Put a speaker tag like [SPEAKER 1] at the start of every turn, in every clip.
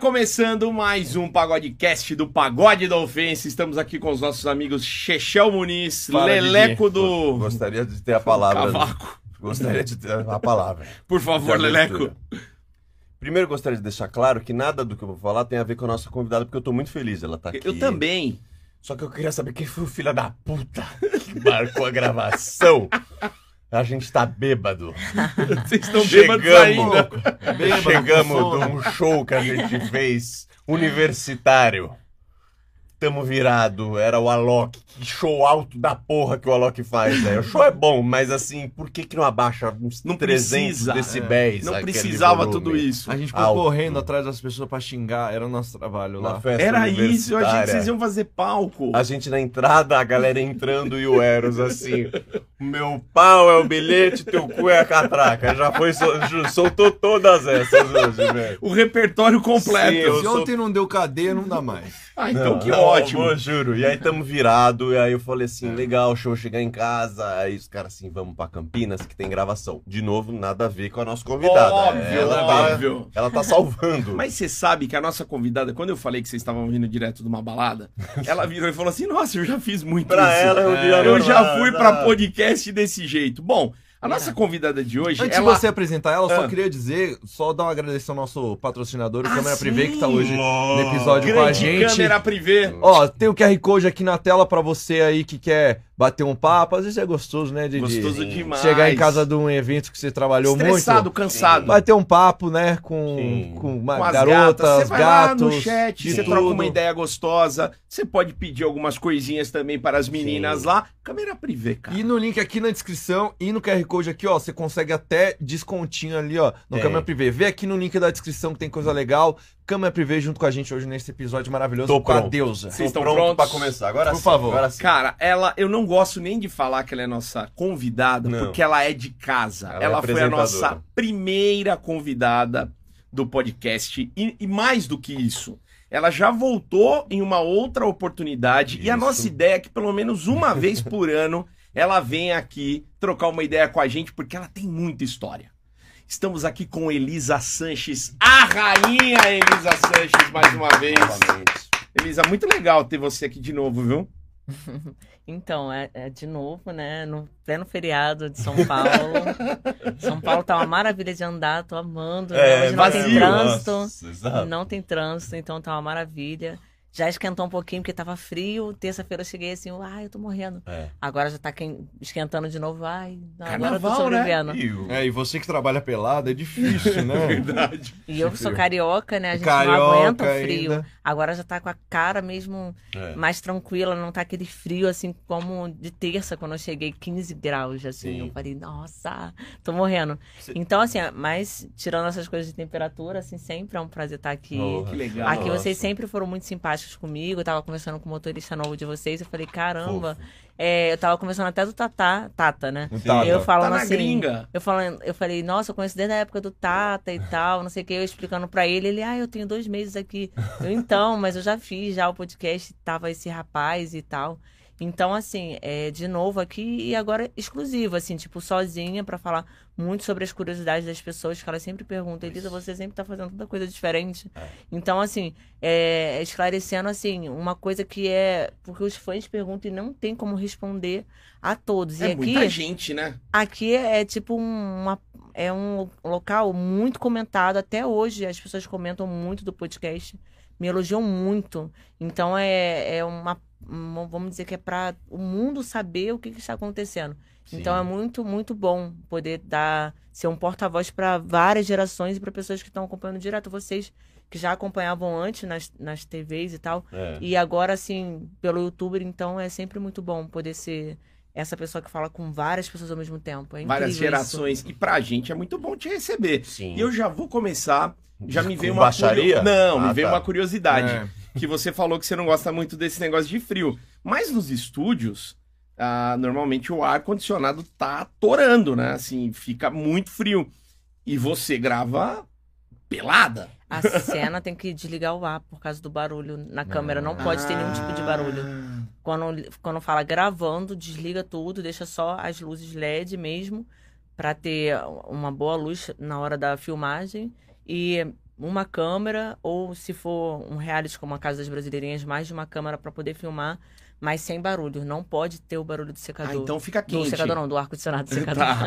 [SPEAKER 1] Começando mais um Pagodecast do Pagode da Ofensa. Estamos aqui com os nossos amigos Chechel Muniz, Leleco
[SPEAKER 2] Didi.
[SPEAKER 1] do
[SPEAKER 2] Gostaria de ter a palavra.
[SPEAKER 1] Cavaco.
[SPEAKER 2] Gostaria de ter a palavra.
[SPEAKER 1] Por favor, Leleco.
[SPEAKER 2] Primeiro, gostaria de deixar claro que nada do que eu vou falar tem a ver com a nossa convidada, porque eu tô muito feliz ela tá aqui.
[SPEAKER 1] Eu também.
[SPEAKER 2] Só que eu queria saber quem foi o filho da puta que marcou a gravação. A gente tá bêbado.
[SPEAKER 1] Vocês estão bêbados
[SPEAKER 2] Chegamos,
[SPEAKER 1] ainda.
[SPEAKER 2] chegamos de um show que a gente fez universitário. Tamo virado, era o Alok. Que show alto da porra que o Alok faz, né? O show é bom, mas assim, por que que não abaixa uns
[SPEAKER 1] Não
[SPEAKER 2] 300
[SPEAKER 1] precisa.
[SPEAKER 2] decibéis?
[SPEAKER 1] Não
[SPEAKER 2] aquele
[SPEAKER 1] precisava
[SPEAKER 2] volume?
[SPEAKER 1] tudo isso.
[SPEAKER 3] A gente ficou
[SPEAKER 2] Alto.
[SPEAKER 3] correndo atrás das pessoas pra xingar, era o nosso trabalho lá.
[SPEAKER 2] festa
[SPEAKER 1] Era isso, eu achei que
[SPEAKER 2] universitária.
[SPEAKER 1] vocês iam fazer palco.
[SPEAKER 2] A gente na entrada, a galera entrando e o Eros assim. Meu pau é o bilhete, teu cu é a catraca. Já foi, soltou todas essas hoje, velho.
[SPEAKER 1] O repertório completo.
[SPEAKER 2] Sim,
[SPEAKER 3] Se
[SPEAKER 2] sou-
[SPEAKER 3] ontem não deu cadeia, não dá mais.
[SPEAKER 1] Ah, então
[SPEAKER 2] Não,
[SPEAKER 1] que
[SPEAKER 2] não,
[SPEAKER 1] ótimo.
[SPEAKER 2] amor, juro. E aí tamo virado, e aí eu falei assim, legal, show chegar em casa. Aí os caras assim, vamos pra Campinas que tem gravação. De novo, nada a ver com a nossa convidada.
[SPEAKER 1] Óbvio,
[SPEAKER 2] ela
[SPEAKER 1] óbvio.
[SPEAKER 2] Tá, ela tá salvando.
[SPEAKER 1] Mas você sabe que a nossa convidada, quando eu falei que vocês estavam vindo direto de uma balada, ela virou e falou assim: Nossa, eu já fiz muito
[SPEAKER 2] pra
[SPEAKER 1] isso.
[SPEAKER 2] ela é um
[SPEAKER 3] É,
[SPEAKER 1] Eu já fui pra podcast desse jeito. Bom, a nossa
[SPEAKER 4] É.
[SPEAKER 1] convidada de hoje,
[SPEAKER 3] Antes
[SPEAKER 1] ela...
[SPEAKER 3] de você apresentar ela, eu
[SPEAKER 1] Ah.
[SPEAKER 3] só queria dizer, só dar um agradecer ao nosso patrocinador, o
[SPEAKER 1] Ah,
[SPEAKER 3] Câmera
[SPEAKER 1] sim.
[SPEAKER 3] Privé, que tá hoje
[SPEAKER 2] Oh,
[SPEAKER 3] no episódio com a gente.
[SPEAKER 1] câmera privê.
[SPEAKER 3] Ó, tem o QR Code aqui na tela pra você aí que quer bater um papo. Às vezes é gostoso, né, Didi?
[SPEAKER 1] Gostoso
[SPEAKER 2] Sim.
[SPEAKER 1] demais.
[SPEAKER 3] Chegar em casa de um evento que você trabalhou
[SPEAKER 1] Estressado,
[SPEAKER 3] muito.
[SPEAKER 1] cansado.
[SPEAKER 3] Bater um papo, né, com,
[SPEAKER 2] Sim.
[SPEAKER 3] com uma
[SPEAKER 1] com as
[SPEAKER 3] garotas,
[SPEAKER 1] gatas. Você vai lá no chat,
[SPEAKER 3] de
[SPEAKER 1] você
[SPEAKER 3] tudo.
[SPEAKER 1] troca uma ideia gostosa. Você pode pedir algumas coisinhas também para as meninas
[SPEAKER 2] Sim.
[SPEAKER 1] lá. Câmera privê, cara.
[SPEAKER 3] E no link aqui na descrição e no QR Code aqui, ó, você consegue até descontinho ali, ó, no
[SPEAKER 2] Tem.
[SPEAKER 3] Câmera Privé. Vê aqui no link da descrição que tem coisa legal. Câmera Privé junto com a gente hoje nesse episódio maravilhoso
[SPEAKER 2] Tô
[SPEAKER 3] com a
[SPEAKER 2] pronto.
[SPEAKER 3] deusa.
[SPEAKER 1] Vocês estão
[SPEAKER 2] pronto
[SPEAKER 1] prontos?
[SPEAKER 2] pra começar. Agora
[SPEAKER 3] Por
[SPEAKER 2] sim,
[SPEAKER 3] favor.
[SPEAKER 2] Agora sim.
[SPEAKER 1] Cara, ela, eu não gosto nem de falar que ela é nossa convidada,
[SPEAKER 2] Não.
[SPEAKER 1] porque ela é de casa.
[SPEAKER 2] Ela é
[SPEAKER 1] Ela, foi a nossa primeira convidada do podcast. E, e mais do que isso, ela já voltou em uma outra oportunidade. E a
[SPEAKER 2] Isso.
[SPEAKER 1] nossa ideia é que pelo menos uma vez por ano ela venha aqui trocar uma ideia com a gente, porque ela tem muita história. Estamos aqui com Elisa Sanches, a rainha Elisa Sanches, mais uma vez.
[SPEAKER 2] Novamente.
[SPEAKER 1] Elisa, muito legal ter você aqui de novo, viu?
[SPEAKER 4] Então, é, é de novo, né? No pleno feriado de São Paulo. São Paulo tá uma maravilha de andar, tô amando. né?
[SPEAKER 2] É,
[SPEAKER 4] Hoje não tem trânsito.
[SPEAKER 2] Nossa.
[SPEAKER 4] Não tem trânsito, então tá uma maravilha. Já esquentou um pouquinho porque tava frio. Terça-feira eu cheguei assim, ai, eu tô morrendo.
[SPEAKER 2] É.
[SPEAKER 4] Agora já tá quen- esquentando de novo. Ai, agora eu
[SPEAKER 1] Carnaval,
[SPEAKER 4] tô sobrevivendo.
[SPEAKER 2] E o-
[SPEAKER 3] É, e você que trabalha pelado é difícil, né?
[SPEAKER 1] Verdade.
[SPEAKER 4] E eu sou
[SPEAKER 3] frio.
[SPEAKER 4] carioca, né? A gente
[SPEAKER 3] Carioca
[SPEAKER 4] não aguenta o frio.
[SPEAKER 3] ainda.
[SPEAKER 4] Agora já tá com a cara mesmo
[SPEAKER 2] É.
[SPEAKER 4] mais tranquila, não tá aquele frio assim como de terça, quando eu cheguei 15 graus, assim.
[SPEAKER 2] Sim.
[SPEAKER 4] Eu falei, nossa, tô morrendo.
[SPEAKER 2] Você-
[SPEAKER 4] Então, assim, mas tirando essas coisas de temperatura, assim, sempre é um prazer estar aqui.
[SPEAKER 2] Porra.
[SPEAKER 1] Que legal.
[SPEAKER 4] Aqui
[SPEAKER 2] Nossa.
[SPEAKER 4] vocês sempre foram muito simpáticos comigo. Eu tava conversando com o motorista novo de vocês. Eu falei, caramba. É, eu tava conversando até do Tatá, Tata, né?
[SPEAKER 2] Sim.
[SPEAKER 3] tapa.
[SPEAKER 4] Eu
[SPEAKER 1] Tá
[SPEAKER 4] falando
[SPEAKER 1] na
[SPEAKER 4] assim.
[SPEAKER 1] gringa.
[SPEAKER 4] Eu, falando, eu falei, nossa, eu conheço desde a época do Tata e tal, não sei o que, eu explicando pra ele, ele, ah, eu tenho dois meses aqui. Eu, então, mas eu já fiz já o podcast, tava esse rapaz e tal. Então, assim, é de novo aqui e agora exclusivo, assim, tipo, sozinha pra falar muito sobre as curiosidades das pessoas, que elas sempre perguntam, Elisa, você sempre tá fazendo tanta coisa diferente.
[SPEAKER 2] É.
[SPEAKER 4] Então, assim, é, esclarecendo, assim, uma coisa que é, porque os fãs perguntam e não tem como responder a todos.
[SPEAKER 1] É
[SPEAKER 4] e aqui,
[SPEAKER 1] muita gente, né?
[SPEAKER 4] Aqui é tipo um- uma, é um local muito comentado. Até hoje as pessoas comentam muito do podcast, me elogiam muito. Então é, é uma- Vamos dizer que é para o mundo saber o que, que está acontecendo.
[SPEAKER 2] Sim.
[SPEAKER 4] Então é muito, muito bom poder dar ser um porta-voz para várias gerações e para pessoas que estão acompanhando direto. Vocês que já acompanhavam antes nas, nas TVs e tal.
[SPEAKER 2] É.
[SPEAKER 4] E agora, assim, pelo youtuber, então é sempre muito bom poder ser essa pessoa que fala com várias pessoas ao mesmo tempo. É
[SPEAKER 1] Várias gerações. E pra gente é muito bom te receber.
[SPEAKER 2] Sim.
[SPEAKER 1] E eu já vou começar. Já me veio uma
[SPEAKER 2] baixaria?
[SPEAKER 1] curio- Não, me
[SPEAKER 2] Ah,
[SPEAKER 1] veio
[SPEAKER 2] tá.
[SPEAKER 1] uma curiosidade.
[SPEAKER 3] É.
[SPEAKER 1] Que você falou que você não gosta muito desse negócio de frio. Mas nos estúdios, ah, normalmente o ar-condicionado tá atorando, né? Assim, fica muito frio. E você grava pelada.
[SPEAKER 4] A cena tem que desligar o ar por causa do barulho na câmera. Não pode ter nenhum tipo de barulho. Quando, quando fala gravando, desliga tudo, deixa só as luzes LED mesmo, pra ter uma boa luz na hora da filmagem. E uma câmera, ou se for um reality como a Casa das Brasileirinhas, mais de uma câmera pra poder filmar, mas sem barulho. Não pode ter o barulho do
[SPEAKER 1] Ah,
[SPEAKER 4] secador.
[SPEAKER 1] então fica
[SPEAKER 4] do
[SPEAKER 1] quente.
[SPEAKER 4] secador não, do ar-condicionado do secador.
[SPEAKER 1] Tá.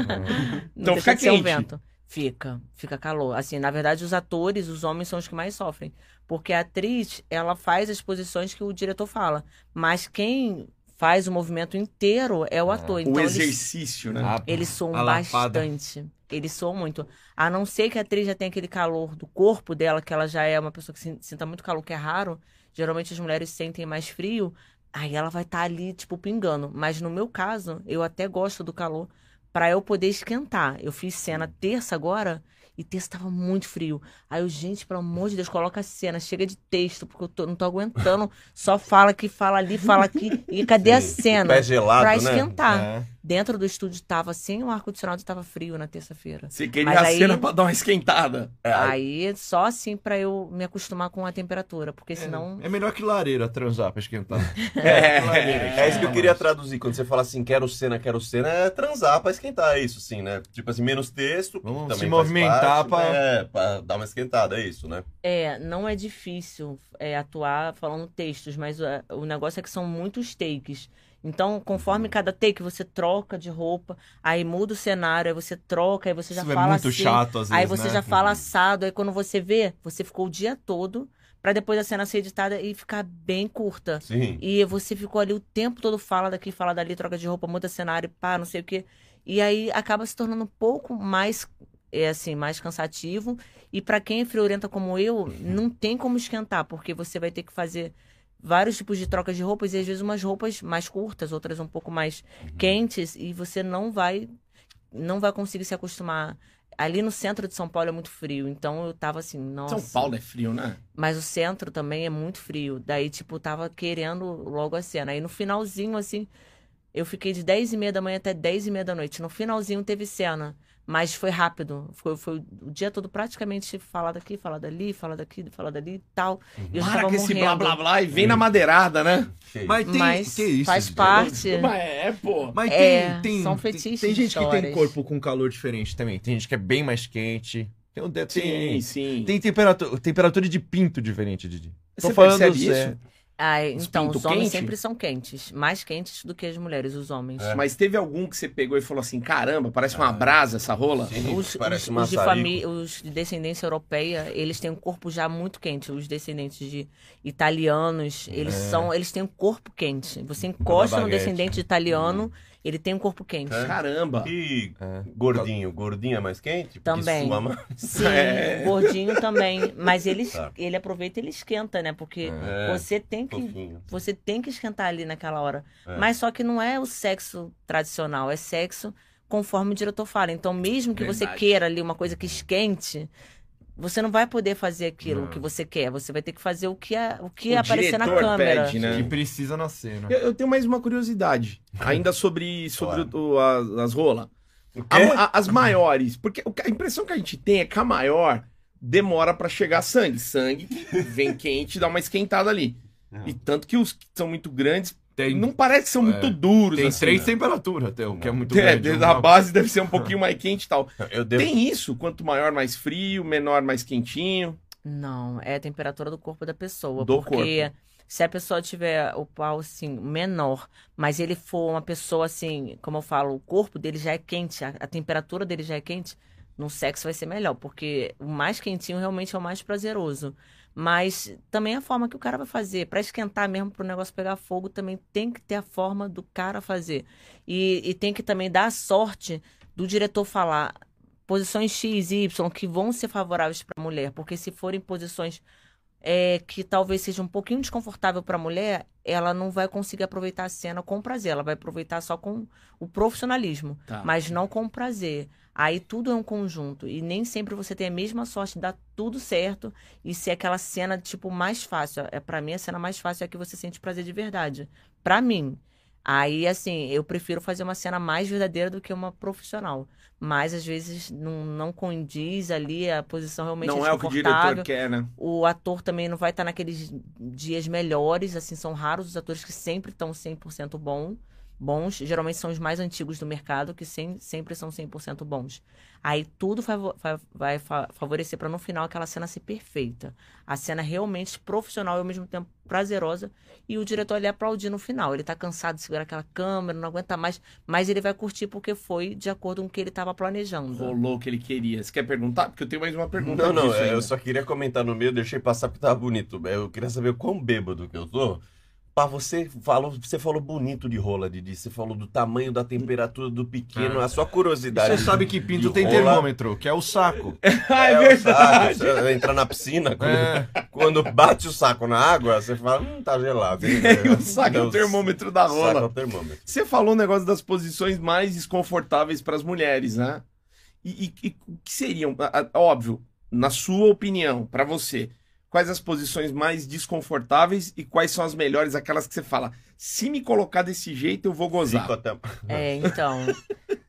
[SPEAKER 1] Então fica
[SPEAKER 4] um
[SPEAKER 1] quente.
[SPEAKER 4] vento. Fica, fica calor. Assim, na verdade, os atores, os homens são os que mais sofrem. Porque a atriz, ela faz as posições que o diretor fala. Mas quem faz o movimento inteiro é o
[SPEAKER 3] Ah.
[SPEAKER 4] ator.
[SPEAKER 1] O
[SPEAKER 4] Então, eles,
[SPEAKER 1] exercício, né?
[SPEAKER 4] Eles soam
[SPEAKER 3] a lapada.
[SPEAKER 4] bastante. Eles soam muito. A não ser que a atriz já tenha aquele calor do corpo dela, que ela já é uma pessoa que sin- sinta muito calor, que é raro. Geralmente as mulheres sentem mais frio. Aí ela vai estar ali, tipo, pingando. Mas no meu caso, eu até gosto do calor pra eu poder esquentar. Eu fiz cena terça agora e terça tava muito frio. Aí eu, gente, pelo amor de Deus, coloca a cena, chega de texto, porque eu tô- não tô aguentando. Só fala aqui, fala ali, fala aqui. E cadê a
[SPEAKER 2] Sim,
[SPEAKER 4] cena?
[SPEAKER 2] Pé gelado,
[SPEAKER 4] pra
[SPEAKER 2] né?
[SPEAKER 4] esquentar.
[SPEAKER 3] É.
[SPEAKER 4] Dentro do estúdio tava sem o ar-condicionado, tava frio na terça-feira.
[SPEAKER 1] Você queria
[SPEAKER 4] Mas
[SPEAKER 1] a
[SPEAKER 4] aí-
[SPEAKER 1] cena pra dar uma esquentada.
[SPEAKER 2] É, aí-
[SPEAKER 4] Aí só assim pra eu me acostumar com a temperatura, porque senão.
[SPEAKER 3] É, é melhor que lareira transar pra esquentar.
[SPEAKER 2] É, é isso que eu queria traduzir. Quando você fala assim, quero cena, quero cena, é transar pra esquentar, é isso, sim, né? Tipo assim, menos texto.
[SPEAKER 3] Vamos
[SPEAKER 2] também
[SPEAKER 3] se
[SPEAKER 2] faz
[SPEAKER 3] movimentar
[SPEAKER 2] parte,
[SPEAKER 3] pra-
[SPEAKER 2] É, pra dar uma esquentada, é isso, né?
[SPEAKER 4] É, não é difícil é, atuar falando textos, mas é, o negócio é que são muitos takes. Então, conforme cada take, você troca de roupa, aí muda o cenário, aí você troca, aí você já
[SPEAKER 3] Isso é
[SPEAKER 4] fala
[SPEAKER 3] muito
[SPEAKER 4] assim.
[SPEAKER 3] chato às vezes,
[SPEAKER 4] Aí você
[SPEAKER 3] né?
[SPEAKER 4] já fala assado, aí quando você vê, você ficou o dia todo pra depois a cena ser editada e ficar bem curta.
[SPEAKER 2] Sim.
[SPEAKER 4] E você ficou ali o tempo todo, fala daqui, fala dali, troca de roupa, muda cenário, pá, não sei o quê. E aí acaba se tornando um pouco mais, é assim, mais cansativo. E pra quem é friorenta como eu, não tem como esquentar, porque você vai ter que fazer vários tipos de trocas de roupas e às vezes umas roupas mais curtas, outras um pouco mais quentes, e você não vai não vai conseguir se acostumar. Ali no centro de São Paulo é muito frio, então eu tava assim, nossa.
[SPEAKER 1] São Paulo é frio, né?
[SPEAKER 4] Mas o centro também é muito frio. Daí, tipo, tava querendo logo a cena. Aí no finalzinho, assim, eu fiquei de 10 e meia da manhã até 10 e meia da noite. No finalzinho teve cena. Mas foi rápido. Foi, foi o dia todo praticamente falar daqui, falar dali, falar daqui, falar dali e tal. E eu
[SPEAKER 1] Para com esse blá blá blá e vem na madeirada, né?
[SPEAKER 3] Mas tem
[SPEAKER 4] Mas
[SPEAKER 3] que isso,
[SPEAKER 4] faz
[SPEAKER 3] gente?
[SPEAKER 4] parte.
[SPEAKER 1] Mas é, pô.
[SPEAKER 3] Mas
[SPEAKER 4] É,
[SPEAKER 3] tem, tem,
[SPEAKER 4] são
[SPEAKER 3] tem-
[SPEAKER 4] fetiches
[SPEAKER 3] tem gente que tem
[SPEAKER 4] histórias.
[SPEAKER 3] corpo com calor diferente também. Tem gente que é bem mais quente. Tem, um- tem,
[SPEAKER 1] Sim, sim.
[SPEAKER 3] tem temperatura, temperatura de pinto diferente, Didi. Tô
[SPEAKER 1] Você
[SPEAKER 3] falando
[SPEAKER 1] percebe isso? Os
[SPEAKER 4] então, os homens
[SPEAKER 1] quente?
[SPEAKER 4] sempre são quentes. Mais quentes do que as mulheres, os homens.
[SPEAKER 2] É.
[SPEAKER 1] Mas teve algum que você pegou e falou assim: caramba, parece uma brasa essa rola?
[SPEAKER 2] Sim,
[SPEAKER 4] Os,
[SPEAKER 2] parece
[SPEAKER 4] os-
[SPEAKER 2] um
[SPEAKER 4] os de família, os de descendência europeia, eles têm um corpo já muito quente. Os descendentes de italianos, eles são, eles têm um corpo quente. Você encosta no descendente italiano, ele tem um corpo quente.
[SPEAKER 2] É.
[SPEAKER 1] Caramba.
[SPEAKER 2] E
[SPEAKER 3] É.
[SPEAKER 2] gordinho, gordinho é mais quente?
[SPEAKER 4] Também.
[SPEAKER 2] sua mais.
[SPEAKER 4] Sim,
[SPEAKER 1] É.
[SPEAKER 4] gordinho também, mas ele,
[SPEAKER 2] Tá.
[SPEAKER 4] ele aproveita e ele esquenta, né? Porque
[SPEAKER 2] É,
[SPEAKER 4] você tem que
[SPEAKER 2] fofinho.
[SPEAKER 4] você tem que esquentar ali naquela hora.
[SPEAKER 2] É.
[SPEAKER 4] Mas só que não é o sexo tradicional, é sexo conforme o diretor fala. Então, mesmo que você
[SPEAKER 1] Verdade.
[SPEAKER 4] queira ali uma coisa que esquente, você não vai poder fazer aquilo
[SPEAKER 3] Não.
[SPEAKER 4] que você quer. Você vai ter que fazer o que, é, o que
[SPEAKER 1] O
[SPEAKER 4] aparecer na
[SPEAKER 1] diretor
[SPEAKER 4] câmera.
[SPEAKER 1] pede, né?
[SPEAKER 3] Que precisa na cena.
[SPEAKER 1] Eu, eu tenho mais uma curiosidade. Ainda sobre, sobre
[SPEAKER 2] Claro.
[SPEAKER 1] o- as, as rolas.
[SPEAKER 2] O
[SPEAKER 1] A-
[SPEAKER 2] quê?
[SPEAKER 1] a- as maiores. Porque a impressão que a gente tem é que a maior demora pra chegar sangue. Sangue que vem quente e dá uma esquentada ali. E tanto que os que são muito grandes
[SPEAKER 3] Tem,
[SPEAKER 1] não parece que são muito
[SPEAKER 3] É.
[SPEAKER 1] duros.
[SPEAKER 3] tem
[SPEAKER 1] assim,
[SPEAKER 3] três
[SPEAKER 1] né?
[SPEAKER 3] temperaturas até, o que é muito
[SPEAKER 1] É,
[SPEAKER 3] grande.
[SPEAKER 1] a base deve ser um pouquinho mais quente e tal.
[SPEAKER 2] Eu devo.
[SPEAKER 1] Tem isso? Quanto maior, mais frio, menor, mais quentinho.
[SPEAKER 4] Não, é a temperatura do corpo da pessoa.
[SPEAKER 1] Do
[SPEAKER 4] porque se a pessoa tiver o pau assim, menor, mas ele for uma pessoa assim, como eu falo, o corpo dele já é quente, a, a temperatura dele já é quente, no sexo vai ser melhor, porque o mais quentinho realmente é o mais prazeroso. Mas também a forma que o cara vai fazer, Pra esquentar mesmo, pro negócio pegar fogo, também tem que ter a forma do cara fazer. E, e tem que também dar a sorte do diretor falar posições X e Y que vão ser favoráveis para a mulher, porque se forem posições é, que talvez seja um pouquinho desconfortável para a mulher, ela não vai conseguir aproveitar a cena com prazer, ela vai aproveitar só com o profissionalismo,
[SPEAKER 1] Tá.
[SPEAKER 4] mas não com prazer. Aí tudo é um conjunto e nem sempre você tem a mesma sorte de dar tudo certo e ser aquela cena tipo mais fácil. É para mim a cena mais fácil é a que você sente prazer de verdade. Para mim. Aí assim, eu prefiro fazer uma cena mais verdadeira do que uma profissional. Mas às vezes não, não condiz ali, a posição realmente
[SPEAKER 1] Não
[SPEAKER 4] é
[SPEAKER 1] é o que o diretor quer, né?
[SPEAKER 4] O ator também não vai estar naqueles dias melhores, assim, são raros os atores que sempre estão 100% bom. Bons, geralmente são os mais antigos do mercado, que sem, sempre são 100% bons. Aí tudo favo- fa- vai fa- favorecer para no final aquela cena ser perfeita. A cena realmente profissional e ao mesmo tempo prazerosa. E o diretor ali aplaudir no final. Ele tá cansado de segurar aquela câmera, não aguenta mais, mas ele vai curtir porque foi de acordo com o que ele estava planejando.
[SPEAKER 1] Rolou o que ele queria. Você quer perguntar? Porque eu tenho mais uma pergunta
[SPEAKER 2] Não, não,
[SPEAKER 1] disso
[SPEAKER 2] é, eu só queria comentar no meio, deixei passar porque tava bonito. Eu queria saber o quão bêbado que eu tô. Pá, você falou, você falou bonito de rola, Didi. Você falou do tamanho, da temperatura do pequeno,
[SPEAKER 3] Ah.
[SPEAKER 2] a sua curiosidade.
[SPEAKER 3] Você sabe que pinto tem
[SPEAKER 2] rola
[SPEAKER 3] termômetro, que é o saco.
[SPEAKER 1] É,
[SPEAKER 2] É o
[SPEAKER 1] verdade.
[SPEAKER 2] saco, você entra na piscina, quando,
[SPEAKER 3] É.
[SPEAKER 2] quando bate o saco na água, você fala, hum, tá gelado. hein?
[SPEAKER 1] o saco é o termômetro da
[SPEAKER 2] O saco é
[SPEAKER 1] rola.
[SPEAKER 2] o termômetro.
[SPEAKER 1] Você falou o negócio das posições mais desconfortáveis para as mulheres, né? E, e- e o que seriam, óbvio, na sua opinião, para você, quais as posições mais desconfortáveis e quais são as melhores, aquelas que você fala, se me colocar desse jeito eu vou gozar.
[SPEAKER 4] É, então.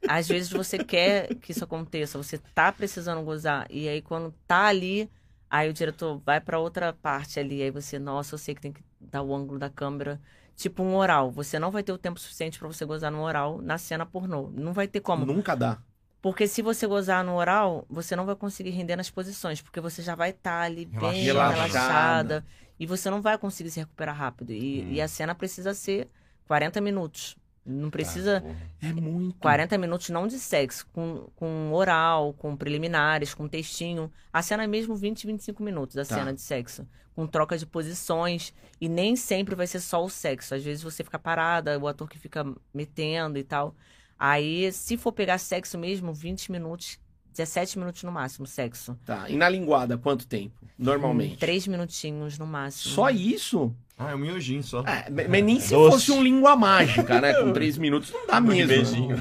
[SPEAKER 4] às vezes você quer que isso aconteça, você tá precisando gozar, e aí quando tá ali, aí o diretor vai pra outra parte ali, aí você, nossa, eu sei que tem que dar o ângulo da câmera. Tipo um oral, você não vai ter o tempo suficiente pra você gozar no oral na cena pornô. Não vai ter como.
[SPEAKER 1] Nunca dá.
[SPEAKER 4] Porque se você gozar no oral, você não vai conseguir render nas posições, porque você já vai estar ali bem
[SPEAKER 3] Relaxada.
[SPEAKER 4] relaxada. e você não vai conseguir se recuperar rápido. E,
[SPEAKER 2] Hum.
[SPEAKER 4] e a cena precisa ser 40 minutos. Não precisa
[SPEAKER 2] Ah.
[SPEAKER 1] É muito.
[SPEAKER 4] 40 minutos não de sexo, com, com oral, com preliminares, com textinho. A cena é mesmo 20, 25 minutos, a
[SPEAKER 1] Tá.
[SPEAKER 4] cena de sexo. Com troca de posições. E nem sempre vai ser só o sexo. Às vezes você fica parada, o ator que fica metendo e tal. Aí, se for pegar sexo mesmo, 20 minutos, 17 minutos no máximo, sexo.
[SPEAKER 1] Tá. E na linguada, quanto tempo? Normalmente.
[SPEAKER 4] Três minutinhos no máximo.
[SPEAKER 1] Só isso?
[SPEAKER 3] Ah, é um miojinho só.
[SPEAKER 1] É, mas nem se
[SPEAKER 3] Doce.
[SPEAKER 1] fosse um língua mágica, né? Com três minutos, não dá
[SPEAKER 2] Um
[SPEAKER 1] mesmo.
[SPEAKER 2] beijinho.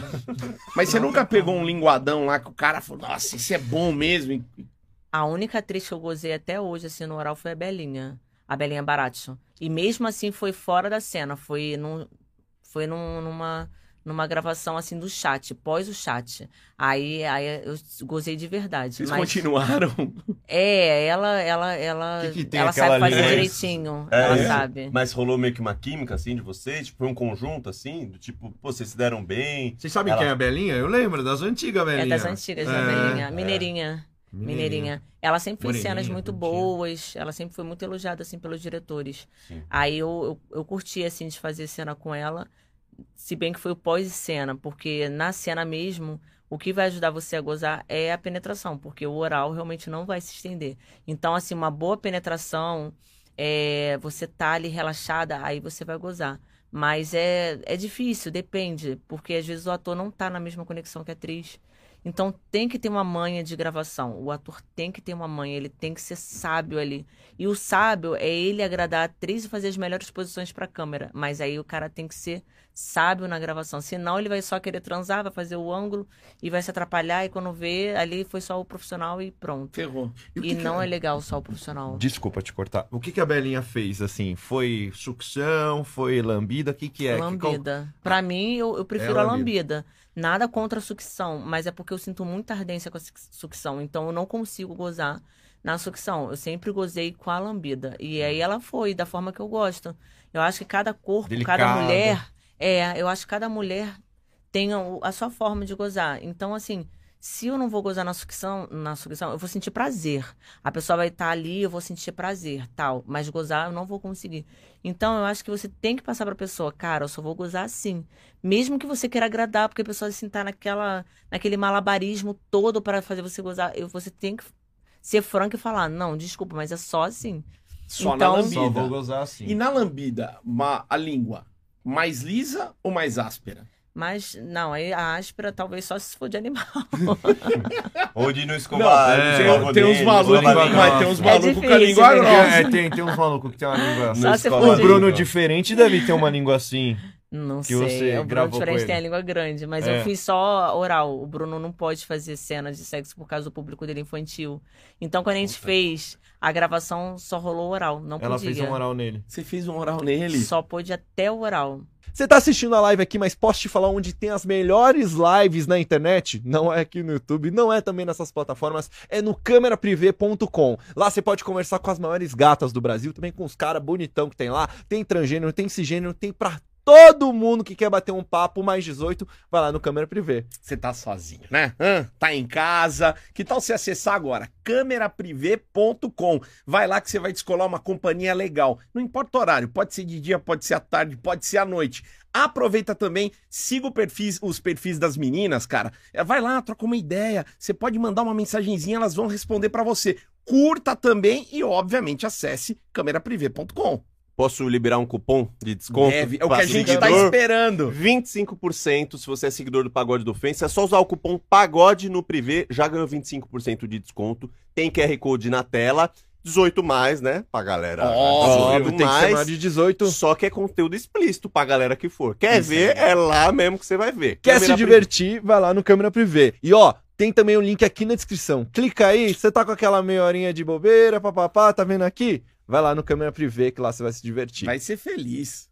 [SPEAKER 1] Mas você nunca pegou um linguadão lá que o cara falou, nossa, isso é bom mesmo.
[SPEAKER 4] A única atriz que eu gozei até hoje, assim, no oral foi a Belinha. A Belinha Baratio. E mesmo assim foi fora da cena. Foi, num, foi num- numa, numa gravação, assim, do chat, pós o chat. Aí, aí eu gozei de verdade.
[SPEAKER 1] Vocês
[SPEAKER 4] mas
[SPEAKER 1] continuaram?
[SPEAKER 4] É, ela, ela, ela,
[SPEAKER 3] Que que tem
[SPEAKER 4] ela sabe fazer
[SPEAKER 3] aliança?
[SPEAKER 4] direitinho.
[SPEAKER 2] É,
[SPEAKER 4] ela
[SPEAKER 2] é.
[SPEAKER 4] sabe.
[SPEAKER 2] Mas rolou meio que uma química, assim, de vocês? Tipo, foi um conjunto, assim? Do tipo, pô, vocês se deram bem?
[SPEAKER 3] Vocês sabem
[SPEAKER 2] Ela-
[SPEAKER 3] quem é a Belinha? Eu lembro, das antigas
[SPEAKER 4] É
[SPEAKER 3] Belinha.
[SPEAKER 4] das antigas,
[SPEAKER 3] É,
[SPEAKER 4] Belinha.
[SPEAKER 2] é.
[SPEAKER 4] Mineirinha. Mineirinha. Ela sempre fez cenas muito
[SPEAKER 3] bonitinha.
[SPEAKER 4] boas, ela sempre foi muito elogiada, assim, pelos diretores.
[SPEAKER 2] Sim.
[SPEAKER 4] Aí eu, eu, eu curti, assim, de fazer cena com ela, se bem que foi o pós-cena, porque na cena mesmo, o que vai ajudar você a gozar é a penetração, porque o oral realmente não vai se estender. Então, assim, uma boa penetração, é, você tá ali relaxada, aí você vai gozar. Mas é, é difícil, depende, porque às vezes o ator não tá na mesma conexão que a atriz. Então tem que ter uma manha de gravação. O ator tem que ter uma manha, ele tem que ser sábio ali. E o sábio é ele agradar a atriz e fazer as melhores posições para a câmera. Mas aí o cara tem que ser sábio na gravação. Senão ele vai só querer transar, vai fazer o ângulo e vai se atrapalhar. E quando vê, ali foi só o profissional e pronto.
[SPEAKER 1] Ferrou.
[SPEAKER 3] E
[SPEAKER 4] E
[SPEAKER 3] que que
[SPEAKER 4] não
[SPEAKER 3] é-
[SPEAKER 4] é legal só o profissional.
[SPEAKER 3] Desculpa te cortar. O que, que a Belinha fez, assim? Foi sucção? Foi lambida? O que que é? Que-
[SPEAKER 4] Lambida. Pra mim, eu, eu prefiro
[SPEAKER 3] É
[SPEAKER 4] a
[SPEAKER 3] lambida.
[SPEAKER 4] lambida. Nada contra a sucção, mas é porque eu sinto muita ardência com a suc- sucção. Então eu não consigo gozar na sucção. Eu sempre gozei com a lambida. E aí ela foi, da forma que eu gosto. Eu acho que cada corpo, cada
[SPEAKER 3] Delicado.
[SPEAKER 4] mulher. É, eu acho que cada mulher tem a, a sua forma de gozar. Então, assim, se eu não vou gozar na sucção, na sucção, eu vou sentir prazer. A pessoa vai estar ali, eu vou sentir prazer, tal. Mas gozar eu não vou conseguir. Então, eu acho que você tem que passar pra pessoa, cara, eu só vou gozar assim. Mesmo que você queira agradar, porque a pessoa assim tá naquela, naquele malabarismo todo para fazer você gozar, eu, você tem que ser franco e falar, não, desculpa, mas é só assim.
[SPEAKER 1] Só
[SPEAKER 4] Então-
[SPEAKER 1] na
[SPEAKER 3] Só vou
[SPEAKER 1] lambida.
[SPEAKER 3] gozar assim.
[SPEAKER 1] E na lambida, uma- a língua, mais lisa ou mais áspera?
[SPEAKER 4] Mas, não, aí a áspera talvez só se for de animal.
[SPEAKER 2] Ou de no escovar.
[SPEAKER 3] Não, é,
[SPEAKER 1] tem,
[SPEAKER 2] escova
[SPEAKER 1] tem uns malucos, mas tem uns
[SPEAKER 3] É
[SPEAKER 1] malucos com a
[SPEAKER 4] difícil,
[SPEAKER 1] língua
[SPEAKER 4] né?
[SPEAKER 1] grossa.
[SPEAKER 3] É, tem, tem uns malucos que tem uma língua assim. O Bruno diferente deve ter uma língua assim.
[SPEAKER 4] Não
[SPEAKER 3] Que você
[SPEAKER 4] sei. O Bruno diferente tem a língua grande, mas
[SPEAKER 3] É.
[SPEAKER 4] eu fiz só oral. O Bruno não pode fazer cena de sexo por causa do público dele infantil. Então, quando a gente
[SPEAKER 2] Puta.
[SPEAKER 4] fez a gravação, só rolou oral. Não
[SPEAKER 3] Ela
[SPEAKER 4] podia.
[SPEAKER 3] fez um oral nele.
[SPEAKER 1] Você fez um oral nele?
[SPEAKER 4] Só pôde até o oral.
[SPEAKER 3] Você tá assistindo a live aqui, mas posso te falar onde tem as melhores lives na internet? Não é aqui no YouTube, não é também nessas plataformas, é no cameraprivé.com. Lá você pode conversar com as maiores gatas do Brasil, também com os caras bonitão que tem lá. Tem transgênero, tem cisgênero, tem pra todo mundo que quer bater um papo mais 18, vai lá no câmera privê.
[SPEAKER 1] Você tá sozinho, né? Hã? Tá em casa. Que tal você acessar agora? câmeraprivé.com. Vai lá que você vai descolar uma companhia legal. Não importa o horário, pode ser de dia, pode ser à tarde, pode ser à noite. Aproveita também, siga o perfis, os perfis das meninas, cara. É, Vai lá, troca uma ideia. Você pode mandar uma mensagenzinha, elas vão responder pra você. Curta também e, obviamente, acesse câmeraprivé.com.
[SPEAKER 2] Posso liberar um cupom de desconto?
[SPEAKER 1] Deve, é o que a gente tá
[SPEAKER 2] seguidor?
[SPEAKER 1] esperando.
[SPEAKER 2] 25% se você é seguidor do Pagode do Ofensa. É só usar o cupom PAGODE no Privé, já ganhou 25% de desconto. Tem QR Code na tela. 18 mais, né? Pra galera.
[SPEAKER 1] Óbvio,
[SPEAKER 2] 18
[SPEAKER 3] tem que ser
[SPEAKER 2] mais.
[SPEAKER 3] de 18.
[SPEAKER 2] Só que é conteúdo explícito pra galera que for. Quer
[SPEAKER 1] Isso
[SPEAKER 2] ver? É lá mesmo que você vai ver.
[SPEAKER 3] Quer
[SPEAKER 2] Câmera
[SPEAKER 3] se divertir, vai lá no câmera privê. E ó, tem também o link aqui na descrição. Clica aí, você tá com aquela meia horinha de bobeira, papapá, tá vendo aqui? Vai lá no câmera privê que lá você vai se divertir.
[SPEAKER 1] Vai ser feliz.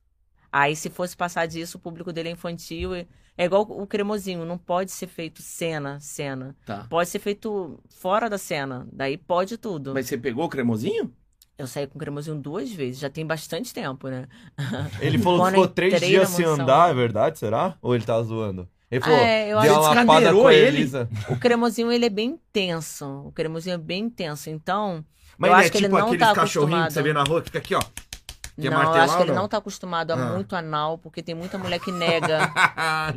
[SPEAKER 4] Aí, se fosse passar disso, o público dele é infantil. e- É igual o cremosinho, não pode ser feito cena, cena.
[SPEAKER 1] Tá.
[SPEAKER 4] Pode ser feito fora da cena. Daí pode tudo.
[SPEAKER 1] Mas você pegou o cremosinho?
[SPEAKER 4] Eu saí com cremosinho duas vezes, já tem bastante tempo, né?
[SPEAKER 3] Ele falou que ficou três dias sem andar, é verdade? Será? Ou ele tá zoando? Ele falou,
[SPEAKER 4] É, eu
[SPEAKER 3] deu
[SPEAKER 4] acho
[SPEAKER 3] uma
[SPEAKER 1] que
[SPEAKER 3] lapada com a
[SPEAKER 1] ele.
[SPEAKER 3] Elisa.
[SPEAKER 4] O cremosinho, ele é bem intenso. O cremosinho é bem intenso. Então,
[SPEAKER 3] Mas
[SPEAKER 4] eu
[SPEAKER 3] ele
[SPEAKER 4] acho
[SPEAKER 3] é
[SPEAKER 4] que ele
[SPEAKER 3] tipo
[SPEAKER 4] não
[SPEAKER 3] aqueles
[SPEAKER 4] tá
[SPEAKER 3] cachorrinhos que você
[SPEAKER 4] acostumado.
[SPEAKER 3] vê na rua que fica aqui, ó. Quer
[SPEAKER 4] não, eu
[SPEAKER 3] martelar
[SPEAKER 4] acho que ele
[SPEAKER 3] não?
[SPEAKER 4] não tá acostumado a
[SPEAKER 3] Ah.
[SPEAKER 4] muito anal, porque tem muita mulher que nega.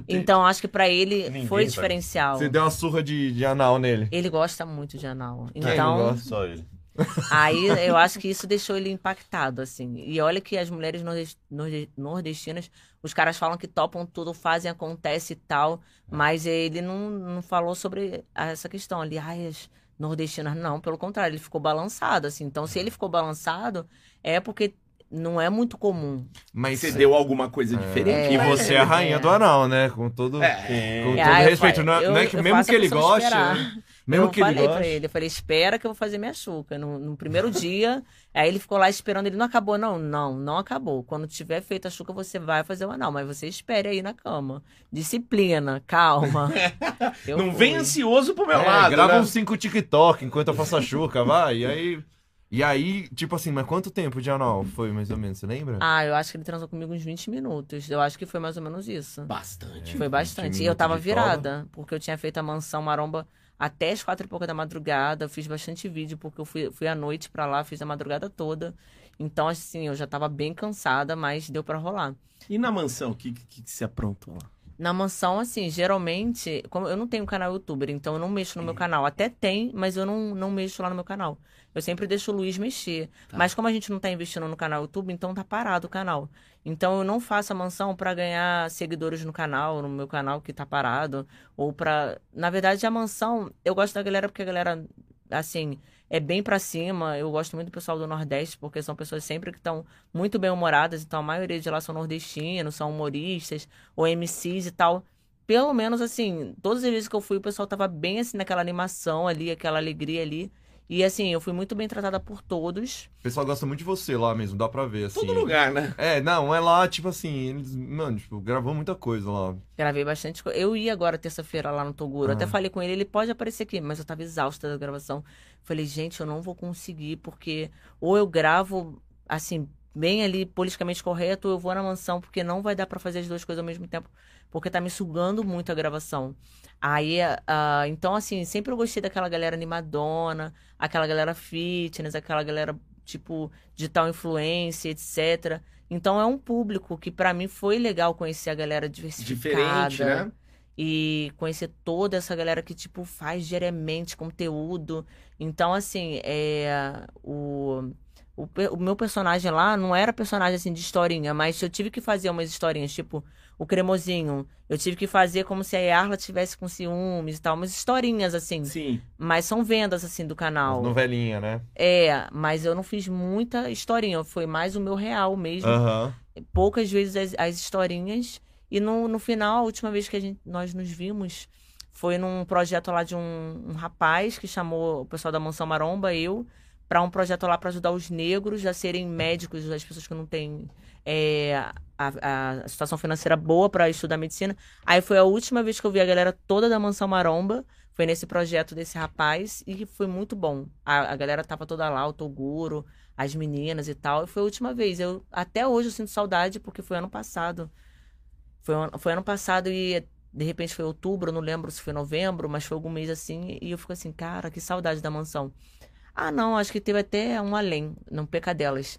[SPEAKER 4] então, acho que pra ele
[SPEAKER 2] Ninguém
[SPEAKER 4] foi
[SPEAKER 2] tá-
[SPEAKER 4] diferencial.
[SPEAKER 3] Você deu uma surra de, de anal nele.
[SPEAKER 4] Ele gosta muito de anal.
[SPEAKER 3] Quem não
[SPEAKER 4] Então,
[SPEAKER 3] gosta?
[SPEAKER 2] Só ele.
[SPEAKER 4] aí eu acho que isso deixou ele impactado, assim. E olha que as mulheres nordes- norde- nordestinas, os caras falam que topam tudo, fazem, acontece e tal, mas ele não, não falou sobre essa questão ali. Ai, as nordestinas, não, pelo contrário, ele ficou balançado, assim. Então, se ele ficou balançado, é porque não é muito comum.
[SPEAKER 3] Mas
[SPEAKER 1] Você deu alguma coisa diferente?
[SPEAKER 3] E
[SPEAKER 1] pra
[SPEAKER 3] você é a rainha do anal, né? Com todo,
[SPEAKER 1] É.
[SPEAKER 3] com todo
[SPEAKER 4] Ah, eu
[SPEAKER 3] respeito. é-
[SPEAKER 4] eu-
[SPEAKER 3] não é que mesmo que ele goste,
[SPEAKER 4] esperar.
[SPEAKER 3] né? Mesmo
[SPEAKER 4] eu
[SPEAKER 3] que ele
[SPEAKER 4] falei pra
[SPEAKER 3] goste.
[SPEAKER 4] ele, eu falei, espera que eu vou fazer minha chuca. No, no primeiro dia, aí ele ficou lá esperando, ele não acabou, não, não, não acabou. Quando tiver feito a chuca, você vai fazer o anal, mas você espere aí na cama. Disciplina, calma. Eu
[SPEAKER 1] Não
[SPEAKER 4] fui.
[SPEAKER 1] vem ansioso pro meu
[SPEAKER 3] É,
[SPEAKER 1] lado,
[SPEAKER 3] grava
[SPEAKER 1] né?
[SPEAKER 3] uns 5 TikTok enquanto eu faço a chuca, vai. E aí. E aí, tipo assim, mas quanto tempo de anal foi mais ou menos? Você lembra?
[SPEAKER 4] Ah, eu acho que ele transou comigo uns 20 minutos. Eu acho que foi mais ou menos isso.
[SPEAKER 1] Bastante.
[SPEAKER 4] Foi bastante. E eu tava virada, porque eu tinha feito a mansão maromba até as quatro e pouca da madrugada. Eu fiz bastante vídeo, porque eu fui, fui à noite pra lá, fiz a madrugada toda. Então, assim, eu já tava bem cansada, mas deu pra rolar.
[SPEAKER 1] E na mansão, o que, que, que você aprontou lá?
[SPEAKER 4] Na mansão, assim, geralmente, como eu não tenho canal youtuber, então eu não mexo no meu canal. Até tem, mas eu não, não mexo lá no meu canal. Eu sempre deixo o Luiz mexer.
[SPEAKER 1] Tá.
[SPEAKER 4] Mas como a gente não tá investindo no canal YouTube, então tá parado o canal. Então eu não faço a mansão pra ganhar seguidores no canal, no meu canal que tá parado. Ou pra. Na verdade, a mansão, eu gosto da galera porque a galera, assim, é bem pra cima. Eu gosto muito do pessoal do Nordeste, porque são pessoas sempre que estão muito bem humoradas. Então a maioria de lá são nordestinos, são humoristas, ou MCs e tal. Pelo menos, assim, todas as vezes que eu fui, o pessoal tava bem, assim, naquela animação ali, aquela alegria ali. E, assim, eu fui muito bem tratada por todos.
[SPEAKER 3] O pessoal gosta muito de você lá mesmo, dá pra ver, assim.
[SPEAKER 1] Todo lugar, né?
[SPEAKER 3] É, não, é lá, tipo assim, eles, mano, tipo, gravou muita coisa lá.
[SPEAKER 4] Gravei bastante coisa. Eu ia agora terça-feira lá no Toguro.
[SPEAKER 3] Ah.
[SPEAKER 4] Até falei com ele, ele pode aparecer aqui, mas eu tava exausta da gravação. Falei, gente, eu não vou conseguir, porque ou eu gravo, assim, bem ali, politicamente correto, ou eu vou na mansão, porque não vai dar pra fazer as duas coisas ao mesmo tempo, porque tá me sugando muito a gravação. Aí, ah, então, assim, sempre eu gostei daquela galera animadona, aquela galera fitness, aquela galera, tipo, digital influência, etc. Então é um público que pra mim foi legal conhecer a galera diversificada.
[SPEAKER 1] Diferente, né?
[SPEAKER 4] E conhecer toda essa galera que, tipo, faz diariamente conteúdo. Então, assim, é, o, o, o meu personagem lá não era personagem, assim, de historinha, mas eu tive que fazer umas historinhas, tipo, o cremosinho. Eu tive que fazer como se a Yarla tivesse com ciúmes e tal, umas historinhas, assim.
[SPEAKER 1] Sim.
[SPEAKER 4] Mas são vendas, assim, do canal.
[SPEAKER 3] Novelinha, né?
[SPEAKER 4] É, mas eu não fiz muita historinha, foi mais o meu real mesmo
[SPEAKER 3] Aham.
[SPEAKER 4] poucas vezes as, as historinhas. E no, no final, a última vez que a gente, nós nos vimos foi num projeto lá de um, um rapaz que chamou o pessoal da Mansão Maromba, eu, para um projeto lá para ajudar os negros a serem médicos, as pessoas que não têm é, a, a situação financeira boa para estudar medicina. Aí foi a última vez que eu vi a galera toda da Mansão Maromba. Foi nesse projeto desse rapaz e foi muito bom. A, a galera tava toda lá, o Toguro, as meninas e tal. E foi a última vez. Eu até hoje eu sinto saudade porque foi ano passado. Foi, foi ano passado e de repente foi outubro, não lembro se foi novembro, mas foi algum mês assim. E eu fico assim, cara, que saudade da mansão. Ah, não, acho que teve até um além, no Pecadelas.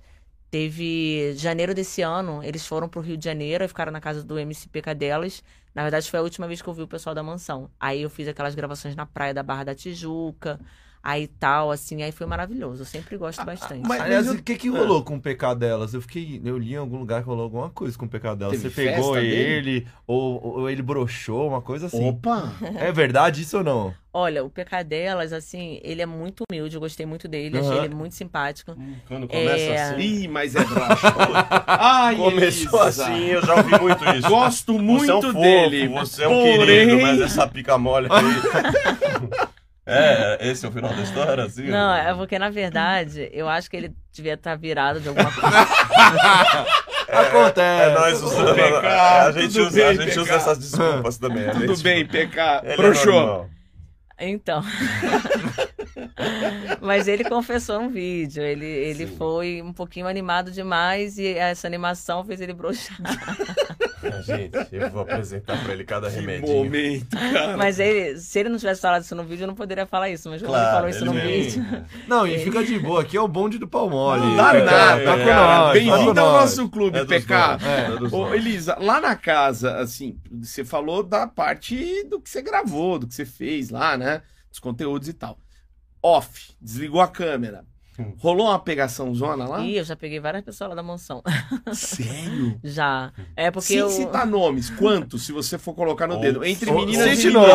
[SPEAKER 4] Teve janeiro desse ano, eles foram pro Rio de Janeiro e ficaram na casa do MC Pecadelas. Na verdade, foi a última vez que eu vi o pessoal da mansão. Aí eu fiz aquelas gravações na praia da Barra da Tijuca, aí tal, assim, aí foi maravilhoso. Eu sempre gosto bastante.
[SPEAKER 3] Mas,
[SPEAKER 1] Aliás,
[SPEAKER 3] o que que rolou com o PK delas? Eu fiquei, eu li em algum lugar que rolou alguma coisa com o PK delas.
[SPEAKER 1] Teve
[SPEAKER 3] Você pegou
[SPEAKER 1] festa
[SPEAKER 3] ele, ou, ou ele broxou, uma coisa assim.
[SPEAKER 1] Opa!
[SPEAKER 3] É verdade isso ou não?
[SPEAKER 4] Olha, o PK delas, assim, ele é muito humilde, eu gostei muito dele, achei
[SPEAKER 3] Aham.
[SPEAKER 4] ele muito simpático.
[SPEAKER 2] Quando começa
[SPEAKER 4] É.
[SPEAKER 2] assim.
[SPEAKER 1] Ih, mas é broxa. Ai,
[SPEAKER 2] Começou
[SPEAKER 1] Elisa.
[SPEAKER 2] assim, eu já ouvi muito isso.
[SPEAKER 1] Gosto muito
[SPEAKER 2] você é um fofo,
[SPEAKER 1] dele.
[SPEAKER 2] Você é um
[SPEAKER 1] porém...
[SPEAKER 2] querido, mas essa pica mole aí. é, esse é o final da história, assim?
[SPEAKER 4] Não, é porque, na verdade, eu acho que ele devia estar virado de alguma coisa.
[SPEAKER 3] Acontece.
[SPEAKER 2] É nós usando.
[SPEAKER 1] PK,
[SPEAKER 2] a gente, usa,
[SPEAKER 1] bem,
[SPEAKER 2] a gente usa essas desculpas também.
[SPEAKER 1] Tudo
[SPEAKER 2] gente-
[SPEAKER 1] bem, PK.
[SPEAKER 2] Ele é.
[SPEAKER 4] Então. Mas ele confessou no vídeo. Ele, ele
[SPEAKER 2] Sim.
[SPEAKER 4] foi um pouquinho animado demais e essa animação fez ele broxar.
[SPEAKER 2] Ah, Gente, eu vou apresentar pra ele cada
[SPEAKER 1] que
[SPEAKER 2] remedinho.
[SPEAKER 1] momento, cara.
[SPEAKER 4] Mas ele, se ele não tivesse falado isso no vídeo, eu não poderia falar isso. Mas como ele
[SPEAKER 2] Claro,
[SPEAKER 4] falou isso no
[SPEAKER 2] ele
[SPEAKER 4] vídeo.
[SPEAKER 3] Não, e fica de boa. Aqui é o bonde do pau mole.
[SPEAKER 1] Não dá nada,
[SPEAKER 3] tá com
[SPEAKER 1] cara.
[SPEAKER 3] nós, tá com
[SPEAKER 1] Bem-vindo ao nosso clube,
[SPEAKER 2] É
[SPEAKER 1] PK.
[SPEAKER 3] É.
[SPEAKER 2] é
[SPEAKER 1] Ô. Elisa, lá na casa, assim, você falou da parte do que você gravou, do que você fez lá, né? Dos conteúdos e tal. Off, desligou a câmera. Rolou uma pegação zona lá?
[SPEAKER 4] Ih, eu já peguei várias pessoas lá da mansão.
[SPEAKER 1] Sério?
[SPEAKER 4] Já. É porque
[SPEAKER 1] Sem
[SPEAKER 4] eu.
[SPEAKER 1] citar nomes, quantos, se você for colocar no dedo? Entre meninas e meninos.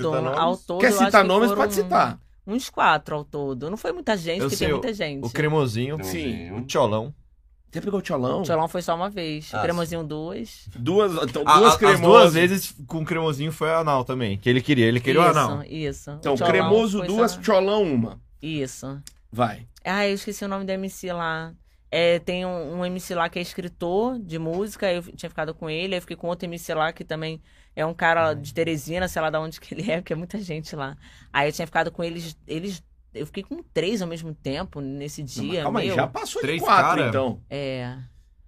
[SPEAKER 4] Todo, ao todo.
[SPEAKER 1] Quer citar
[SPEAKER 4] que
[SPEAKER 1] nomes?
[SPEAKER 4] foram
[SPEAKER 1] Pode citar.
[SPEAKER 4] Uns quatro ao todo. Não foi muita gente,
[SPEAKER 3] Eu
[SPEAKER 4] porque
[SPEAKER 3] sei,
[SPEAKER 4] tem
[SPEAKER 3] o-
[SPEAKER 4] muita gente.
[SPEAKER 3] O cremosinho,
[SPEAKER 1] Sim.
[SPEAKER 3] o tcholão.
[SPEAKER 1] Você pegou o tcholão?
[SPEAKER 4] O Tcholão foi só uma vez.
[SPEAKER 2] Ah,
[SPEAKER 4] o cremosinho duas.
[SPEAKER 1] Duas, então,
[SPEAKER 3] A-
[SPEAKER 1] duas
[SPEAKER 3] a-
[SPEAKER 1] cremosas.
[SPEAKER 3] As duas vezes com o cremosinho foi anal também. Que ele queria, ele queria o anal.
[SPEAKER 4] Isso, isso.
[SPEAKER 1] Então, cremoso duas,
[SPEAKER 4] só-
[SPEAKER 1] tcholão uma.
[SPEAKER 4] Isso.
[SPEAKER 1] Vai.
[SPEAKER 4] Ah, eu esqueci o nome do MC lá. É, tem um, um MC lá que é escritor de música, eu tinha ficado com ele, aí eu fiquei com outro MC lá que também é um cara de Teresina, sei lá de onde que ele é, porque é muita gente lá. Aí eu tinha ficado com eles, eles eu fiquei com três ao mesmo tempo nesse
[SPEAKER 1] Não, mas
[SPEAKER 4] dia.
[SPEAKER 1] calma aí, já passou de
[SPEAKER 3] Três
[SPEAKER 1] quatro,
[SPEAKER 3] cara?
[SPEAKER 1] então.
[SPEAKER 4] É.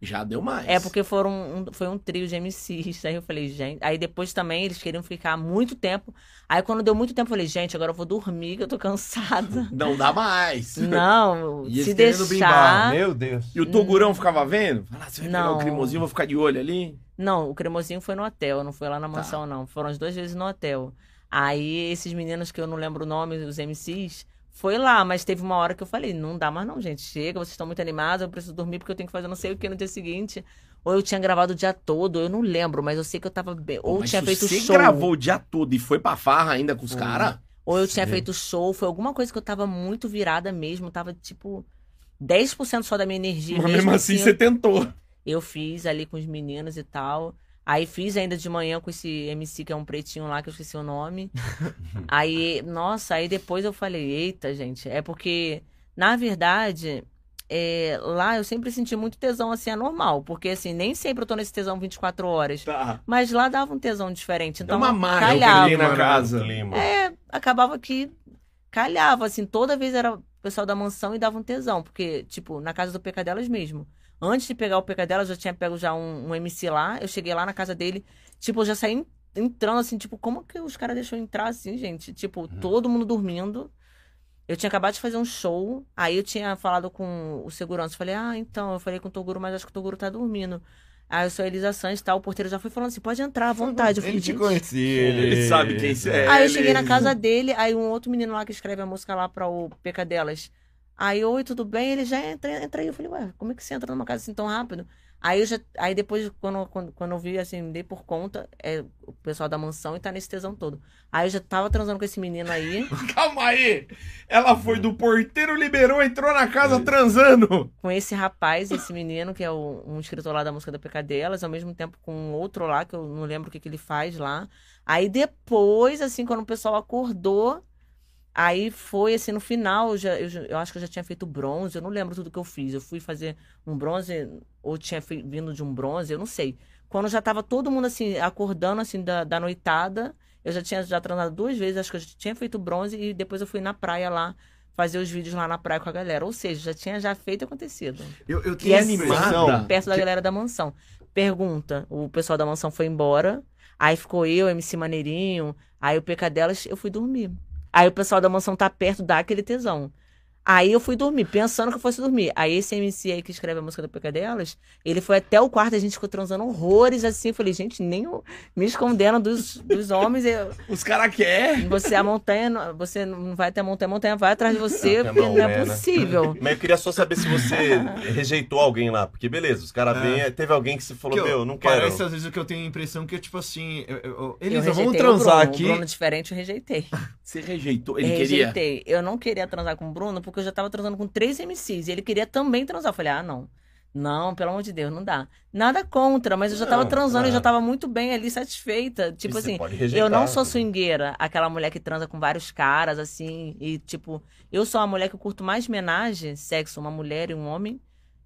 [SPEAKER 1] Já deu mais.
[SPEAKER 4] É porque foram um- foi um trio de MCs. Aí eu falei, gente. Aí depois também eles queriam ficar muito tempo. Aí quando deu muito tempo, eu falei, gente, agora eu vou dormir, que eu tô cansada.
[SPEAKER 1] Não dá mais.
[SPEAKER 4] Não,
[SPEAKER 3] E
[SPEAKER 4] se
[SPEAKER 3] querendo bimbar.
[SPEAKER 4] deixar.
[SPEAKER 3] Meu Deus.
[SPEAKER 1] E o Togurão ficava vendo? Fala, você vai pegar
[SPEAKER 4] Não.
[SPEAKER 1] o cremosinho, vou ficar de olho ali.
[SPEAKER 4] Não, o cremosinho foi no hotel, não foi lá na
[SPEAKER 1] Tá.
[SPEAKER 4] mansão, não. Foram as duas vezes no hotel. Aí esses meninos que eu não lembro o nome, os MCs, foi lá, mas teve uma hora que eu falei, não dá mais não, gente. Chega, vocês estão muito animados, eu preciso dormir porque eu tenho que fazer não sei o que no dia seguinte. Ou eu tinha gravado o dia todo, eu não lembro, mas eu sei que eu tava bem. Ou
[SPEAKER 1] Mas
[SPEAKER 4] tinha feito
[SPEAKER 1] você
[SPEAKER 4] show.
[SPEAKER 1] gravou o dia todo e foi pra farra ainda com os caras?
[SPEAKER 4] Ou eu tinha
[SPEAKER 3] Sim.
[SPEAKER 4] feito show, foi alguma coisa que eu tava muito virada mesmo, tava tipo 10% só da minha energia.
[SPEAKER 1] Mas mesmo assim você tentou.
[SPEAKER 4] Eu fiz ali com os meninos e tal. Aí fiz ainda de manhã com esse MC que é um pretinho lá, que eu esqueci o nome. aí, nossa, aí depois eu falei, eita, gente, é porque, na verdade, é, lá eu sempre senti muito tesão assim, anormal. Porque assim, nem sempre eu tô nesse tesão 24 horas.
[SPEAKER 1] Tá.
[SPEAKER 4] Mas lá dava um tesão diferente.
[SPEAKER 1] É
[SPEAKER 4] Então,
[SPEAKER 1] uma marca
[SPEAKER 4] calhava.
[SPEAKER 1] na casa.
[SPEAKER 2] Clima.
[SPEAKER 4] É, acabava que calhava, assim, toda vez era o pessoal da mansão e dava um tesão, porque, tipo, na casa do Pecadelas mesmo. Antes de pegar o Pecadelas, eu já tinha pego já um, um MC lá, eu cheguei lá na casa dele, tipo, eu já saí en- entrando, assim, tipo, como que os caras deixou eu entrar assim, gente? Tipo, todo mundo dormindo. Eu tinha acabado de fazer um show, aí eu tinha falado com o segurança, falei, ah, então, eu falei com o Toguro, mas acho que o Toguro tá dormindo. Aí eu sou a Elisa Santos, tal, o porteiro já foi falando assim, pode entrar à vontade. Eu falei,
[SPEAKER 3] Ele te
[SPEAKER 4] "Gente,
[SPEAKER 3] conhecia, ele...
[SPEAKER 1] Sabe quem você é.
[SPEAKER 4] Aí eu cheguei na casa dele, aí um outro menino lá que escreve a música lá pra o PK delas. Aí, oi, tudo bem? Ele já entra, entra aí. Eu falei, ué, como é que você entra numa casa assim tão rápido? Aí eu já, aí depois, quando, quando, quando eu vi, assim, dei por conta, é o pessoal da mansão e tá nesse tesão todo. Aí eu já tava transando com esse menino aí,
[SPEAKER 1] Calma aí. Ela foi do porteiro, liberou, entrou na casa transando.
[SPEAKER 4] com esse rapaz, esse menino, que é o- um escritor lá da música da PK delas, ao mesmo tempo com um outro lá, que eu não lembro o que, que ele faz lá. Aí depois, assim, quando o pessoal acordou, aí foi assim, no final, eu, já, eu, eu acho que eu já tinha feito bronze, eu não lembro tudo que eu fiz. Eu fui fazer um bronze, ou tinha vindo de um bronze, eu não sei. Quando já tava todo mundo, assim, acordando, assim, da, da noitada, eu já tinha já transado duas vezes, acho que eu já tinha feito bronze, e depois eu fui na praia lá, fazer os vídeos lá na praia com a galera. Ou seja, já tinha já feito e acontecido.
[SPEAKER 3] Eu, eu
[SPEAKER 1] Que
[SPEAKER 3] tenho a
[SPEAKER 1] animada.
[SPEAKER 3] impressão...
[SPEAKER 4] Perto da galera da mansão. pergunta. O pessoal da mansão foi embora. Aí ficou eu, MC Maneirinho. Aí o PK delas, eu fui dormir. Aí o pessoal da mansão tá perto, dá aquele tesão. Aí eu fui dormir, pensando que eu fosse dormir. Aí esse MC aí que escreve a música do PK delas, ele foi até o quarto, a gente ficou transando horrores assim. Eu falei, gente, nem o- me escondendo dos, dos homens. Eu,
[SPEAKER 1] Os caras querem.
[SPEAKER 4] você, a montanha, você não vai até a montanha, a montanha vai atrás de você,
[SPEAKER 2] Não,
[SPEAKER 4] porque
[SPEAKER 2] não
[SPEAKER 4] não é
[SPEAKER 2] é, né?
[SPEAKER 4] possível.
[SPEAKER 2] Mas eu queria só saber se você rejeitou alguém lá. Porque beleza, os caras vêm. Teve alguém que se falou,
[SPEAKER 5] Que eu-
[SPEAKER 2] meu, não quero.
[SPEAKER 5] Parece às vezes o que eu tenho a impressão que é tipo assim. Eu, eu- Elisa, vamos
[SPEAKER 4] rejeitei o
[SPEAKER 5] transar
[SPEAKER 4] Bruno.
[SPEAKER 5] aqui.
[SPEAKER 4] O Bruno diferente eu rejeitei.
[SPEAKER 1] Você rejeitou. Ele queria.
[SPEAKER 4] rejeitei. Eu não queria transar com o Bruno porque eu já tava transando com três MCs. E ele queria também transar. Eu falei, ah, não. Não, pelo amor de Deus, não dá. Nada contra, mas eu já tava
[SPEAKER 2] Não,
[SPEAKER 4] transando e
[SPEAKER 2] ah.
[SPEAKER 4] já tava muito bem ali, satisfeita. Tipo assim, eu não sou swingueira, aquela mulher que transa com vários caras, assim. E, tipo, eu sou uma mulher que eu curto mais homenagem, sexo, uma mulher e um homem,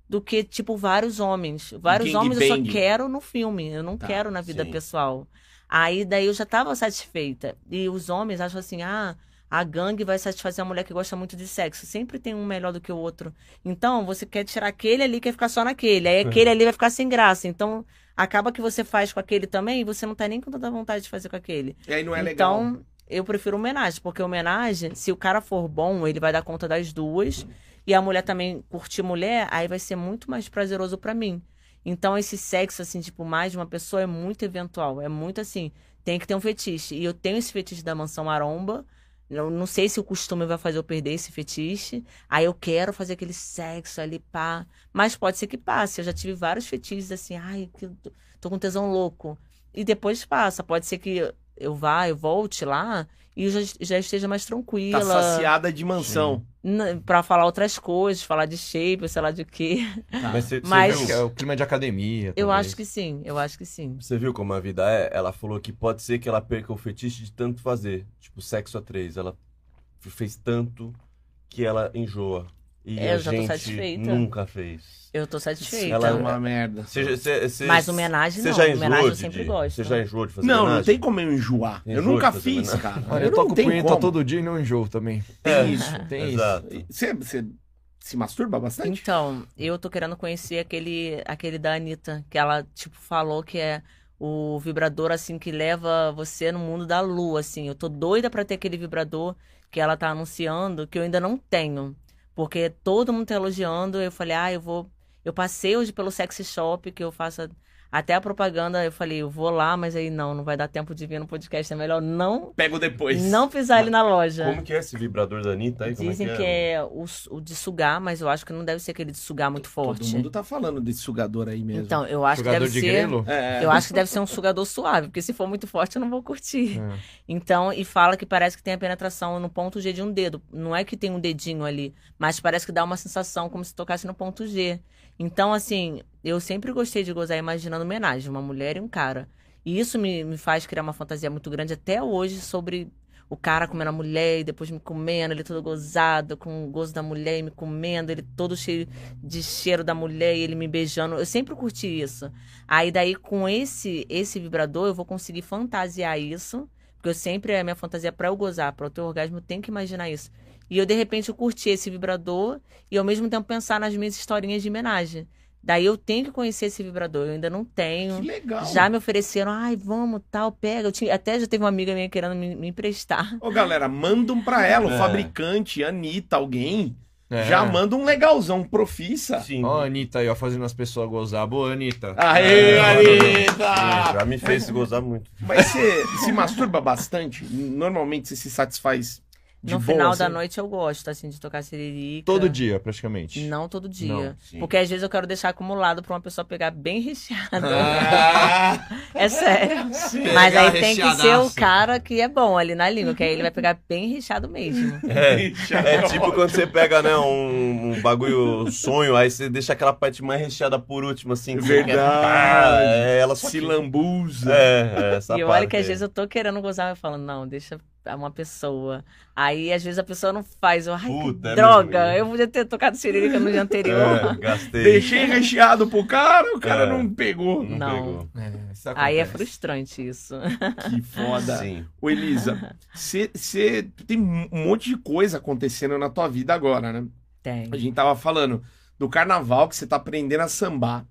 [SPEAKER 4] do que, tipo, vários homens. Vários homens eu só quero no filme, eu não
[SPEAKER 1] Tá,
[SPEAKER 4] quero na vida
[SPEAKER 2] sim.
[SPEAKER 4] pessoal. Aí daí eu já tava satisfeita. E os homens acham assim, ah, a gangue vai satisfazer a mulher que gosta muito de sexo. Sempre tem um melhor do que o outro. Então, você quer tirar aquele ali, quer ficar só naquele. Aí aquele ali vai ficar sem graça. Então, acaba que você faz com aquele também e você não tá nem com tanta vontade de fazer com aquele.
[SPEAKER 1] E aí não é legal.
[SPEAKER 4] Então, eu prefiro homenagem, porque homenagem, se o cara for bom, ele vai dar conta das duas. E a mulher também curtir mulher, aí vai ser muito mais prazeroso pra mim. Então, esse sexo, assim, tipo, mais de uma pessoa é muito eventual. É muito assim, tem que ter um fetiche. E eu tenho esse fetiche da mansão maromba. Eu não sei se o costume vai fazer eu perder esse fetiche. Aí eu quero fazer aquele sexo ali, pá. Mas pode ser que passe. Eu já tive vários fetiches assim, ai, que tô com tesão louco. E depois passa. Pode ser que eu vá, eu volte lá e já, já esteja mais tranquila.
[SPEAKER 1] Tá saciada de mansão.
[SPEAKER 4] Pra falar outras coisas, falar de shape, sei lá de quê.
[SPEAKER 2] Mas você,
[SPEAKER 4] Mas-
[SPEAKER 5] Que
[SPEAKER 2] viu?
[SPEAKER 5] é o clima de academia.
[SPEAKER 4] Eu
[SPEAKER 5] talvez.
[SPEAKER 4] acho que sim, eu acho que sim.
[SPEAKER 2] Você viu como a vida é? Ela falou que pode ser que ela perca o fetiche de tanto fazer. Tipo, sexo a três. Ela fez tanto que ela enjoa. E
[SPEAKER 4] É,
[SPEAKER 2] a
[SPEAKER 4] eu já tô satisfeita.
[SPEAKER 2] nunca fez.
[SPEAKER 4] Eu tô satisfeita.
[SPEAKER 1] Ela é
[SPEAKER 2] Ela-
[SPEAKER 1] uma merda.
[SPEAKER 2] Você, você, você,
[SPEAKER 4] Mas homenagem não,
[SPEAKER 2] já
[SPEAKER 4] homenagem eu sempre
[SPEAKER 2] de-
[SPEAKER 4] gosto.
[SPEAKER 2] Você já enjoou de fazer
[SPEAKER 1] Não, não
[SPEAKER 2] homenagem?
[SPEAKER 1] tem como eu enjoar. Eu
[SPEAKER 2] Enjoa
[SPEAKER 1] nunca fiz,
[SPEAKER 2] homenagem.
[SPEAKER 1] cara.
[SPEAKER 5] Olha, eu
[SPEAKER 1] não
[SPEAKER 5] toco punheta todo dia e não enjoo também.
[SPEAKER 1] Tem isso.
[SPEAKER 5] Tem isso.
[SPEAKER 2] Exato.
[SPEAKER 1] Você, você se masturba bastante?
[SPEAKER 4] Então, eu tô querendo conhecer aquele, aquele da Anitta, que ela, tipo, falou que é o vibrador, assim, que leva você no mundo da lua, assim. Eu tô doida pra ter aquele vibrador que ela tá anunciando, que eu ainda não tenho. Porque todo mundo tá elogiando, eu falei, ah, eu vou... Eu passei hoje pelo sexy shop, que eu faço até a propaganda, eu falei, eu vou lá, mas aí não, não vai dar tempo de vir no podcast, é melhor não,
[SPEAKER 1] Pego depois.
[SPEAKER 4] não pisar ali na loja.
[SPEAKER 2] Como que é esse vibrador da Anitta aí? Como
[SPEAKER 4] Dizem
[SPEAKER 2] é
[SPEAKER 4] que é o, o de sugar, mas eu acho que não deve ser aquele de sugar muito forte.
[SPEAKER 1] Todo mundo tá falando desse sugador aí mesmo.
[SPEAKER 4] Então, eu acho
[SPEAKER 5] Jogador
[SPEAKER 4] que deve
[SPEAKER 5] de
[SPEAKER 4] ser.
[SPEAKER 5] grelo?
[SPEAKER 1] É.
[SPEAKER 4] Eu acho que deve ser um sugador suave, porque se for muito forte eu não vou curtir.
[SPEAKER 5] É.
[SPEAKER 4] Então, e fala que parece que tem a penetração no ponto G de um dedo. Não é que tem um dedinho ali, mas parece que dá uma sensação como se tocasse no ponto G. Então, assim, eu sempre gostei de gozar imaginando homenagem, uma mulher e um cara. E isso me, me faz criar uma fantasia muito grande até hoje sobre o cara comendo a mulher e depois me comendo, ele todo gozado, com o gozo da mulher e me comendo, ele todo cheio de cheiro da mulher e ele me beijando. Eu sempre curti isso. Aí daí com esse esse vibrador eu vou conseguir fantasiar isso, porque eu sempre é a minha fantasia pra eu gozar, para o teu orgasmo eu tenho que imaginar isso. E eu de repente eu curti esse vibrador e ao mesmo tempo pensar nas minhas historinhas de homenagem. Daí eu tenho que conhecer esse vibrador, eu ainda não tenho.
[SPEAKER 1] Que legal.
[SPEAKER 4] Já me ofereceram, ai, vamos, tal, pega. Eu tinha, até já teve uma amiga minha querendo me, me emprestar.
[SPEAKER 1] Ô, galera, mandam pra ela, o
[SPEAKER 2] É.
[SPEAKER 1] fabricante, Anitta, alguém.
[SPEAKER 5] É.
[SPEAKER 1] Já manda um legalzão, profissa.
[SPEAKER 2] Sim.
[SPEAKER 5] Ó, a Anitta aí, ó, fazendo as pessoas gozar. Boa, Anitta.
[SPEAKER 1] Aê,
[SPEAKER 2] Sim,
[SPEAKER 1] Anitta!
[SPEAKER 2] Já me fez gozar muito.
[SPEAKER 1] Mas você se masturba bastante? Normalmente você se satisfaz
[SPEAKER 4] no
[SPEAKER 1] boa,
[SPEAKER 4] final
[SPEAKER 1] assim?
[SPEAKER 4] da noite eu gosto, assim, de tocar siririca.
[SPEAKER 5] Todo dia, praticamente.
[SPEAKER 4] Não todo dia.
[SPEAKER 5] Não,
[SPEAKER 2] sim.
[SPEAKER 4] Porque às vezes eu quero deixar acumulado pra uma pessoa pegar bem recheada.
[SPEAKER 1] Ah,
[SPEAKER 4] É sério. Mas aí tem que ser o cara que é bom ali na língua, que aí ele vai pegar bem recheado mesmo.
[SPEAKER 2] É, é tipo quando você pega, né, um, um bagulho sonho, aí você deixa aquela parte mais recheada por último, assim.
[SPEAKER 1] Verdade.
[SPEAKER 2] É, ela só
[SPEAKER 1] se
[SPEAKER 2] que-
[SPEAKER 1] lambuza.
[SPEAKER 2] É, é, essa
[SPEAKER 4] e olha que às vezes eu tô querendo gozar, eu falo, não, deixa uma pessoa. Aí às vezes a pessoa não faz. Eu, ai,
[SPEAKER 2] Puta, é
[SPEAKER 4] que droga!
[SPEAKER 2] mesmo.
[SPEAKER 4] Eu podia ter tocado siririca no dia
[SPEAKER 2] É,
[SPEAKER 4] anterior.
[SPEAKER 2] gastei.
[SPEAKER 1] Deixei recheado pro cara, o cara
[SPEAKER 2] É.
[SPEAKER 1] não pegou.
[SPEAKER 2] Não,
[SPEAKER 4] Não.
[SPEAKER 2] pegou.
[SPEAKER 5] É,
[SPEAKER 4] Aí é frustrante isso.
[SPEAKER 1] Que foda.
[SPEAKER 2] Sim.
[SPEAKER 1] Ô, Elisa, você tem um monte de coisa acontecendo na tua vida agora, né?
[SPEAKER 4] Tem.
[SPEAKER 1] A gente tava falando do carnaval que você tá aprendendo a sambar.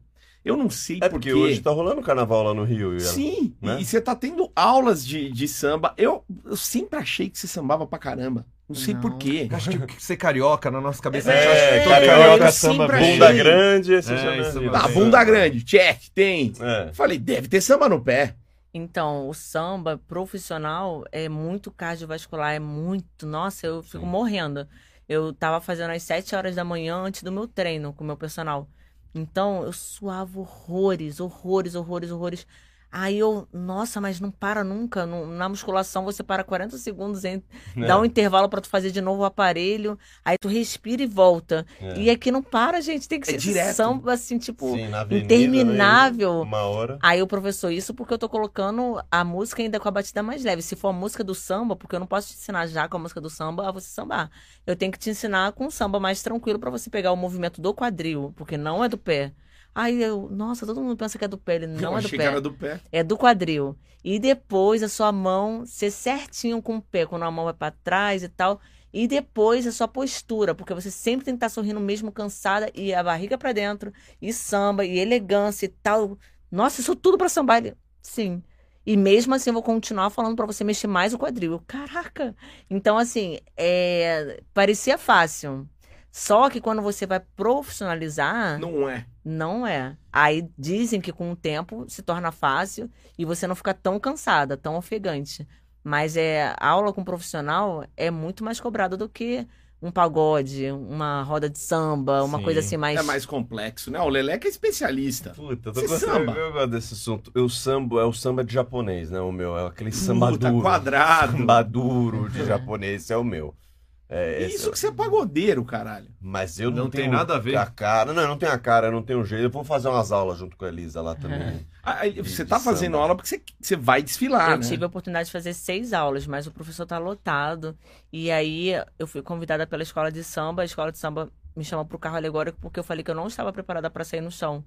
[SPEAKER 1] Eu não sei
[SPEAKER 2] É
[SPEAKER 1] por
[SPEAKER 2] porque
[SPEAKER 1] quê.
[SPEAKER 2] hoje tá rolando carnaval lá no Rio. e-
[SPEAKER 1] Sim,
[SPEAKER 2] né?
[SPEAKER 1] e você tá tendo aulas de, de samba. Eu, eu sempre achei que você sambava pra caramba. Não sei
[SPEAKER 4] Não.
[SPEAKER 1] por quê.
[SPEAKER 5] Acho que ser carioca na nossa cabeça.
[SPEAKER 2] É,
[SPEAKER 5] a gente acha que todo
[SPEAKER 2] carioca,
[SPEAKER 5] carioca
[SPEAKER 1] eu
[SPEAKER 5] samba
[SPEAKER 1] sempre
[SPEAKER 5] bem.
[SPEAKER 1] achei.
[SPEAKER 2] Bunda grande, esse
[SPEAKER 5] É,
[SPEAKER 2] chama
[SPEAKER 5] isso
[SPEAKER 2] de-
[SPEAKER 5] mesmo.
[SPEAKER 1] Ah, bunda grande, check, tem.
[SPEAKER 2] É.
[SPEAKER 1] Falei, deve ter samba no pé.
[SPEAKER 4] Então, o samba profissional é muito cardiovascular, é muito. Nossa, eu fico
[SPEAKER 2] Sim.
[SPEAKER 4] morrendo. Eu tava fazendo às 7 horas da manhã antes do meu treino com o meu personal. Então, eu suava horrores, horrores, horrores, horrores. Aí eu, nossa, mas não para nunca. Na musculação você para 40 segundos, hein?
[SPEAKER 2] É.
[SPEAKER 4] dá um intervalo pra tu fazer de novo o aparelho, aí tu respira e volta.
[SPEAKER 2] É.
[SPEAKER 4] E aqui não para, gente. Tem que
[SPEAKER 1] É
[SPEAKER 4] ser
[SPEAKER 1] direto.
[SPEAKER 4] samba assim, tipo,
[SPEAKER 2] Sim, avenida,
[SPEAKER 4] interminável.
[SPEAKER 2] né? Uma hora.
[SPEAKER 4] Aí o professor, isso porque eu tô colocando a música ainda com a batida mais leve. Se for a música do samba, porque eu não posso te ensinar já com a música do samba a você sambar. Eu tenho que te ensinar com o samba mais tranquilo pra você pegar o movimento do quadril, porque não é do pé. Aí eu, nossa, todo mundo pensa que é do pé, ele não
[SPEAKER 1] eu
[SPEAKER 4] é do pé.
[SPEAKER 1] do pé.
[SPEAKER 4] É do quadril. E depois a sua mão ser certinho com o pé, quando a mão vai pra trás e tal. E depois a sua postura, porque você sempre tem que estar sorrindo mesmo cansada e a barriga pra dentro, e samba, e elegância e tal. Nossa, isso tudo pra sambar. Ele, sim. E mesmo assim eu vou continuar falando pra você mexer mais o quadril. Caraca! Então, assim, é... parecia fácil. Só que quando você vai profissionalizar.
[SPEAKER 1] Não é.
[SPEAKER 4] Não é. Aí dizem que com o tempo se torna fácil e você não fica tão cansada, tão ofegante. Mas é aula com profissional é muito mais cobrada do que um pagode, uma roda de samba, uma
[SPEAKER 5] Sim.
[SPEAKER 4] coisa assim mais.
[SPEAKER 1] É mais complexo, né? O Leleca é especialista.
[SPEAKER 2] Puta, eu tô
[SPEAKER 1] Você
[SPEAKER 2] gostando.
[SPEAKER 1] samba.
[SPEAKER 2] Eu gosto desse assunto. Eu sambo, é o samba de japonês, né? O meu. É aquele samba
[SPEAKER 1] Puta,
[SPEAKER 2] duro.
[SPEAKER 1] quadrado.
[SPEAKER 2] Samba duro de japonês, esse é o meu. É,
[SPEAKER 1] Isso
[SPEAKER 2] é-
[SPEAKER 1] que você é pagodeiro, caralho.
[SPEAKER 2] Mas eu não,
[SPEAKER 5] Não tem
[SPEAKER 2] tenho
[SPEAKER 5] nada a ver.
[SPEAKER 2] A cara, não, eu não tenho a cara, eu não tenho jeito. Eu vou fazer umas aulas junto com a Elisa lá também.
[SPEAKER 1] Aí,
[SPEAKER 2] De-
[SPEAKER 1] você tá fazendo
[SPEAKER 2] samba.
[SPEAKER 1] aula porque você, você vai desfilar,
[SPEAKER 4] eu
[SPEAKER 1] né?
[SPEAKER 4] tive a oportunidade de fazer seis aulas, mas o professor tá lotado. E aí eu fui convidada pela escola de samba. A escola de samba me chamou pro carro alegórico porque eu falei que eu não estava preparada para sair no chão.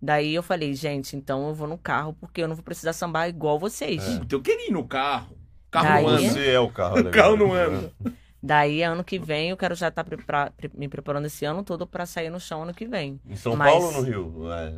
[SPEAKER 4] Daí eu falei, gente, então eu vou no carro porque eu não vou precisar sambar igual vocês.
[SPEAKER 2] É.
[SPEAKER 1] Puta, eu queria ir no carro. O carro
[SPEAKER 4] Daí-
[SPEAKER 1] não anda.
[SPEAKER 2] Você é o carro.
[SPEAKER 1] O
[SPEAKER 2] né,
[SPEAKER 1] carro não anda.
[SPEAKER 4] Daí, ano que vem, eu quero já estar me preparando esse ano todo para sair no chão ano que vem.
[SPEAKER 2] Em São
[SPEAKER 4] Mas-
[SPEAKER 2] Paulo ou no Rio? É.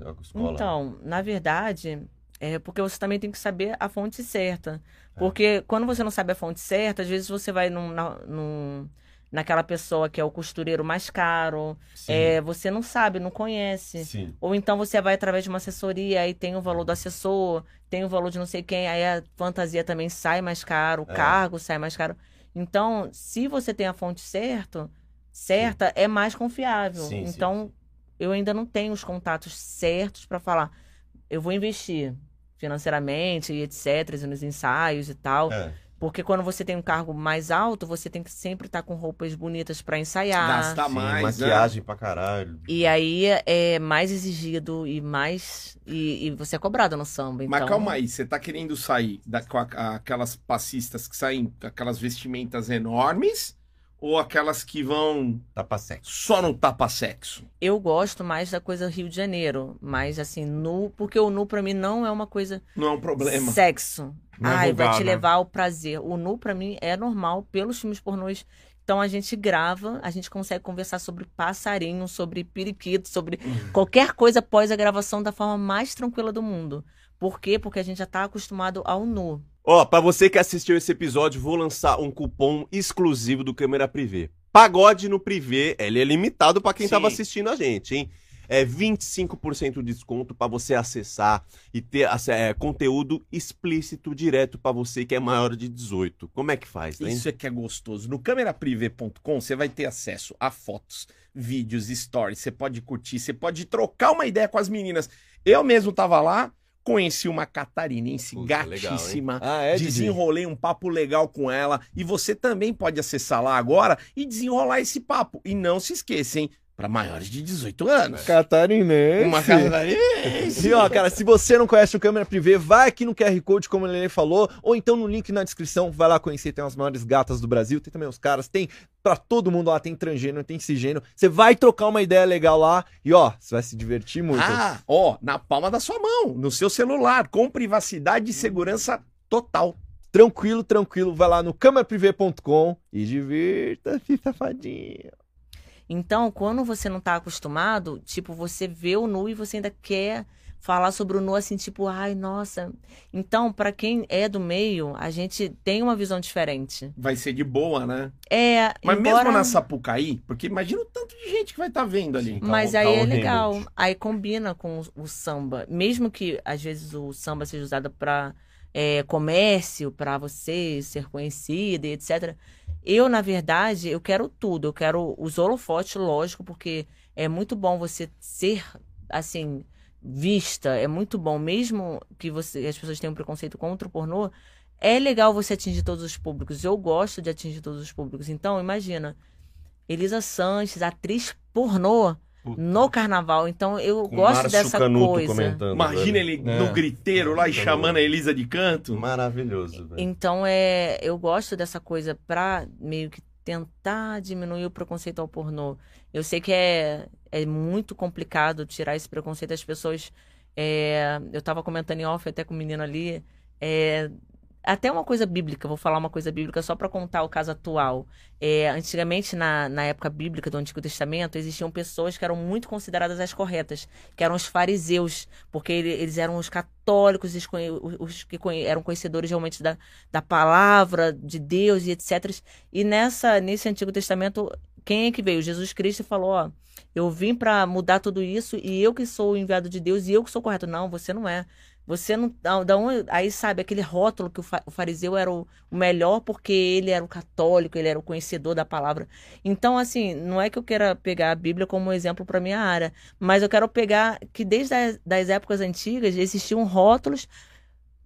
[SPEAKER 4] Então, na verdade, é porque você também tem que saber a fonte certa. Porque quando você não sabe a fonte certa, às vezes você vai num, na, num- naquela pessoa que é o costureiro mais caro, é, você não sabe, não conhece.
[SPEAKER 2] Sim.
[SPEAKER 4] Ou então você vai através de uma assessoria, aí tem o valor do assessor, tem o valor de não sei quem, aí a fantasia também sai mais caro, o
[SPEAKER 2] É.
[SPEAKER 4] cargo sai mais caro. Então, se você tem a fonte certo, certa, é mais confiável.
[SPEAKER 2] Sim, sim,
[SPEAKER 4] então,
[SPEAKER 2] sim.
[SPEAKER 4] eu ainda não tenho os contatos certos para falar, eu vou investir financeiramente e etc, nos ensaios e tal.
[SPEAKER 2] É.
[SPEAKER 4] Porque quando você tem um cargo mais alto, você tem que sempre estar com roupas bonitas para ensaiar.
[SPEAKER 1] Gastar
[SPEAKER 2] Sim,
[SPEAKER 1] mais, né?
[SPEAKER 2] maquiagem pra caralho.
[SPEAKER 4] E aí é mais exigido e mais. E, e você é cobrado no samba. Então...
[SPEAKER 1] Mas calma aí, você tá querendo sair da, com a- a- aquelas passistas que saem com aquelas vestimentas enormes ou aquelas que vão
[SPEAKER 2] Tapa sexo.
[SPEAKER 1] só no tapa-sexo?
[SPEAKER 4] Eu gosto mais da coisa Rio de Janeiro. Mais assim, nu. Porque o nu pra mim não é uma coisa.
[SPEAKER 1] Não é um problema.
[SPEAKER 4] Sexo.
[SPEAKER 5] Não é
[SPEAKER 4] Ai, vai
[SPEAKER 5] vulgar,
[SPEAKER 4] te
[SPEAKER 5] né?
[SPEAKER 4] levar ao prazer. O nu pra mim é normal pelos filmes pornôs. Então a gente grava, a gente consegue conversar sobre passarinho, sobre periquito, sobre
[SPEAKER 1] Uhum.
[SPEAKER 4] qualquer coisa após a gravação da forma mais tranquila do mundo. Por quê? Porque a gente já tá acostumado ao nu.
[SPEAKER 2] Ó, pra você que assistiu esse episódio, vou lançar um cupom exclusivo do Câmera Privé. Pagode no Privé, ele é limitado pra quem
[SPEAKER 1] Sim.
[SPEAKER 2] tava assistindo a gente, hein? É 25% de desconto pra você acessar e ter é, conteúdo explícito direto pra você que é maior de 18. Como é que faz, né?
[SPEAKER 1] Isso é que é gostoso. No cameraprivé.com você vai ter acesso a fotos, vídeos, stories. Você pode curtir, você pode trocar uma ideia com as meninas. Eu mesmo tava lá, conheci uma catarinense
[SPEAKER 2] Puta, legal,
[SPEAKER 1] gatíssima.
[SPEAKER 3] Ah, é?
[SPEAKER 1] Desenrolei um papo legal com ela e você também pode acessar lá agora e desenrolar esse papo. E não se esqueça, hein? Para maiores de 18 anos.
[SPEAKER 3] Catarinense.
[SPEAKER 1] Uma catarinense.
[SPEAKER 3] E ó, cara, se você não conhece o Câmera Privé, vai aqui no QR Code, como ele falou, ou então no link na descrição, vai lá conhecer, tem as maiores gatas do Brasil, tem também os caras, tem pra todo mundo lá, tem transgênero, tem cisgênero. Você vai trocar uma ideia legal lá e ó, você vai se divertir muito.
[SPEAKER 1] Ah, ó, na palma da sua mão, no seu celular, com privacidade e segurança total.
[SPEAKER 3] Tranquilo, tranquilo, vai lá no cameraprivé.com e divirta-se, safadinho.
[SPEAKER 4] Então, quando você não tá acostumado, tipo, você vê o nu e você ainda quer falar sobre o nu assim, tipo, ai, nossa. Então, pra quem é do meio, a gente tem uma visão diferente.
[SPEAKER 1] Vai ser de boa, né?
[SPEAKER 4] É,
[SPEAKER 1] Mas
[SPEAKER 4] embora...
[SPEAKER 1] mesmo na Sapucaí, porque imagina o tanto de gente que vai estar vendo ali.
[SPEAKER 4] Mas
[SPEAKER 2] Tá-
[SPEAKER 4] aí
[SPEAKER 2] tá
[SPEAKER 4] é
[SPEAKER 2] horrendo.
[SPEAKER 4] legal. Aí combina com o, o samba. Mesmo que às vezes o samba seja usado para comércio, para você ser conhecida e etc. Eu, na verdade, eu quero tudo. Eu quero os holofotes, lógico, porque é muito bom você ser assim vista. É muito bom, mesmo que você as pessoas tenham preconceito contra o pornô. É legal você atingir todos os públicos. Eu gosto de atingir todos os públicos. Então, imagina, Elisa Sanches, atriz pornô no carnaval. Então eu
[SPEAKER 2] Com
[SPEAKER 4] gosto
[SPEAKER 2] Márcio
[SPEAKER 4] dessa
[SPEAKER 2] Canuto
[SPEAKER 4] coisa.
[SPEAKER 2] comentando.
[SPEAKER 1] Imagina
[SPEAKER 2] velho.
[SPEAKER 1] ele
[SPEAKER 3] É.
[SPEAKER 1] no griteiro lá e
[SPEAKER 2] Tá
[SPEAKER 1] chamando a Elisa de canto.
[SPEAKER 2] Maravilhoso, velho.
[SPEAKER 4] Então é, eu gosto dessa coisa pra meio que tentar diminuir o preconceito ao pornô. Eu sei que é, é muito complicado tirar esse preconceito das pessoas. é, eu tava comentando em off até com o menino ali. é, até uma coisa bíblica, vou falar uma coisa bíblica só para contar o caso atual. É, antigamente, na, na época bíblica do Antigo Testamento, existiam pessoas que eram muito consideradas as corretas, que eram os fariseus, porque ele- eles eram os católicos, os, os que eram conhecedores realmente da, da palavra de Deus e etc. E nessa, nesse Antigo Testamento, quem é que veio? Jesus Cristo falou: Ó, eu vim para mudar tudo isso e eu que sou o enviado de Deus e eu que sou correto. Não, você não é. Você não. Da, onde, aí sabe, aquele rótulo que o, fa- o fariseu era o, melhor porque ele era o católico, ele era o conhecedor da palavra. Então, assim, não é que eu queira pegar a Bíblia como exemplo para minha área, mas eu quero pegar que desde as das épocas antigas existiam rótulos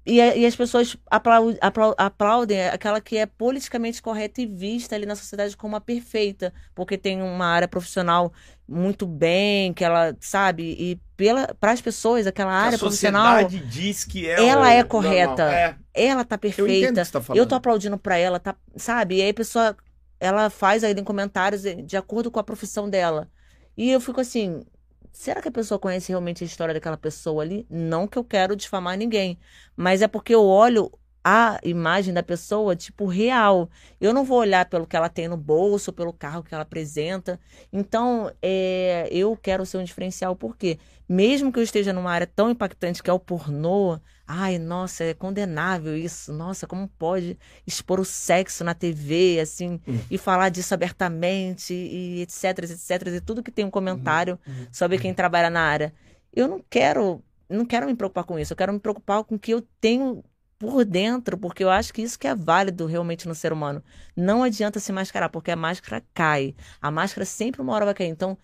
[SPEAKER 4] e, e as pessoas aplau- aplau- aplaudem aquela que é politicamente correta e vista ali na sociedade como a perfeita, porque tem uma área profissional muito bem, que ela sabe, e para as pessoas, aquela área
[SPEAKER 1] a
[SPEAKER 4] profissional,
[SPEAKER 1] sociedade diz que é
[SPEAKER 4] ela é correta.
[SPEAKER 1] É,
[SPEAKER 4] ela tá
[SPEAKER 1] eu o
[SPEAKER 4] perfeita.
[SPEAKER 1] que você tá.
[SPEAKER 4] Eu tô aplaudindo pra ela, tá, sabe? E aí a pessoa, ela faz aí em comentários de acordo com a profissão dela. E eu fico assim, será que a pessoa conhece realmente a história daquela pessoa ali? Não que eu quero difamar ninguém, mas é porque eu olho a imagem da pessoa, tipo, real. Eu não vou olhar pelo que ela tem no bolso, pelo carro que ela apresenta. Então, é, eu quero ser um diferencial, porque mesmo que eu esteja numa área tão impactante que é o pornô, ai, nossa, é condenável isso. Nossa, como pode expor o sexo na TV, assim,
[SPEAKER 1] Hum.
[SPEAKER 4] e falar disso abertamente, e etc, etc, e tudo que tem um comentário sobre quem trabalha na área. Eu não quero, não quero me preocupar com isso. Eu quero me preocupar com o que eu tenho por dentro, porque eu acho que isso que é válido realmente no ser humano. Não adianta se mascarar, porque a máscara cai. A máscara sempre uma hora vai cair. Então,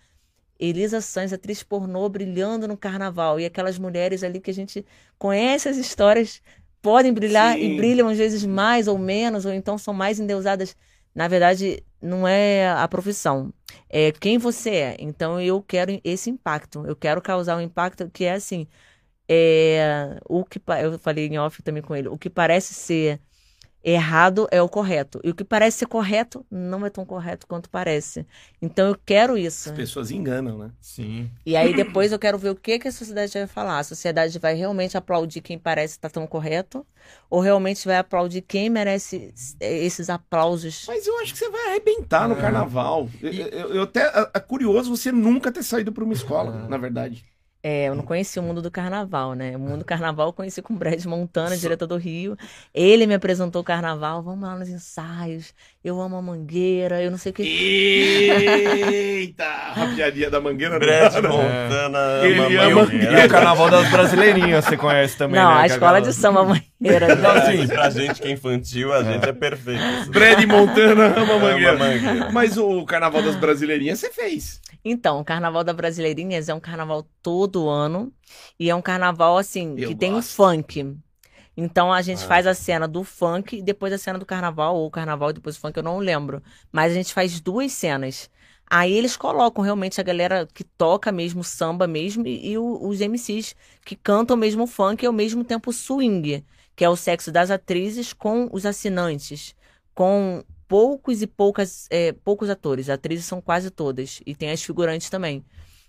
[SPEAKER 4] Elisa Sanz, atriz pornô, brilhando no carnaval. E aquelas mulheres ali que a gente conhece as histórias, podem brilhar
[SPEAKER 1] Sim.
[SPEAKER 4] e brilham às vezes mais ou menos, ou então são mais endeusadas. Na verdade, não é a profissão, é quem você é. Então, eu quero esse impacto. Eu quero causar um impacto que é assim. É, o que eu falei em off também com ele, o que parece ser errado é o correto. E o que parece ser correto não é tão correto quanto parece. Então eu quero isso.
[SPEAKER 1] As pessoas enganam, né?
[SPEAKER 3] Sim.
[SPEAKER 4] E aí depois eu quero ver o que, que a sociedade vai falar. A sociedade vai realmente aplaudir quem parece estar tão correto? Ou realmente vai aplaudir quem merece esses aplausos?
[SPEAKER 1] Mas eu acho que você vai arrebentar no
[SPEAKER 3] É.
[SPEAKER 1] carnaval. Eu, eu- eu até é- é curioso você nunca ter saído para uma escola,
[SPEAKER 3] É.
[SPEAKER 1] na verdade.
[SPEAKER 4] É, eu não conheci o mundo do carnaval, né? O mundo do carnaval eu conheci com o Brad Montana, diretor do Rio. Ele me apresentou o carnaval, vamos lá nos ensaios. Eu amo a mangueira, eu não sei o que.
[SPEAKER 1] Eita! A piadinha da mangueira
[SPEAKER 2] Brad
[SPEAKER 1] não não.
[SPEAKER 2] Montana
[SPEAKER 1] Ele
[SPEAKER 2] ama
[SPEAKER 3] E
[SPEAKER 2] mangueira.
[SPEAKER 3] o Carnaval das Brasileirinhas, você conhece também,
[SPEAKER 4] Não,
[SPEAKER 3] né?
[SPEAKER 4] a escola
[SPEAKER 3] galera-
[SPEAKER 4] de samba mangueira.
[SPEAKER 2] Não,
[SPEAKER 4] né?
[SPEAKER 2] assim, pra gente que é infantil, a gente é perfeito.
[SPEAKER 1] Brad Montana ama
[SPEAKER 2] Ama
[SPEAKER 1] mangueira.
[SPEAKER 2] mangueira.
[SPEAKER 1] Mas o Carnaval das Brasileirinhas você fez.
[SPEAKER 4] Então, o Carnaval da Brasileirinhas é um carnaval todo ano. E é um carnaval, assim,
[SPEAKER 1] Eu
[SPEAKER 4] que tem um
[SPEAKER 1] gosto.
[SPEAKER 4] funk. Então a gente
[SPEAKER 2] Ah.
[SPEAKER 4] faz a cena do funk e depois a cena do carnaval, ou o carnaval e depois o funk, eu não lembro. Mas a gente faz duas cenas. Aí eles colocam realmente a galera que toca mesmo samba mesmo e, e os MCs que cantam mesmo funk e ao mesmo tempo swing, que é o sexo das atrizes com os assinantes, com poucos e poucas, é, poucos atores. Atrizes são quase todas e tem as figurantes também.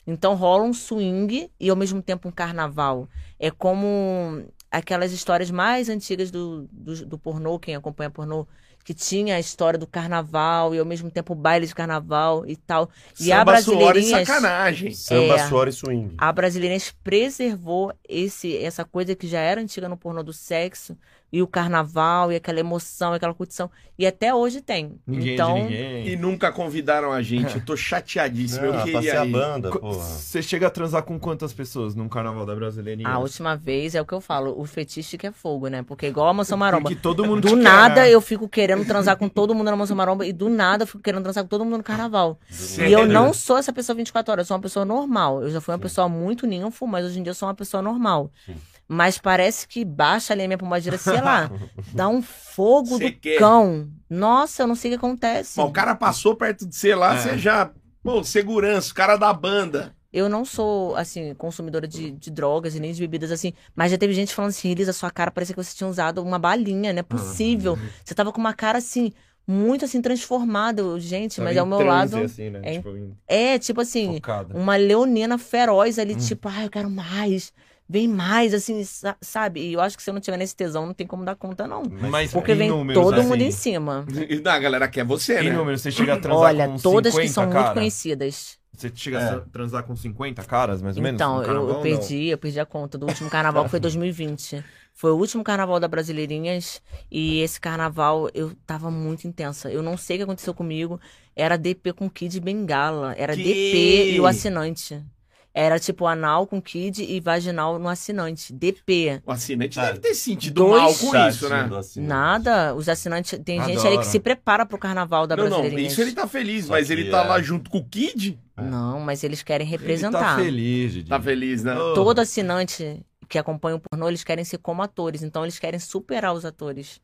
[SPEAKER 4] Então rola um swing e ao mesmo tempo um carnaval. É como aquelas histórias mais antigas do, do, do pornô, quem acompanha pornô, que tinha a história do carnaval e ao mesmo tempo o baile de carnaval e tal. E a
[SPEAKER 1] Samba, suor e
[SPEAKER 4] Brasileirinhas,
[SPEAKER 1] sacanagem.
[SPEAKER 2] Samba,
[SPEAKER 4] É.
[SPEAKER 2] suor e swing.
[SPEAKER 4] a Brasileirinhas preservou esse, essa coisa que já era antiga no pornô do sexo e o carnaval e aquela emoção, aquela curtição. E até hoje tem.
[SPEAKER 3] Ninguém
[SPEAKER 4] então,
[SPEAKER 3] de ninguém.
[SPEAKER 1] E nunca convidaram a gente. Eu tô chateadíssimo. eu
[SPEAKER 2] Ah,
[SPEAKER 1] queria
[SPEAKER 2] passei a banda, porra.
[SPEAKER 3] Você chega a transar com quantas pessoas num carnaval da Brasileirinha?
[SPEAKER 4] a última vez é o que eu falo, o fetiche que é fogo, né? Porque igual a Mansão Maromba.
[SPEAKER 3] Porque todo mundo
[SPEAKER 4] Do
[SPEAKER 3] te quer,
[SPEAKER 4] nada
[SPEAKER 3] né?
[SPEAKER 4] eu fico querendo transar com todo mundo na Mansão Maromba e do nada eu fico querendo transar com todo mundo no carnaval.
[SPEAKER 1] Sério?
[SPEAKER 4] E eu não sou essa pessoa 24 horas, eu sou uma pessoa normal. Eu já fui uma pessoa muito ninfo, mas hoje em dia eu sou uma pessoa normal.
[SPEAKER 2] Sim.
[SPEAKER 4] Mas parece que baixa ali a minha pombagira, sei lá, dá um fogo
[SPEAKER 1] Cê
[SPEAKER 4] do
[SPEAKER 1] quer.
[SPEAKER 4] cão. Nossa, eu não sei o que acontece.
[SPEAKER 1] Mas o cara passou perto de você lá,
[SPEAKER 3] É.
[SPEAKER 1] você já. Pô, segurança, o cara da banda.
[SPEAKER 4] Eu não sou, assim, consumidora de, de drogas e nem de bebidas assim. Mas já teve gente falando assim, Elisa, sua cara parecia que você tinha usado uma balinha, não é possível. Você tava com uma cara assim, muito assim, transformada. Eu, Gente,
[SPEAKER 3] Tava
[SPEAKER 4] mas ao meu
[SPEAKER 3] transe,
[SPEAKER 4] lado.
[SPEAKER 3] Assim, né?
[SPEAKER 4] é-
[SPEAKER 3] Tipo, em-
[SPEAKER 4] É, tipo assim,
[SPEAKER 3] focada.
[SPEAKER 4] uma leonina feroz ali, tipo, ai, eu quero mais. Vem mais, assim, sa- sabe? E eu acho que se eu não tiver nesse tesão, não tem como dar conta, não.
[SPEAKER 3] Mas
[SPEAKER 4] Porque
[SPEAKER 3] em
[SPEAKER 4] vem
[SPEAKER 3] números,
[SPEAKER 4] todo
[SPEAKER 3] assim,
[SPEAKER 4] mundo em cima.
[SPEAKER 1] E não, a galera quer você,
[SPEAKER 3] Em
[SPEAKER 1] né?
[SPEAKER 3] números, você chega a transar
[SPEAKER 4] Olha,
[SPEAKER 3] com
[SPEAKER 4] todas
[SPEAKER 3] 50,
[SPEAKER 4] que são
[SPEAKER 3] cara?
[SPEAKER 4] muito conhecidas.
[SPEAKER 3] Você chega
[SPEAKER 2] É.
[SPEAKER 3] a transar com 50 caras, mais ou menos?
[SPEAKER 4] Então, eu,
[SPEAKER 3] carnaval,
[SPEAKER 4] eu
[SPEAKER 3] não?
[SPEAKER 4] perdi, eu perdi a conta do último carnaval, que foi 2020. Foi o último carnaval da Brasileirinhas e esse carnaval eu tava muito intensa. Eu não sei o que aconteceu comigo. Era DP com Kid Bengala. Era
[SPEAKER 1] Que?
[SPEAKER 4] DP e o assinante. Era tipo anal com Kid e vaginal no assinante. DP.
[SPEAKER 1] O assinante
[SPEAKER 2] Tá.
[SPEAKER 1] deve ter sentido
[SPEAKER 4] Dois
[SPEAKER 1] mal com isso, né?
[SPEAKER 4] Nada. Os assinantes. Tem gente
[SPEAKER 3] Adoro.
[SPEAKER 4] aí que se prepara pro carnaval da
[SPEAKER 1] Não, não,
[SPEAKER 4] Brasileirinhas.
[SPEAKER 1] isso ele tá feliz, mas ele tá
[SPEAKER 2] é-
[SPEAKER 1] lá junto com o Kid.
[SPEAKER 4] Não, mas eles querem
[SPEAKER 3] Ele
[SPEAKER 4] representar.
[SPEAKER 3] tá feliz, Didi.
[SPEAKER 1] Tá feliz, né?
[SPEAKER 3] Oh.
[SPEAKER 4] todo assinante que acompanha o pornô, eles querem ser como atores, então eles querem superar os atores.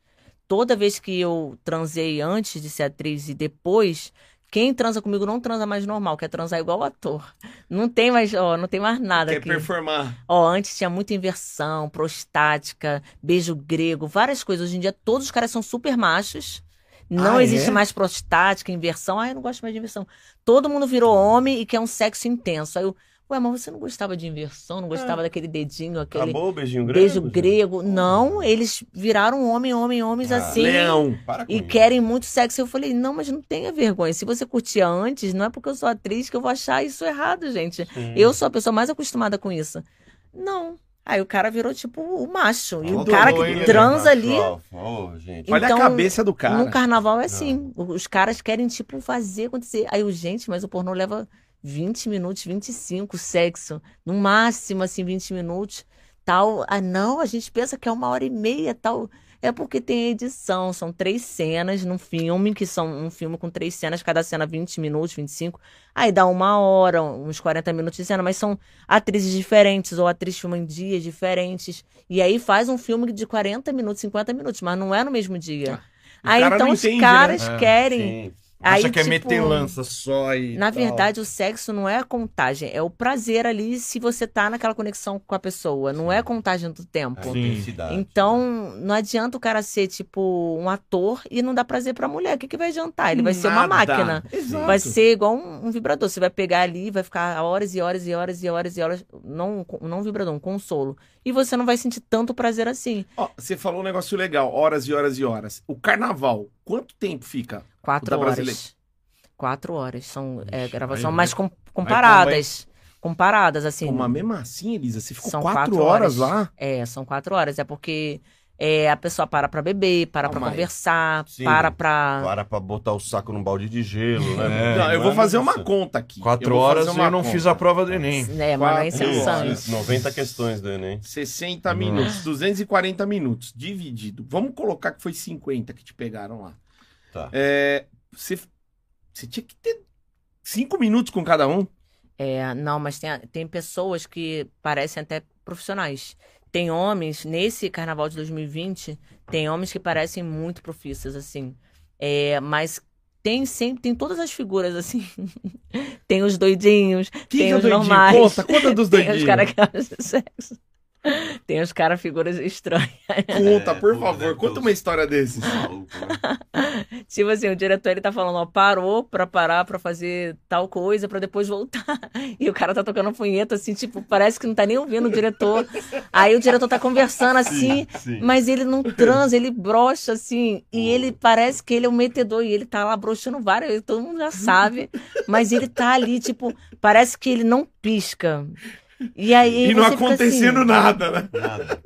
[SPEAKER 4] Toda vez que eu transei antes de ser atriz e depois, quem transa comigo não transa mais normal, quer transar igual o ator. Não tem mais, ó, não tem mais nada
[SPEAKER 1] Quer
[SPEAKER 4] aqui.
[SPEAKER 1] performar.
[SPEAKER 4] Ó, antes tinha muita inversão, prostática, beijo grego, várias coisas. Hoje em dia todos os caras são super machos. Não
[SPEAKER 1] Ah,
[SPEAKER 4] existe
[SPEAKER 1] é?
[SPEAKER 4] mais prostática, inversão. Ah, eu não gosto mais de inversão. Todo mundo virou homem e quer um sexo intenso. Aí eu, ué, mas você não gostava de inversão? Não gostava daquele dedinho, aquele
[SPEAKER 2] Acabou o beijinho grego?
[SPEAKER 4] beijo
[SPEAKER 2] gente?
[SPEAKER 4] grego? Não, eles viraram homem, homem, homens
[SPEAKER 2] Ah,
[SPEAKER 4] assim.
[SPEAKER 1] Leão.
[SPEAKER 2] Para com
[SPEAKER 4] E
[SPEAKER 2] isso.
[SPEAKER 4] querem muito sexo. Eu falei, não, mas não tenha vergonha. Se você curtia antes, não é porque eu sou atriz que eu vou achar isso errado, gente.
[SPEAKER 2] Sim.
[SPEAKER 4] Eu sou a pessoa mais acostumada com isso. Não. Aí o cara virou tipo o macho. E o cara que
[SPEAKER 3] hein, Lelê?
[SPEAKER 4] transa ali.
[SPEAKER 2] Gente.
[SPEAKER 1] Olha
[SPEAKER 4] Então,
[SPEAKER 1] a cabeça do cara.
[SPEAKER 4] No carnaval é assim. Os caras querem, tipo, fazer acontecer. Aí eu, gente, mas o pornô leva 20 minutos, 25, sexo. No máximo, assim, 20 minutos. Tal. Ah, não, a gente pensa que é uma hora e meia, tal. É porque tem edição. São três cenas num filme, que são um filme com três cenas, cada cena 20 minutos, 25. Aí dá uma hora, uns 40 minutos de cena, mas são atrizes diferentes, ou atrizes filmam em dias diferentes. E aí faz um filme de 40 minutos, 50 minutos, mas não é no mesmo dia.
[SPEAKER 1] o
[SPEAKER 4] Aí então os
[SPEAKER 1] entende,
[SPEAKER 4] caras
[SPEAKER 3] né?
[SPEAKER 4] Querem.
[SPEAKER 2] Sim.
[SPEAKER 4] Aí,
[SPEAKER 3] Acha que é
[SPEAKER 4] tipo,
[SPEAKER 3] meter lança só e
[SPEAKER 4] Na
[SPEAKER 3] tal.
[SPEAKER 4] verdade, o sexo não é a contagem, é o prazer ali se você tá naquela conexão com a pessoa, não é a contagem do tempo.
[SPEAKER 2] Intensidade.
[SPEAKER 4] Então, não adianta o cara ser, tipo, um ator e não dar prazer pra mulher. O que, que vai adiantar? Ele vai ser uma
[SPEAKER 1] Nada.
[SPEAKER 4] máquina.
[SPEAKER 1] Exato.
[SPEAKER 4] Vai ser igual um, um vibrador. Você vai pegar ali, vai ficar horas e horas e horas e horas e horas. Não, não um vibrador, um consolo. E você não vai sentir tanto prazer assim.
[SPEAKER 1] Ó, você falou um negócio legal, horas e horas e horas. O carnaval, quanto tempo fica?
[SPEAKER 4] Quatro horas.
[SPEAKER 1] brasileira.
[SPEAKER 4] Quatro horas. São é, gravação,
[SPEAKER 3] aí
[SPEAKER 4] mas
[SPEAKER 3] vai-
[SPEAKER 4] com, comparadas. Comparadas, assim.
[SPEAKER 1] Pô, mas mesmo assim, Elisa, você ficou
[SPEAKER 4] São
[SPEAKER 1] quatro,
[SPEAKER 4] quatro
[SPEAKER 1] horas,
[SPEAKER 4] horas.
[SPEAKER 1] lá?
[SPEAKER 4] É, são quatro horas. É porque é, a pessoa para pra beber, para pra
[SPEAKER 1] Calma aí.
[SPEAKER 4] conversar,
[SPEAKER 2] Sim.
[SPEAKER 4] para pra.
[SPEAKER 2] Para pra botar o saco num balde de gelo, né?
[SPEAKER 3] É,
[SPEAKER 1] Não, eu vou fazer uma conta aqui.
[SPEAKER 3] Quatro
[SPEAKER 1] Eu
[SPEAKER 3] horas
[SPEAKER 1] fazer
[SPEAKER 3] eu não
[SPEAKER 1] conta.
[SPEAKER 3] fiz a prova do Enem.
[SPEAKER 4] É, mas não é
[SPEAKER 1] horas.
[SPEAKER 2] Isso, 90 questões do Enem.
[SPEAKER 1] 60 minutos, 240 minutos, dividido. Vamos colocar que foi 50 que te pegaram lá.
[SPEAKER 2] Tá.
[SPEAKER 1] É, você, você tinha que ter 5 minutos com cada um.
[SPEAKER 4] É, não, mas tem, tem pessoas que parecem até profissionais. Tem homens, nesse carnaval de 2020, tem homens que parecem muito profissionais, assim. É, mas tem sempre, tem todas as figuras, assim. tem os doidinhos,
[SPEAKER 1] Quem
[SPEAKER 4] tem
[SPEAKER 1] que é
[SPEAKER 4] os
[SPEAKER 1] doidinho?
[SPEAKER 4] normais.
[SPEAKER 1] Conta, conta dos
[SPEAKER 4] tem os
[SPEAKER 1] doidinhos.
[SPEAKER 4] caras que acham sexo. Tem os caras figuras estranhas.
[SPEAKER 1] Conta, por
[SPEAKER 2] pô,
[SPEAKER 1] favor, conta uma história desses.
[SPEAKER 2] Né?
[SPEAKER 4] Tipo assim, o diretor ele tá falando, ó, parou pra parar pra fazer tal coisa pra depois voltar. E o cara tá tocando punheta assim, tipo, parece que não tá nem ouvindo o diretor. Aí o diretor tá conversando assim,
[SPEAKER 2] Sim.
[SPEAKER 4] mas ele não transa, ele brocha assim, e ele parece que ele é um metedor e ele tá lá broxando várias, todo mundo já sabe, mas ele tá ali, tipo, parece que ele não pisca. E aí
[SPEAKER 1] E não
[SPEAKER 4] fica
[SPEAKER 1] acontecendo
[SPEAKER 4] assim,
[SPEAKER 1] nada, né?
[SPEAKER 2] Nada.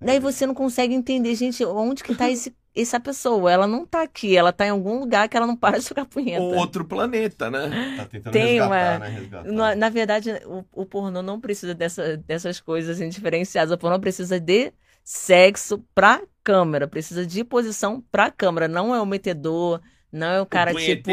[SPEAKER 4] Daí você não consegue entender, gente, onde que tá esse, essa pessoa? Ela não tá aqui, ela tá em algum lugar que ela não para de jogar punheta.
[SPEAKER 1] Ou outro planeta, né?
[SPEAKER 2] Tá tentando
[SPEAKER 4] Tem
[SPEAKER 2] resgatar,
[SPEAKER 4] uma-
[SPEAKER 2] né? Resgatar.
[SPEAKER 4] Na, na verdade, o, o pornô não precisa dessa, dessas coisas assim, diferenciadas. O pornô precisa de sexo pra câmera, precisa de posição pra câmera. Não é o metedor, não é o cara tipo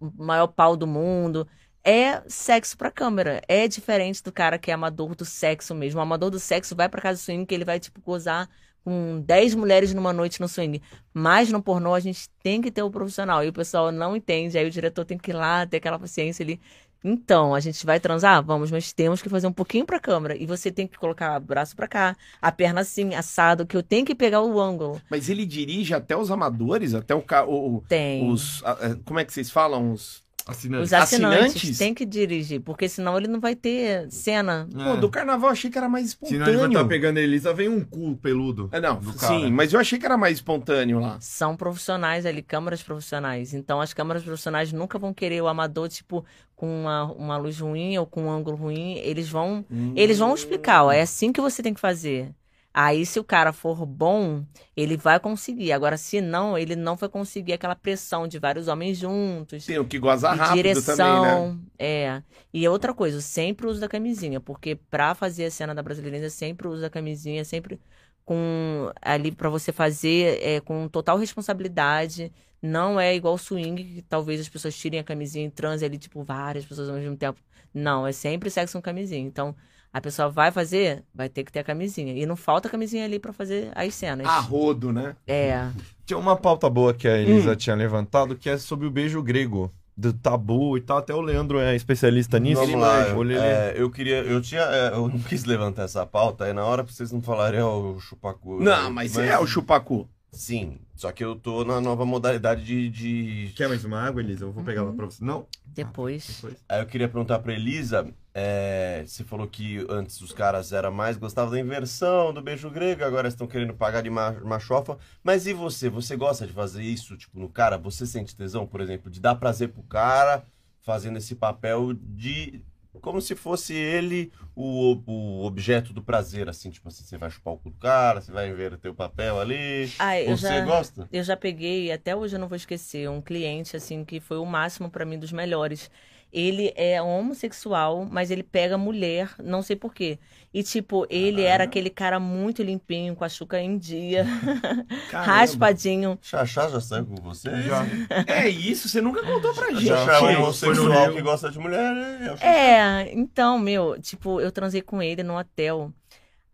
[SPEAKER 4] o maior pau do mundo. É sexo pra câmera. É diferente do cara que é amador do sexo mesmo. O amador do sexo vai pra casa do swing que ele vai, tipo, gozar com 10 mulheres numa noite no swing. Mas no pornô a gente tem que ter o profissional. E o pessoal não entende. Aí o diretor tem que ir lá, ter aquela paciência ali. Então, a gente vai transar? Vamos, mas temos que fazer um pouquinho pra câmera. E você tem que colocar o braço pra cá, a perna assim, assado, que eu tenho que pegar o ângulo.
[SPEAKER 1] Mas ele dirige até os amadores, até o, o-
[SPEAKER 4] Tem.
[SPEAKER 1] os. a- Como é que vocês falam? Os.
[SPEAKER 3] Assinante.
[SPEAKER 4] Os assinantes,
[SPEAKER 1] assinantes?
[SPEAKER 4] têm que dirigir, porque senão ele não vai ter cena.
[SPEAKER 1] Pô, do carnaval eu achei que era mais
[SPEAKER 3] Senão ele
[SPEAKER 1] espontâneo.
[SPEAKER 3] vai estar pegando a Elisa, vem um cu peludo.
[SPEAKER 1] É, não, sim, mas eu achei que era mais espontâneo lá.
[SPEAKER 4] São profissionais ali, câmeras profissionais. Então, as câmeras profissionais nunca vão querer o amador, tipo, com uma, uma luz ruim ou com um ângulo ruim. Eles vão Eles vão explicar, ó, é assim que você tem que fazer. Aí, se o cara for bom, ele vai conseguir. Agora, se não, ele não vai conseguir aquela pressão de vários homens juntos.
[SPEAKER 1] Tem o que goza rápido
[SPEAKER 4] direção,
[SPEAKER 1] também, né?
[SPEAKER 4] é. E outra coisa, sempre uso da camisinha, porque pra fazer a cena da Brasileirinha, eu sempre uso a camisinha, sempre com ali pra você fazer é, com total responsabilidade. Não é igual swing, que talvez as pessoas tirem a camisinha e transem ali, tipo, várias pessoas ao mesmo tempo. Não, é sempre sexo com camisinha. Então, a pessoa vai fazer, vai ter que ter a camisinha. E não falta camisinha ali pra fazer as cenas.
[SPEAKER 1] A rodo, né?
[SPEAKER 4] É.
[SPEAKER 3] Tinha uma pauta boa que a Elisa tinha levantado, que é sobre o beijo grego. Do tabu e tal. Até o Leandro é especialista nisso.
[SPEAKER 2] Vamos lá, eu, é, eu queria, eu tinha, é, eu não quis levantar essa pauta, aí na hora pra vocês não falarem, é o chupacu.
[SPEAKER 1] Não, mas, é o chupacu.
[SPEAKER 2] Sim, só que eu tô na nova modalidade de, de...
[SPEAKER 3] Quer mais uma água, Elisa? Eu vou pegar lá pra você. Não?
[SPEAKER 4] Depois.
[SPEAKER 3] Depois.
[SPEAKER 2] Aí eu queria perguntar pra Elisa, é, você falou que antes os caras era mais, gostavam da inversão, do beijo grego, agora estão querendo pagar de ma- machofa, mas e você? Você gosta de fazer isso, tipo, no cara? Você sente tesão, por exemplo, de dar prazer pro cara, fazendo esse papel de... Como se fosse ele o, o objeto do prazer, assim, tipo assim, você vai chupar o cu do cara, você vai inverter o papel ali.
[SPEAKER 4] Ah, eu
[SPEAKER 2] Você
[SPEAKER 4] já...
[SPEAKER 2] gosta?
[SPEAKER 4] Eu já peguei, até hoje eu não vou esquecer, um cliente assim que foi o máximo pra mim dos melhores. Ele é homossexual, mas ele pega mulher, não sei por quê. E tipo, ele era aquele cara muito limpinho, com a chuca em dia,
[SPEAKER 1] Caramba.
[SPEAKER 4] raspadinho.
[SPEAKER 2] Xaxá já saiu com você?
[SPEAKER 3] Já.
[SPEAKER 1] É isso, você nunca contou pra gente.
[SPEAKER 2] Xaxá é um homossexual que gosta de mulher, né?
[SPEAKER 4] É, então, meu, tipo, eu transei com ele no hotel.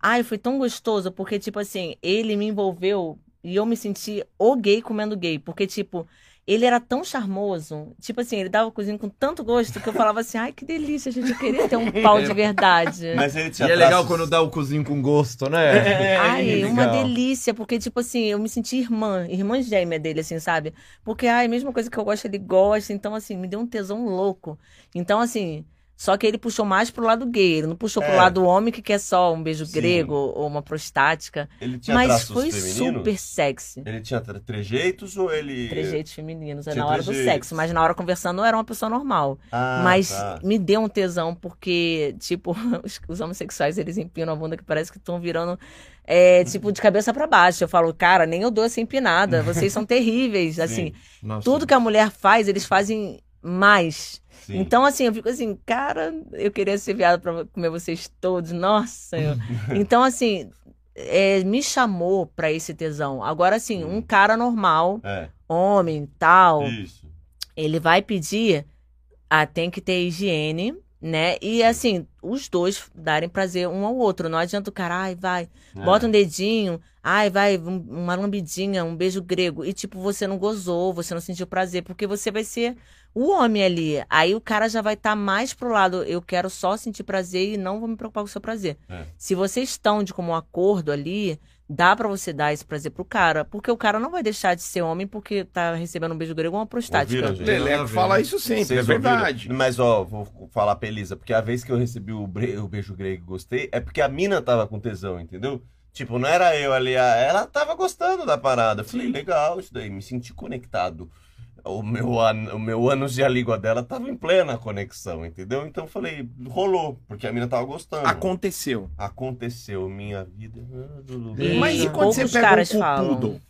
[SPEAKER 4] Ai, foi tão gostoso, porque, tipo assim, ele me envolveu e eu me senti o gay comendo gay. Porque, tipo, ele era tão charmoso. Tipo assim, ele dava cozinha com tanto gosto que eu falava assim, ai, que delícia, gente, eu queria ter um pau de verdade.
[SPEAKER 2] Mas ele
[SPEAKER 3] E
[SPEAKER 2] tinha
[SPEAKER 3] é legal quando dá o cozinho com gosto, né?
[SPEAKER 4] Ai, uma
[SPEAKER 3] legal.
[SPEAKER 4] delícia, porque, tipo assim, eu me senti irmã, irmã gêmea dele, assim, sabe? Porque, ai, a mesma coisa que eu gosto, ele gosta, então, assim, me deu um tesão louco. Então, assim, só que ele puxou mais pro lado gay, ele não puxou pro
[SPEAKER 2] É.
[SPEAKER 4] lado homem que quer só um beijo
[SPEAKER 2] Sim.
[SPEAKER 4] grego ou uma prostática.
[SPEAKER 2] Ele tinha
[SPEAKER 4] Mas foi
[SPEAKER 2] femininos?
[SPEAKER 4] super sexy.
[SPEAKER 2] Ele tinha tre- trejeitos ou ele.
[SPEAKER 4] Trejeitos femininos, é na hora do
[SPEAKER 2] trejeitos.
[SPEAKER 4] sexo, mas na hora conversando eu era uma pessoa normal.
[SPEAKER 2] Ah,
[SPEAKER 4] mas
[SPEAKER 2] tá.
[SPEAKER 4] me deu um tesão, porque, tipo, os, os homossexuais, eles empinam a bunda que parece que estão virando, é, tipo, de cabeça pra baixo. Eu falo, cara, nem eu dou essa empinada, vocês são terríveis. Assim,
[SPEAKER 3] Nossa.
[SPEAKER 4] tudo que a mulher faz, eles fazem mais.
[SPEAKER 2] Sim.
[SPEAKER 4] Então, assim, eu fico assim, cara, eu queria ser viado pra comer vocês todos, nossa. eu- Então, assim, é, me chamou pra esse tesão. Agora, assim, um cara normal,
[SPEAKER 2] É,
[SPEAKER 4] homem, tal,
[SPEAKER 2] isso.
[SPEAKER 4] ele vai pedir, ah, tem que ter higiene, né? E assim, os dois darem prazer um ao outro. Não adianta o cara, ai, vai,
[SPEAKER 2] É.
[SPEAKER 4] bota um dedinho, ai, vai, um- uma lambidinha, um beijo grego. E tipo, você não gozou, você não sentiu prazer, porque você vai ser o homem ali. Aí o cara já vai estar mais pro lado, eu quero só sentir prazer e não vou me preocupar com o seu prazer.
[SPEAKER 2] É.
[SPEAKER 4] Se vocês estão de como um acordo ali, dá pra você dar esse prazer pro cara, porque o cara não vai deixar de ser homem porque tá recebendo um beijo grego ou uma prostática.
[SPEAKER 2] Ouviram?
[SPEAKER 1] Leleco fala isso sempre,
[SPEAKER 2] Vocês
[SPEAKER 1] é verdade.
[SPEAKER 2] ouviram? Mas, ó, vou falar pra Elisa, porque a vez que eu recebi o, bre- o beijo grego e gostei, é porque a mina tava com tesão, entendeu? Tipo, não era eu ali, ela tava gostando da parada. Eu falei, legal isso daí, me senti conectado. O meu, an- o meu ânus e a língua dela tava em plena conexão, entendeu? Então eu falei, rolou, porque a mina tava gostando.
[SPEAKER 1] Aconteceu.
[SPEAKER 2] Aconteceu, minha vida.
[SPEAKER 1] Mas e quando você
[SPEAKER 4] poucos
[SPEAKER 1] pega
[SPEAKER 4] caras
[SPEAKER 1] um
[SPEAKER 4] falam.
[SPEAKER 1] poodle?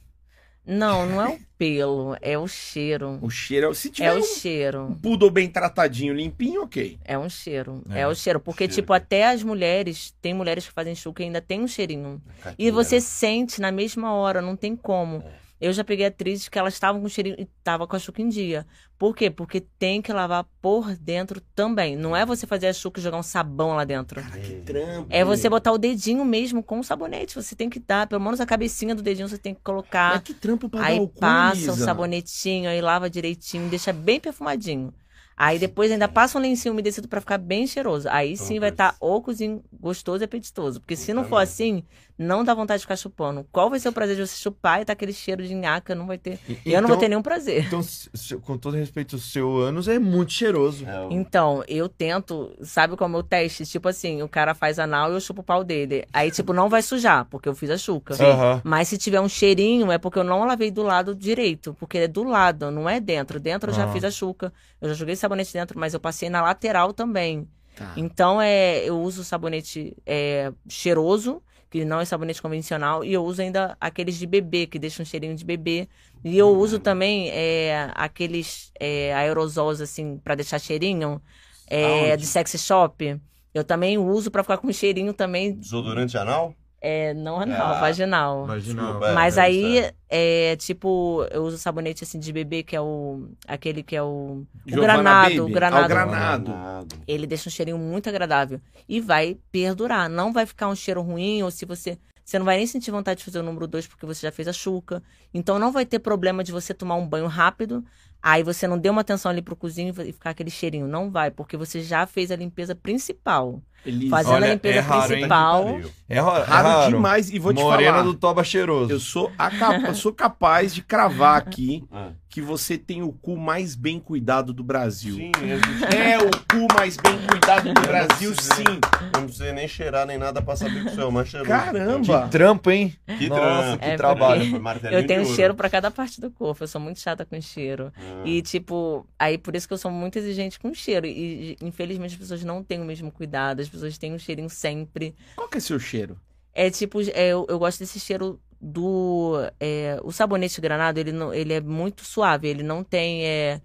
[SPEAKER 4] Não, não é o pelo, é o cheiro.
[SPEAKER 1] O cheiro, é- se
[SPEAKER 4] É
[SPEAKER 1] tiver
[SPEAKER 4] o
[SPEAKER 1] um
[SPEAKER 4] cheiro.
[SPEAKER 1] poodle bem tratadinho, limpinho, ok.
[SPEAKER 4] É um cheiro.
[SPEAKER 3] É,
[SPEAKER 4] É, o cheiro. Porque,
[SPEAKER 2] cheiro.
[SPEAKER 4] tipo, até as mulheres, tem mulheres que fazem chuca e ainda tem um cheirinho. E
[SPEAKER 2] Caquinha,
[SPEAKER 4] você
[SPEAKER 2] né?
[SPEAKER 4] sente na mesma hora, não tem como. Eu já peguei atrizes que elas estavam com cheirinho e tava com a chuca em dia. Por quê? Porque tem que lavar por dentro também. Não é você fazer a chuca e jogar um sabão lá dentro.
[SPEAKER 1] Trampo.
[SPEAKER 4] É você botar o dedinho mesmo com o sabonete. Você tem que dar, pelo menos a cabecinha do dedinho você tem que colocar.
[SPEAKER 1] Mas que trampo pra dar
[SPEAKER 4] Aí passa o sabonetinho, aí lava direitinho, deixa bem perfumadinho. Aí depois ainda passa um lencinho umedecido pra ficar bem cheiroso. Aí sim
[SPEAKER 2] Então,
[SPEAKER 4] vai estar o cozinho gostoso e apetitoso. Porque se não for assim, não dá vontade de ficar chupando. Qual vai ser o prazer de você chupar e tá aquele cheiro de nhaca? Não vai ter. Eu não vou ter nenhum prazer.
[SPEAKER 3] Então, com todo respeito, o seu ânus é muito cheiroso.
[SPEAKER 2] É,
[SPEAKER 4] Então, eu tento, sabe como é o teste? Tipo assim, o cara faz anal e eu chupo o pau dele. Aí, tipo, não vai sujar, porque eu fiz a chuca.
[SPEAKER 3] Aham.
[SPEAKER 4] Mas se tiver um cheirinho, é porque eu não lavei do lado direito. Porque é do lado, não é dentro. Dentro eu já
[SPEAKER 3] Ah.
[SPEAKER 4] fiz a chuca. Eu já joguei sabonete dentro, mas eu passei na lateral também.
[SPEAKER 1] Tá.
[SPEAKER 4] Então, é, eu uso sabonete é, cheiroso, que não é sabonete convencional. E eu uso ainda aqueles de bebê, que deixam um cheirinho de bebê. E eu uso também é, aqueles é, aerosols, assim, pra deixar cheirinho. É, de sexy shop. Eu também uso pra ficar com cheirinho também.
[SPEAKER 2] Desodorante anal?
[SPEAKER 4] É, não anal,
[SPEAKER 2] Ah,
[SPEAKER 4] vaginal.
[SPEAKER 3] Imaginava.
[SPEAKER 2] Desculpa, é.
[SPEAKER 4] Mas
[SPEAKER 2] deve
[SPEAKER 4] aí, é tipo, eu uso sabonete assim de bebê, que é o. aquele que é o. O granado,
[SPEAKER 1] Baby?
[SPEAKER 4] o granado.
[SPEAKER 1] Ah, o granado.
[SPEAKER 4] Ele deixa um cheirinho muito agradável. E vai perdurar. Não vai ficar um cheiro ruim, ou se você. Você não vai nem sentir vontade de fazer o número 2 porque você já fez a chuca. Então não vai ter problema de você tomar um banho rápido. Aí você não deu uma atenção ali pro cozinho e ficar aquele cheirinho. Não vai, porque você já fez a limpeza principal.
[SPEAKER 1] Elisa.
[SPEAKER 4] Fazendo
[SPEAKER 3] Olha,
[SPEAKER 4] a limpeza
[SPEAKER 3] é raro, hein?
[SPEAKER 4] principal.
[SPEAKER 3] É raro,
[SPEAKER 1] Raro, demais. E vou te
[SPEAKER 3] Morena
[SPEAKER 1] falar.
[SPEAKER 3] do Toba cheiroso.
[SPEAKER 1] Eu sou, a capa- eu sou capaz de cravar aqui
[SPEAKER 2] Ah.
[SPEAKER 1] que você tem o cu mais bem cuidado do Brasil.
[SPEAKER 2] Sim,
[SPEAKER 1] É o cu mais bem cuidado do Brasil, sim.
[SPEAKER 2] não precisa nem cheirar nem nada pra saber que o seu é mais cheiroso.
[SPEAKER 1] Caramba!
[SPEAKER 3] Que trampo, hein?
[SPEAKER 2] Que
[SPEAKER 3] Nossa,
[SPEAKER 2] trampo.
[SPEAKER 3] que
[SPEAKER 4] É,
[SPEAKER 3] trabalho.
[SPEAKER 4] Eu tenho cheiro pra cada parte do corpo. Eu sou muito chata com cheiro.
[SPEAKER 2] Ah.
[SPEAKER 4] E, tipo, aí por isso que eu sou muito exigente com cheiro. E, infelizmente, as pessoas não têm o mesmo cuidado. As pessoas têm um cheirinho sempre.
[SPEAKER 1] Qual que é seu cheiro?
[SPEAKER 4] É tipo, é, eu, eu gosto desse cheiro do. é, o sabonete granado, ele, não, ele é muito suave. Ele não tem. é,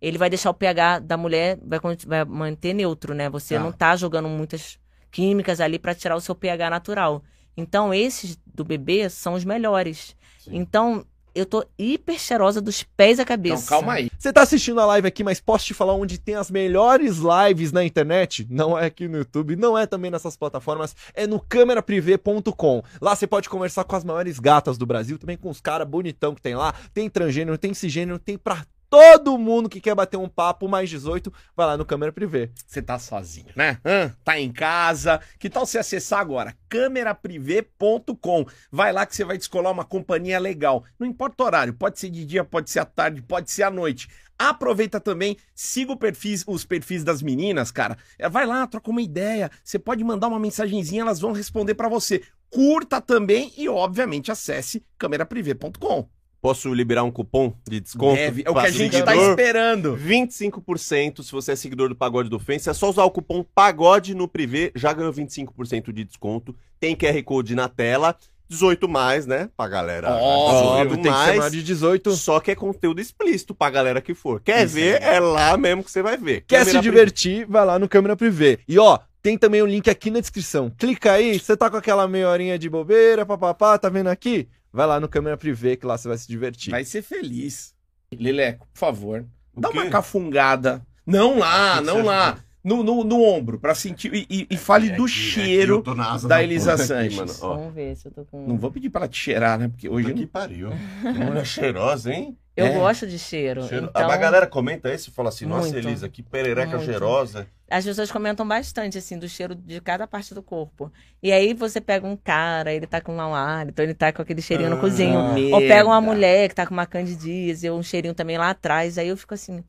[SPEAKER 4] ele vai deixar o pH da mulher, vai, vai manter neutro, né? Você
[SPEAKER 1] Tá.
[SPEAKER 4] não tá jogando muitas químicas ali pra tirar o seu pH natural. Então, esses do bebê são os melhores.
[SPEAKER 2] Sim.
[SPEAKER 4] Então, eu tô hiper cheirosa dos pés à cabeça.
[SPEAKER 1] Então, calma aí.
[SPEAKER 3] Você tá assistindo a live aqui, mas posso te falar onde tem as melhores lives na internet? Não é aqui no YouTube, não é também nessas plataformas, é no cameraprivé.com. Lá você pode conversar com as maiores gatas do Brasil, também com os caras bonitão que tem lá. Tem transgênero, tem cisgênero, tem pra todo mundo que quer bater um papo mais 18, vai lá no Câmera Privé.
[SPEAKER 1] Você tá sozinho, né? Hã? Tá em casa. Que tal você acessar agora? cameraprivé.com. Vai lá que você vai descolar uma companhia legal. Não importa o horário, pode ser de dia, pode ser à tarde, pode ser à noite. Aproveita também, siga perfis, os perfis das meninas, cara. É, Vai lá, troca uma ideia. Você pode mandar uma mensagenzinha, elas vão responder pra você. Curta também e, obviamente, acesse cameraprivé.com.
[SPEAKER 2] Posso liberar um cupom de desconto?
[SPEAKER 1] Deve, é o que a gente tá
[SPEAKER 2] seguidor?
[SPEAKER 1] esperando.
[SPEAKER 2] 25% se você é seguidor do Pagode do Fence. É só usar o cupom PAGODE no Privé, já ganhou 25% de desconto. Tem QR Code na tela. 18 mais, né? Pra galera.
[SPEAKER 3] Óbvio,
[SPEAKER 2] 18
[SPEAKER 3] tem que ser maior
[SPEAKER 2] mais.
[SPEAKER 3] de 18.
[SPEAKER 2] Só que é conteúdo explícito pra galera que for. Quer
[SPEAKER 1] Isso
[SPEAKER 2] ver? É lá mesmo que você vai ver.
[SPEAKER 3] Quer
[SPEAKER 2] Câmera
[SPEAKER 3] se divertir, vai lá no Câmera Privé. E ó, tem também o link aqui na descrição. Clica aí, você tá com aquela meia horinha de bobeira, papapá, tá vendo aqui? Vai lá no Câmera Privé que lá você vai se divertir.
[SPEAKER 1] Vai ser feliz. Leleco, por favor,
[SPEAKER 2] O
[SPEAKER 1] dá
[SPEAKER 2] quê?
[SPEAKER 1] uma cafungada. Não lá, não lá. No, no, no ombro, pra sentir. E, e- e fale do cheiro. da Elisa Sanches.
[SPEAKER 4] Vamos ver se eu tô com.
[SPEAKER 1] Não vou pedir pra ela te cheirar, né? Porque hoje.
[SPEAKER 2] Puta que pariu. Que mulher cheirosa, hein?
[SPEAKER 4] Eu
[SPEAKER 1] É.
[SPEAKER 4] gosto de cheiro.
[SPEAKER 2] Cheiro-
[SPEAKER 4] Então,
[SPEAKER 2] A galera comenta isso e fala assim, nossa,
[SPEAKER 4] Muito.
[SPEAKER 2] Elisa, que perereca
[SPEAKER 4] Muito.
[SPEAKER 2] cheirosa.
[SPEAKER 4] as pessoas comentam bastante, assim, do cheiro de cada parte do corpo. E aí você pega um cara, ele tá com mau hálito, ele tá com aquele cheirinho no
[SPEAKER 2] Ah,
[SPEAKER 4] cozinho. Ou pega uma mulher que tá com uma candidíase, ou um cheirinho também lá atrás. Aí eu fico assim,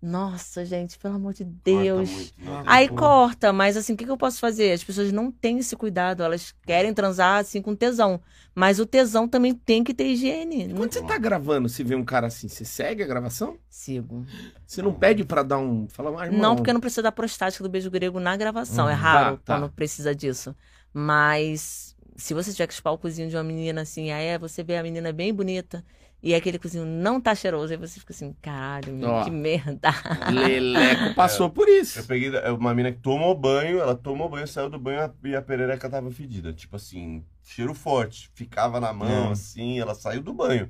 [SPEAKER 4] nossa, gente, pelo amor de Deus.
[SPEAKER 2] Corta muito, né?
[SPEAKER 4] Aí corta, mas assim, o que, que eu posso fazer? As pessoas não têm esse cuidado, elas querem transar assim com tesão. Mas o tesão também tem que ter higiene. Não
[SPEAKER 1] Quando você tá gravando, você vê um cara assim, você segue a gravação?
[SPEAKER 4] sigo.
[SPEAKER 1] Você não pede pra dar um. Fala, ah, irmão,
[SPEAKER 4] Não, porque não precisa da prostática do beijo grego na gravação. é
[SPEAKER 1] Hum,
[SPEAKER 4] raro
[SPEAKER 1] tá, tá.
[SPEAKER 4] quando precisa disso. Mas se você tiver que chupar o cozinho de uma menina assim, aí é, você vê a menina bem bonita e aquele cozinho não tá cheiroso, aí você fica assim, caralho, meu,
[SPEAKER 1] Ó.
[SPEAKER 4] que merda.
[SPEAKER 1] Leleco passou por isso.
[SPEAKER 2] Eu peguei uma mina que tomou banho, ela tomou banho, saiu do banho e a perereca tava fedida. Tipo assim, cheiro forte. Ficava na mão,
[SPEAKER 3] É.
[SPEAKER 2] assim, ela saiu do banho.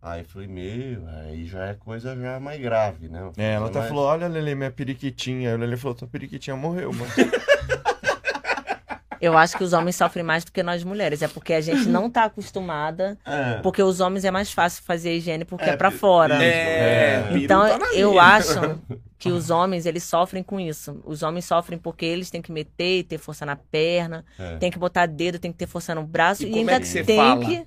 [SPEAKER 2] Aí eu falei, meu, aí já é coisa já mais grave, né?
[SPEAKER 3] É, ela até
[SPEAKER 2] Mas-
[SPEAKER 3] falou, olha, Lele, minha periquitinha. Aí o Lele falou, tua periquitinha morreu, mano.
[SPEAKER 4] Eu acho que os homens sofrem mais do que nós mulheres. É porque a gente não tá acostumada.
[SPEAKER 2] É.
[SPEAKER 4] Porque os homens é mais fácil fazer a higiene porque é,
[SPEAKER 2] É,
[SPEAKER 4] pra
[SPEAKER 2] pi-
[SPEAKER 4] fora.
[SPEAKER 1] É,
[SPEAKER 2] É.
[SPEAKER 1] piru
[SPEAKER 4] Então,
[SPEAKER 1] tá
[SPEAKER 4] eu acho que os homens, eles sofrem com isso. Os homens sofrem porque eles têm que meter e ter força na perna,
[SPEAKER 2] É.
[SPEAKER 4] tem que botar dedo, tem que ter força no braço
[SPEAKER 1] E
[SPEAKER 4] e,
[SPEAKER 1] como
[SPEAKER 4] ainda
[SPEAKER 1] é que você
[SPEAKER 4] tem
[SPEAKER 1] fala?
[SPEAKER 4] que...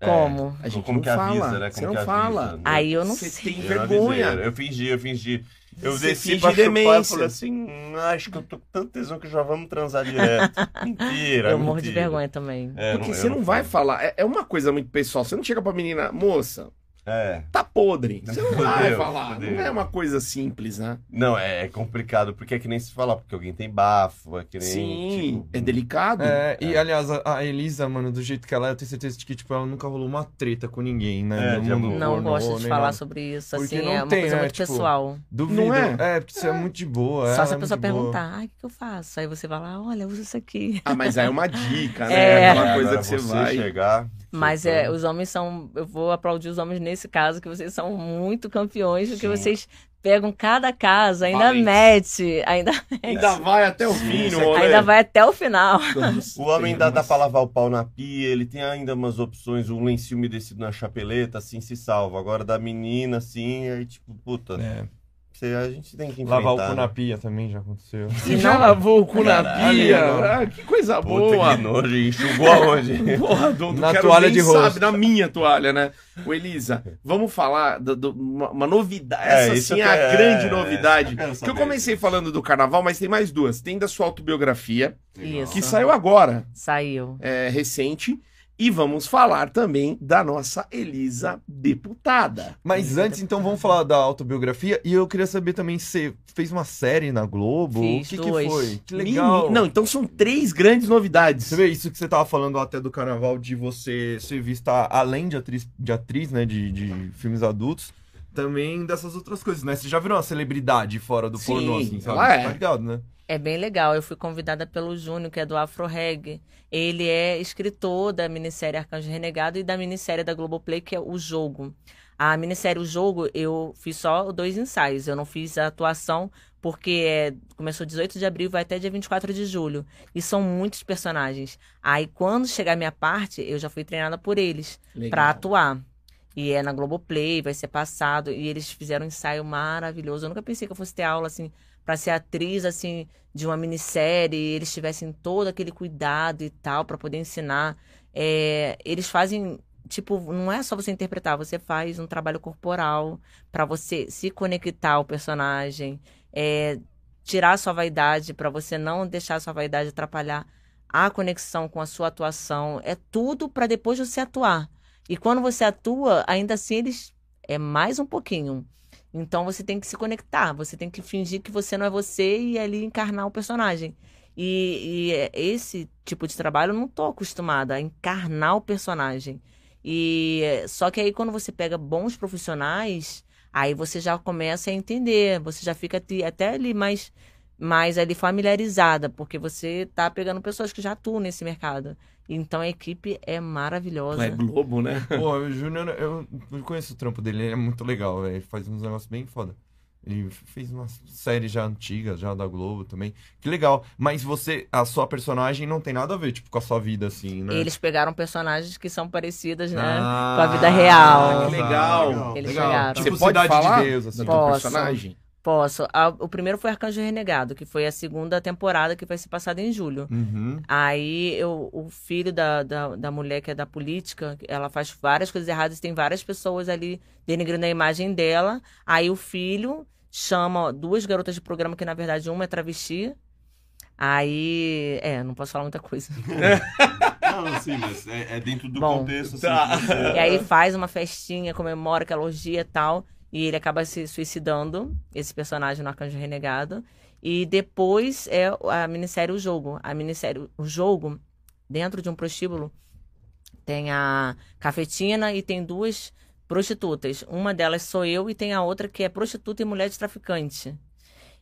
[SPEAKER 4] Como?
[SPEAKER 1] A gente
[SPEAKER 2] Como
[SPEAKER 1] não
[SPEAKER 2] que avisa,
[SPEAKER 1] fala.
[SPEAKER 2] né?
[SPEAKER 1] Você
[SPEAKER 2] Como
[SPEAKER 1] não
[SPEAKER 2] que
[SPEAKER 1] fala.
[SPEAKER 2] avisa, né?
[SPEAKER 4] Aí eu não
[SPEAKER 1] Você
[SPEAKER 4] sei.
[SPEAKER 1] tem
[SPEAKER 2] Eu não
[SPEAKER 1] vergonha.
[SPEAKER 2] avisei, Eu fingi, eu fingi. Eu
[SPEAKER 1] Você
[SPEAKER 2] desci pra chupar e
[SPEAKER 1] demência.
[SPEAKER 2] falei assim, "Hum, acho que eu tô com tanto tesão que já vamos transar direto. mentira,
[SPEAKER 4] Eu morro de
[SPEAKER 2] mentira.
[SPEAKER 4] vergonha também.
[SPEAKER 2] É,
[SPEAKER 1] Porque
[SPEAKER 2] eu
[SPEAKER 1] você não vai
[SPEAKER 2] falo.
[SPEAKER 1] falar. É, é uma coisa muito pessoal. Você não chega pra menina, moça,
[SPEAKER 2] É.
[SPEAKER 1] tá podre. Você não vai
[SPEAKER 2] Fudeu,
[SPEAKER 1] falar.
[SPEAKER 2] fudeu.
[SPEAKER 1] Não é uma coisa simples, né?
[SPEAKER 2] Não, é, é complicado, porque é que nem se falar, porque alguém tem bafo, é que nem.
[SPEAKER 1] Sim,
[SPEAKER 2] tipo,
[SPEAKER 1] é delicado.
[SPEAKER 3] É, e aliás, a, a Elisa, mano, do jeito que ela é, eu tenho certeza de que, tipo, ela nunca rolou uma treta com ninguém, né?
[SPEAKER 2] É,
[SPEAKER 3] mundo.
[SPEAKER 4] Não
[SPEAKER 3] pornô,
[SPEAKER 4] gosto de falar
[SPEAKER 3] nada.
[SPEAKER 4] sobre isso,
[SPEAKER 3] Porque
[SPEAKER 4] assim,
[SPEAKER 3] não
[SPEAKER 4] é uma
[SPEAKER 3] tem,
[SPEAKER 4] coisa
[SPEAKER 3] né,
[SPEAKER 4] muito
[SPEAKER 3] tipo,
[SPEAKER 4] pessoal.
[SPEAKER 3] Duvido.
[SPEAKER 1] Não é?
[SPEAKER 3] É, porque você é muito de boa.
[SPEAKER 4] Só se a
[SPEAKER 3] é
[SPEAKER 4] pessoa perguntar, ai, o que, que eu faço? Aí você vai lá, olha, usa isso aqui.
[SPEAKER 1] Ah, mas aí é uma dica, né?
[SPEAKER 4] É.
[SPEAKER 1] Aquela coisa
[SPEAKER 2] agora
[SPEAKER 1] que você vai.
[SPEAKER 2] chegar.
[SPEAKER 4] Mas é, os homens são. Eu vou aplaudir os homens nesse caso, que vocês são muito campeões, porque
[SPEAKER 2] Sim.
[SPEAKER 4] vocês pegam cada caso, ainda
[SPEAKER 1] Valente.
[SPEAKER 4] mete, ainda,
[SPEAKER 1] Ainda vai até o
[SPEAKER 2] Sim,
[SPEAKER 1] fim, no rolê.
[SPEAKER 4] ainda vai até o final.
[SPEAKER 2] O homem dá, dá pra lavar o pau na pia, ele tem ainda umas opções, um lencinho umedecido na chapeleta, assim se salva. Agora da menina, assim, aí tipo, puta,
[SPEAKER 3] É.
[SPEAKER 2] você- a gente tem que enfrentar.
[SPEAKER 3] Lavar o cu
[SPEAKER 2] né?
[SPEAKER 3] na pia também já aconteceu.
[SPEAKER 1] Você já lavou o cu na
[SPEAKER 2] Caralho,
[SPEAKER 1] pia?
[SPEAKER 2] agora.
[SPEAKER 1] Ah, que coisa
[SPEAKER 2] Puta
[SPEAKER 1] boa.
[SPEAKER 2] que nojo, enxugou aonde?
[SPEAKER 1] Porra, do, do
[SPEAKER 3] Na toalha de
[SPEAKER 1] sabe,
[SPEAKER 3] rosto.
[SPEAKER 1] na minha toalha, né? Ô, Elisa, vamos falar de uma, uma novidade.
[SPEAKER 2] É,
[SPEAKER 1] Essa
[SPEAKER 2] isso
[SPEAKER 1] sim é a
[SPEAKER 2] é-
[SPEAKER 1] grande
[SPEAKER 2] é,
[SPEAKER 1] novidade.
[SPEAKER 2] isso que eu quero
[SPEAKER 1] que eu
[SPEAKER 2] saber.
[SPEAKER 1] comecei falando do carnaval, mas tem mais duas. Tem da sua autobiografia,
[SPEAKER 4] Isso.
[SPEAKER 1] que saiu agora,
[SPEAKER 4] Saiu.
[SPEAKER 1] é, recente. E vamos falar também da nossa Elisa deputada.
[SPEAKER 3] Mas antes, então, vamos falar da autobiografia. E eu queria saber também se você fez uma série na Globo.
[SPEAKER 4] Fiz
[SPEAKER 3] o que,
[SPEAKER 4] duas.
[SPEAKER 3] que foi? Que legal.
[SPEAKER 1] Meni- Não, então são três grandes novidades.
[SPEAKER 3] Você vê isso que você tava falando até do carnaval, de você ser vista além de atriz, de atriz né, de, de filmes adultos, também dessas outras coisas, né? Você já virou uma celebridade fora do
[SPEAKER 1] Sim,
[SPEAKER 3] pornô, assim, sabe?
[SPEAKER 1] ela é.
[SPEAKER 3] Tá ligado, né?
[SPEAKER 4] É bem legal. Eu fui convidada pelo Júnior, que é do Afro Reg. Ele é escritor da minissérie Arcanjo Renegado e da minissérie da Globoplay, que é O Jogo. A minissérie O Jogo, eu fiz só dois ensaios. Eu não fiz a atuação, porque é, começou 18 de abril, vai até dia 24 de julho. E são muitos personagens. Aí, quando chegar a minha parte, eu já fui treinada por eles pra atuar. E é na Globoplay, vai ser passado. E eles fizeram um ensaio maravilhoso. Eu nunca pensei que eu fosse ter aula, assim, pra ser atriz, assim, de uma minissérie. E eles tivessem todo aquele cuidado e tal, pra poder ensinar. É, eles fazem, tipo, não é só você interpretar, você faz um trabalho corporal pra você se conectar ao personagem. É, tirar a sua vaidade, pra você não deixar sua vaidade atrapalhar a conexão com a sua atuação. É tudo pra depois você atuar. E quando você atua, ainda assim eles é mais um pouquinho. Então você tem que se conectar, você tem que fingir que você não é você e ali encarnar o personagem. E, e é- esse tipo de trabalho eu não tô acostumada a encarnar o personagem. E é, só que aí quando você pega bons profissionais, aí você já começa a entender, você já fica até ali mais mais ali familiarizada, porque você tá pegando pessoas que já atuam nesse mercado. Então a equipe é maravilhosa.
[SPEAKER 1] É Globo, né?
[SPEAKER 3] Pô, o Júnior, eu, conheço o trampo dele, ele é muito legal, velho. Faz uns negócios bem foda. Ele fez uma série já antiga, já da Globo também. Que legal. Mas você, a sua personagem não tem nada a ver, tipo, com a sua vida, assim, né?
[SPEAKER 4] Eles pegaram personagens que são parecidas, né?
[SPEAKER 3] Ah,
[SPEAKER 4] com a vida real.
[SPEAKER 1] que legal.
[SPEAKER 4] Eles
[SPEAKER 3] legal.
[SPEAKER 4] pegaram.
[SPEAKER 3] Tipo,
[SPEAKER 1] Você pode
[SPEAKER 3] Cidade
[SPEAKER 1] falar
[SPEAKER 3] de Deus, assim.
[SPEAKER 4] Posso.
[SPEAKER 1] personagem?
[SPEAKER 4] Posso. O primeiro foi Arcanjo Renegado, que foi a segunda temporada que vai ser passada em julho.
[SPEAKER 3] Uhum.
[SPEAKER 4] Aí eu, o filho da, da, da mulher que é da política, ela faz várias coisas erradas, tem várias pessoas ali denegrindo a imagem dela. Aí o filho chama duas garotas de programa, que na verdade uma é travesti. Aí. É, não posso falar muita coisa.
[SPEAKER 2] Não, sim, mas é, é dentro do
[SPEAKER 4] Bom,
[SPEAKER 2] contexto. Assim,
[SPEAKER 1] tá.
[SPEAKER 4] E aí faz uma festinha, comemora aquela orgia e tal. E ele acaba se suicidando, esse personagem no Arcanjo Renegado. E depois é a minissérie O Jogo. A minissérie O Jogo, dentro de um prostíbulo, tem a cafetina e tem duas prostitutas. Uma delas sou eu e tem a outra que é prostituta e mulher de traficante.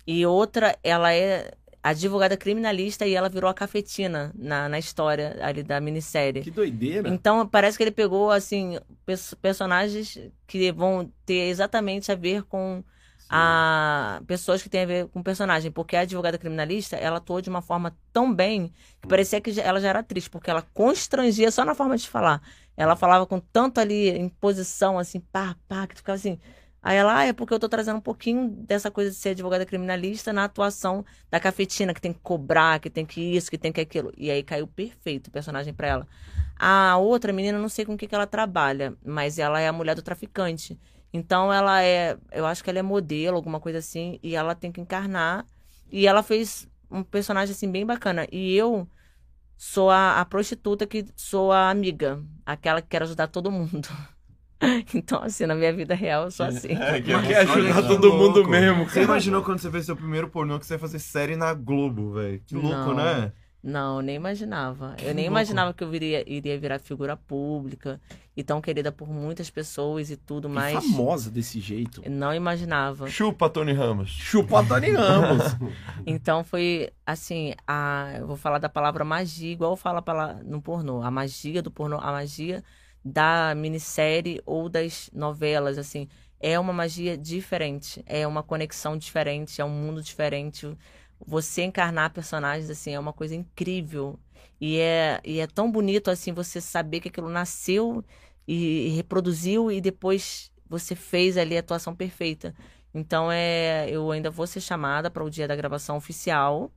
[SPEAKER 4] E outra, ela é advogada criminalista e ela virou a cafetina na, na história ali da minissérie.
[SPEAKER 1] Que doideira.
[SPEAKER 4] Então, parece que ele pegou, assim, pers- personagens que vão ter exatamente a ver com a pessoas que têm a ver com personagem, porque a advogada criminalista, ela atuou de uma forma tão bem que parecia que ela já era atriz, porque ela constrangia só na forma de falar. Ela falava com tanto ali em posição, assim, pá, pá, que tu ficava assim. Aí ela, ah, é porque eu tô trazendo um pouquinho dessa coisa de ser advogada criminalista na atuação da cafetina, que tem que cobrar, que tem que isso, que tem que aquilo. E aí caiu perfeito o personagem pra ela. A outra menina, não sei com o que, que ela trabalha, mas ela é a mulher do traficante. Então ela é, eu acho que ela é modelo, alguma coisa assim, e ela tem que encarnar. E ela fez um personagem assim bem bacana. E eu sou a, a prostituta que sou a amiga, aquela que quer ajudar todo mundo. Então, assim, na minha vida real, eu sou assim.
[SPEAKER 2] É, que
[SPEAKER 1] Mas
[SPEAKER 2] é
[SPEAKER 1] ajudar
[SPEAKER 3] que
[SPEAKER 1] todo mundo
[SPEAKER 3] louco.
[SPEAKER 1] mesmo,
[SPEAKER 3] Você imaginou quando você fez seu primeiro pornô que você ia fazer série na Globo, velho? Que louco,
[SPEAKER 4] Não.
[SPEAKER 3] né?
[SPEAKER 4] Não, nem imaginava. Eu nem
[SPEAKER 3] louco.
[SPEAKER 4] imaginava que eu viria, iria virar figura pública e tão querida por muitas pessoas e tudo,
[SPEAKER 1] Que
[SPEAKER 4] mas
[SPEAKER 1] famosa desse jeito.
[SPEAKER 4] não imaginava.
[SPEAKER 3] Chupa, Tony Ramos.
[SPEAKER 1] Chupa a Tony Ramos.
[SPEAKER 4] Então foi assim, a, eu vou falar da palavra magia, igual eu falo a palavra no pornô, a magia do pornô, a magia da minissérie ou das novelas, assim, é uma magia diferente, é uma conexão diferente, é um mundo diferente. Você encarnar personagens assim é uma coisa incrível. E é, e é tão bonito assim você saber que aquilo nasceu e, e reproduziu e depois você fez ali a atuação perfeita. Então é, eu ainda vou ser chamada para o dia da gravação oficial.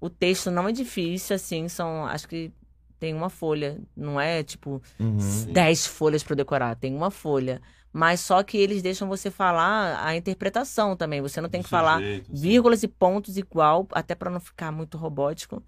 [SPEAKER 4] O texto não é difícil, assim, são, acho que tem uma folha, não é tipo
[SPEAKER 3] Uhum.
[SPEAKER 4] dez folhas para decorar, tem uma folha. Mas só que eles deixam você falar a interpretação também. Você não tem que falar
[SPEAKER 2] assim.
[SPEAKER 4] vírgulas e pontos igual, até para não ficar muito robótico.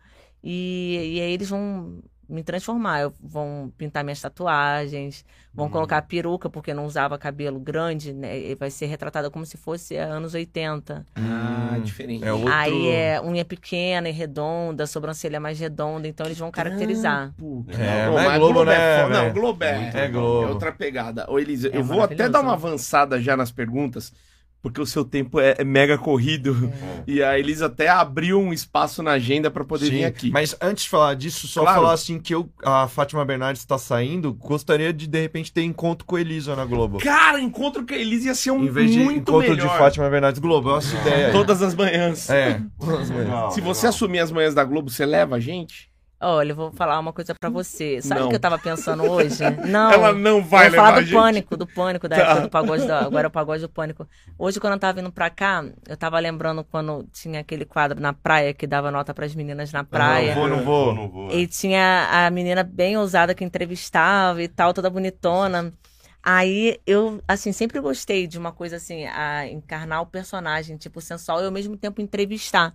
[SPEAKER 4] E, e aí eles vão me transformar, eu- vão pintar minhas tatuagens, vão
[SPEAKER 2] Uhum.
[SPEAKER 4] colocar peruca, porque não usava cabelo grande, né? E vai ser retratada como se fosse anos 80.
[SPEAKER 1] Ah,
[SPEAKER 3] Hum.
[SPEAKER 1] diferente.
[SPEAKER 3] É outro...
[SPEAKER 4] Aí é unha pequena e redonda, sobrancelha mais redonda, então eles vão caracterizar.
[SPEAKER 1] Trampo.
[SPEAKER 3] É,
[SPEAKER 1] Não,
[SPEAKER 3] mas
[SPEAKER 1] mas
[SPEAKER 3] Globo, né,
[SPEAKER 1] é Não? Globo é,
[SPEAKER 3] É Globo.
[SPEAKER 1] é outra pegada. Ô, Elisa,
[SPEAKER 4] É
[SPEAKER 1] eu vou até dar uma avançada já nas perguntas, porque o seu tempo é, é mega corrido. E a Elisa até abriu um espaço na agenda pra poder
[SPEAKER 3] Sim,
[SPEAKER 1] vir aqui.
[SPEAKER 3] Mas antes de falar disso, só
[SPEAKER 1] Claro.
[SPEAKER 3] falar assim que eu, a Fátima Bernardes está saindo, gostaria de de repente ter encontro com a Elisa na Globo.
[SPEAKER 1] Cara, encontro com a Elisa ia ser um
[SPEAKER 3] Em vez de
[SPEAKER 1] muito
[SPEAKER 3] encontro
[SPEAKER 1] melhor.
[SPEAKER 3] de Fátima Bernardes Globo, é essa ideia.
[SPEAKER 1] Todas as manhãs.
[SPEAKER 3] É.
[SPEAKER 2] Legal,
[SPEAKER 1] Se você
[SPEAKER 2] legal.
[SPEAKER 1] assumir as manhãs da Globo, você leva a gente?
[SPEAKER 4] Olha, eu vou falar uma coisa pra você. Sabe
[SPEAKER 1] Não.
[SPEAKER 4] o que eu tava pensando hoje? Não.
[SPEAKER 1] Ela não vai
[SPEAKER 4] eu
[SPEAKER 1] levar
[SPEAKER 4] vou falar
[SPEAKER 1] a
[SPEAKER 4] do
[SPEAKER 1] gente.
[SPEAKER 4] pânico, do pânico, da
[SPEAKER 1] Tá.
[SPEAKER 4] época do pagode, da- agora é o pagode do pânico. Hoje, quando eu tava vindo pra cá, eu tava lembrando quando tinha aquele quadro na praia que dava nota pras meninas na praia.
[SPEAKER 3] Não vou, não vou.
[SPEAKER 2] Não vou.
[SPEAKER 4] E tinha a menina bem ousada que entrevistava e tal, toda bonitona. Aí eu, assim, sempre gostei de uma coisa assim, a encarnar o personagem, tipo, sensual e ao mesmo tempo entrevistar.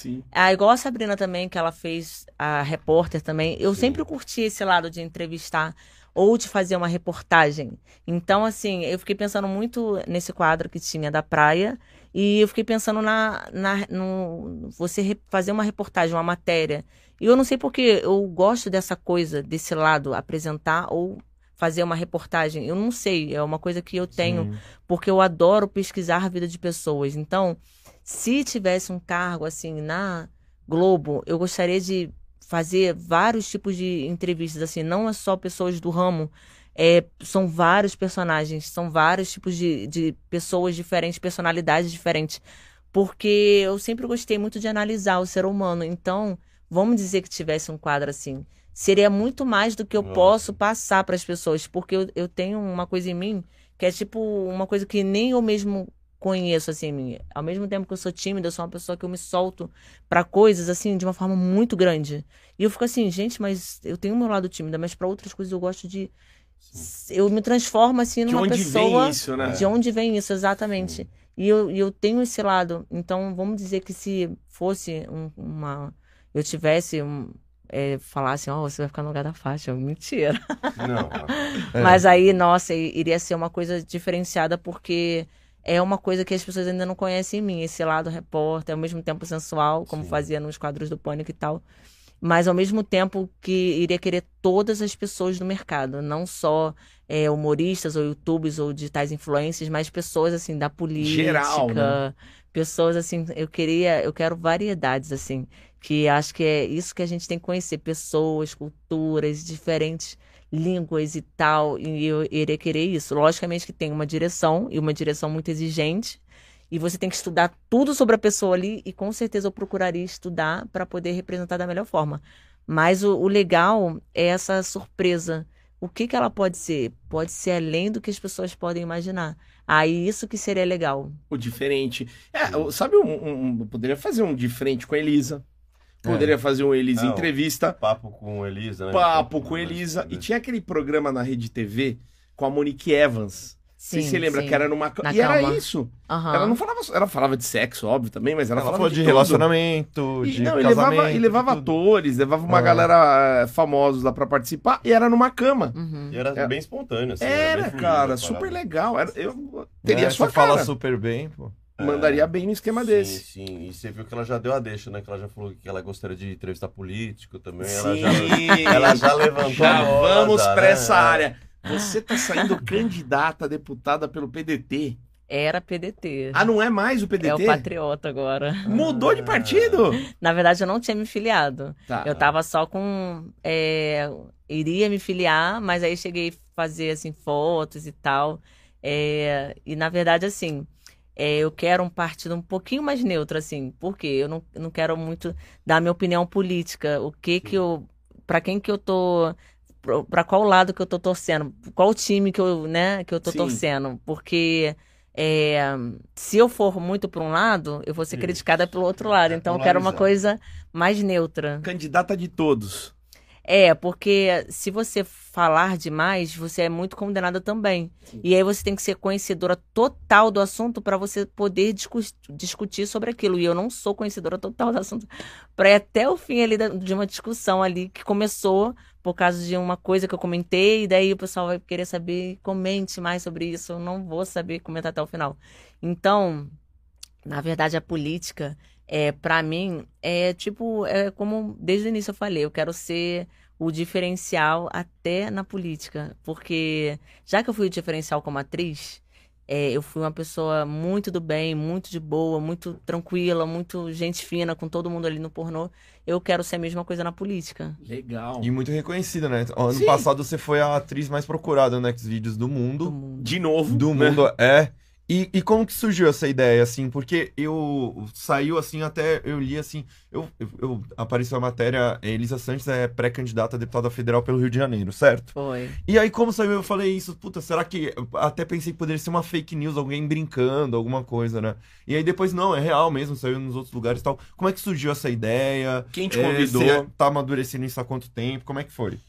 [SPEAKER 1] Sim.
[SPEAKER 4] Ah, igual a Sabrina também, que ela fez a repórter também. Eu sempre curti esse lado de entrevistar ou de fazer uma reportagem. Então, assim, eu fiquei pensando muito nesse quadro que tinha da praia e eu fiquei pensando na, na no você fazer uma reportagem, uma matéria. E eu não sei porque eu gosto dessa coisa, desse lado, apresentar ou fazer uma reportagem. Eu não sei, é uma coisa que eu tenho porque eu adoro pesquisar a vida de pessoas. Então, se tivesse um cargo assim na Globo, eu gostaria de fazer vários tipos de entrevistas, assim, não é só pessoas do ramo, é, são vários personagens, são vários tipos de, de pessoas diferentes, personalidades diferentes. Porque eu sempre gostei muito de analisar o ser humano. Então, vamos dizer que tivesse um quadro assim. Seria muito mais do que eu
[SPEAKER 2] Nossa.
[SPEAKER 4] posso passar para as pessoas. Porque eu, eu tenho uma coisa em mim que é tipo uma coisa que nem eu mesmo conheço assim. Ao mesmo tempo que eu sou tímida, eu sou uma pessoa que eu me solto para coisas assim de uma forma muito grande. E eu fico assim, gente, mas eu tenho o meu lado tímida, mas para outras coisas eu gosto de eu me transformo assim
[SPEAKER 1] De
[SPEAKER 4] numa
[SPEAKER 1] onde
[SPEAKER 4] pessoa
[SPEAKER 1] vem isso, né?
[SPEAKER 4] de onde vem isso exatamente. E eu, eu tenho esse lado. Então, vamos dizer que se fosse um- uma. Eu tivesse um. É, falasse, ó, você vai ficar no lugar da faixa. Mentira.
[SPEAKER 2] Não.
[SPEAKER 3] É.
[SPEAKER 4] Mas aí, nossa, iria ser uma coisa diferenciada porque é uma coisa que as pessoas ainda não conhecem em mim. Esse lado repórter, ao mesmo tempo sensual, como
[SPEAKER 2] Sim.
[SPEAKER 4] fazia nos quadros do Pânico e tal. Mas ao mesmo tempo que iria querer todas as pessoas do mercado, não só é, humoristas ou youtubers ou digitais influencers, mas pessoas assim da política,
[SPEAKER 1] Geral, né?
[SPEAKER 4] pessoas assim, eu queria, eu quero variedades assim, que acho que é isso que a gente tem que conhecer, pessoas, culturas, diferentes línguas e tal, e eu iria querer isso. Logicamente que tem uma direção, e uma direção muito exigente, e você tem que estudar tudo sobre a pessoa ali, e com certeza eu procuraria estudar para poder representar da melhor forma. Mas o, o legal é essa surpresa. O que que ela pode ser? Pode ser além do que as pessoas podem imaginar. Aí isso que seria legal.
[SPEAKER 1] O diferente. É, sabe, um, um- poderia fazer um de frente com a Elisa. Poderia fazer um Elisa
[SPEAKER 2] Não.
[SPEAKER 1] entrevista.
[SPEAKER 2] Papo com Elisa, né?
[SPEAKER 1] Papo com Elisa. E tinha aquele programa na Rede TV com a Monique Evans. Se você lembra
[SPEAKER 4] sim.
[SPEAKER 1] que era numa.
[SPEAKER 4] Na
[SPEAKER 1] e era
[SPEAKER 4] cama.
[SPEAKER 1] isso.
[SPEAKER 4] Aham.
[SPEAKER 1] Ela não falava. Ela falava de sexo, óbvio, também, mas ela,
[SPEAKER 3] Ela
[SPEAKER 1] falava
[SPEAKER 3] falou
[SPEAKER 1] de,
[SPEAKER 3] de relacionamento,
[SPEAKER 1] E,
[SPEAKER 3] de
[SPEAKER 1] não, e
[SPEAKER 3] casamento.
[SPEAKER 1] levava, e levava
[SPEAKER 3] de tudo.
[SPEAKER 1] atores, levava uma
[SPEAKER 3] Ah.
[SPEAKER 1] galera eh, famosos lá pra participar e era numa cama.
[SPEAKER 4] Uhum.
[SPEAKER 2] E era
[SPEAKER 1] É.
[SPEAKER 2] bem espontâneo, assim.
[SPEAKER 1] Era,
[SPEAKER 2] bem fluido
[SPEAKER 1] cara,
[SPEAKER 2] a
[SPEAKER 1] super legal. Era, eu teria
[SPEAKER 3] É,
[SPEAKER 1] sua
[SPEAKER 3] você fala
[SPEAKER 1] cara.
[SPEAKER 3] super bem, pô.
[SPEAKER 1] Mandaria bem no esquema
[SPEAKER 2] sim,
[SPEAKER 1] desse.
[SPEAKER 2] Sim, e você viu que ela já deu a deixa, né? Que ela já falou que ela gostaria de entrevistar político também. Ela
[SPEAKER 1] Sim,
[SPEAKER 2] já, ela já levantou
[SPEAKER 1] Já vamos pra
[SPEAKER 2] né?
[SPEAKER 1] essa área. Você tá saindo candidata a deputada pelo PDT.
[SPEAKER 4] Era PDT.
[SPEAKER 1] Ah, não é mais o PDT?
[SPEAKER 4] É o Patriota agora.
[SPEAKER 1] Mudou de partido?
[SPEAKER 4] Na verdade, eu não tinha me filiado.
[SPEAKER 1] Tá.
[SPEAKER 4] Eu tava só com. é, iria me filiar, mas aí cheguei a fazer assim, fotos e tal. É, e na verdade, assim, é, eu quero um partido um pouquinho mais neutro, assim, porque eu não, não quero muito dar minha opinião política. O que que eu. Pra quem que eu tô. Pra qual lado que eu tô torcendo? Qual time que eu, né, que eu tô
[SPEAKER 1] Sim.
[SPEAKER 4] torcendo? Porque. é, se eu for muito para um lado, eu vou ser
[SPEAKER 2] Isso.
[SPEAKER 4] criticada pelo outro lado. Então, eu quero uma coisa mais neutra.
[SPEAKER 1] Candidata de todos.
[SPEAKER 4] É, porque se você falar demais, você é muito condenada também. E aí você tem que ser conhecedora total do assunto para você poder discu- discutir sobre aquilo. E eu não sou conhecedora total do assunto para ir até o fim ali da- de uma discussão ali que começou por causa de uma coisa que eu comentei, e daí o pessoal vai querer saber, comente mais sobre isso. Eu não vou saber comentar até o final. Então, na verdade, a política é, para mim, é tipo, é como desde o início eu falei, eu quero ser o diferencial até na política. Porque já que eu fui o diferencial como atriz, é, eu fui uma pessoa muito do bem, muito de boa, muito tranquila, muito gente fina com todo mundo ali no pornô. Eu quero ser a mesma coisa na política.
[SPEAKER 1] Legal.
[SPEAKER 3] E muito reconhecida, né? Ano
[SPEAKER 1] Sim.
[SPEAKER 3] passado você foi a atriz mais procurada no Xvideos do mundo.
[SPEAKER 4] Do mundo.
[SPEAKER 1] De novo.
[SPEAKER 3] Do
[SPEAKER 1] né?
[SPEAKER 3] mundo, é. E, e como que surgiu essa ideia, assim? Porque eu saiu assim, até eu li assim, eu, eu, eu- apareceu a matéria, Elisa Santos é pré-candidata a deputada federal pelo Rio de Janeiro, certo?
[SPEAKER 4] Foi.
[SPEAKER 3] E aí, como saiu, eu falei isso, puta, será que. Até pensei que poderia ser uma fake news, alguém brincando, alguma coisa, né? E aí depois, não, é real mesmo, saiu nos outros lugares e tal. Como é que surgiu essa ideia?
[SPEAKER 1] Quem te
[SPEAKER 3] É,
[SPEAKER 1] convidou?
[SPEAKER 3] você tá amadurecendo isso há quanto tempo? Como é que foi?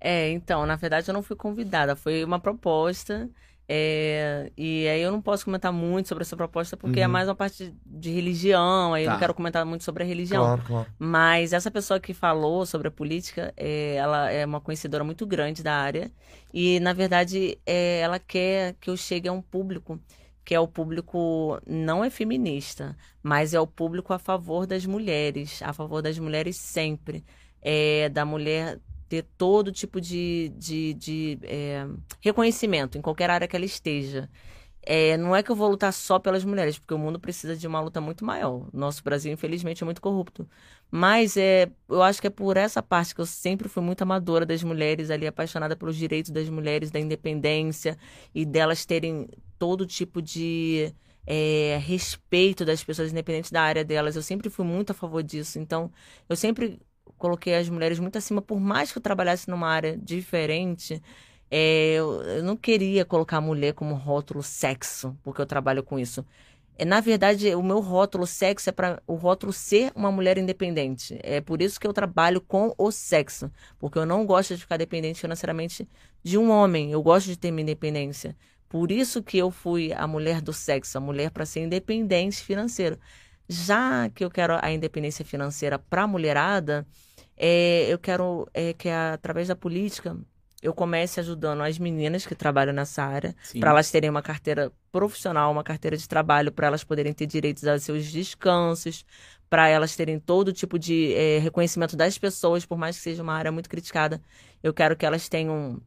[SPEAKER 4] É, então, na verdade eu não fui convidada, foi uma proposta. É, e aí eu não posso comentar muito sobre essa proposta porque é
[SPEAKER 3] Uhum.
[SPEAKER 4] mais uma parte de religião, aí eu
[SPEAKER 1] Tá.
[SPEAKER 4] não quero comentar muito sobre a religião.
[SPEAKER 3] Claro, claro.
[SPEAKER 4] Mas essa pessoa que falou sobre a política, é, ela é uma conhecedora muito grande da área. E, na verdade, é, ela quer que eu chegue a um público que é o público não é feminista, mas é o público a favor das mulheres, a favor das mulheres sempre. É, da mulher ter todo tipo de, de, de é, reconhecimento em qualquer área que ela esteja. é, não é que eu vou lutar só pelas mulheres, porque o mundo precisa de uma luta muito maior. Nosso Brasil, infelizmente, é muito corrupto. Mas é, eu acho que é por essa parte que eu sempre fui muito amadora das mulheres, ali apaixonada pelos direitos das mulheres, da independência e delas terem todo tipo de é, respeito das pessoas independentes da área delas. Eu sempre fui muito a favor disso. Então, eu sempre coloquei as mulheres muito acima, por mais que eu trabalhasse numa área diferente. É, eu, eu não queria colocar a mulher como rótulo sexo, porque eu trabalho com isso. É, na verdade, o meu rótulo sexo é para o rótulo ser uma mulher independente. É por isso que eu trabalho com o sexo, porque eu não gosto de ficar dependente financeiramente de um homem. Eu gosto de ter minha independência. Por isso que eu fui a mulher do sexo, a mulher para ser independente financeiro. Já que eu quero a independência financeira para a mulherada, é, eu quero é, que através da política eu comece ajudando as meninas que trabalham nessa área, para elas terem uma carteira profissional, uma carteira de trabalho, para elas poderem ter direitos aos seus descansos, para elas terem todo tipo de é, reconhecimento das pessoas, por mais que seja uma área muito criticada. Eu quero que elas tenham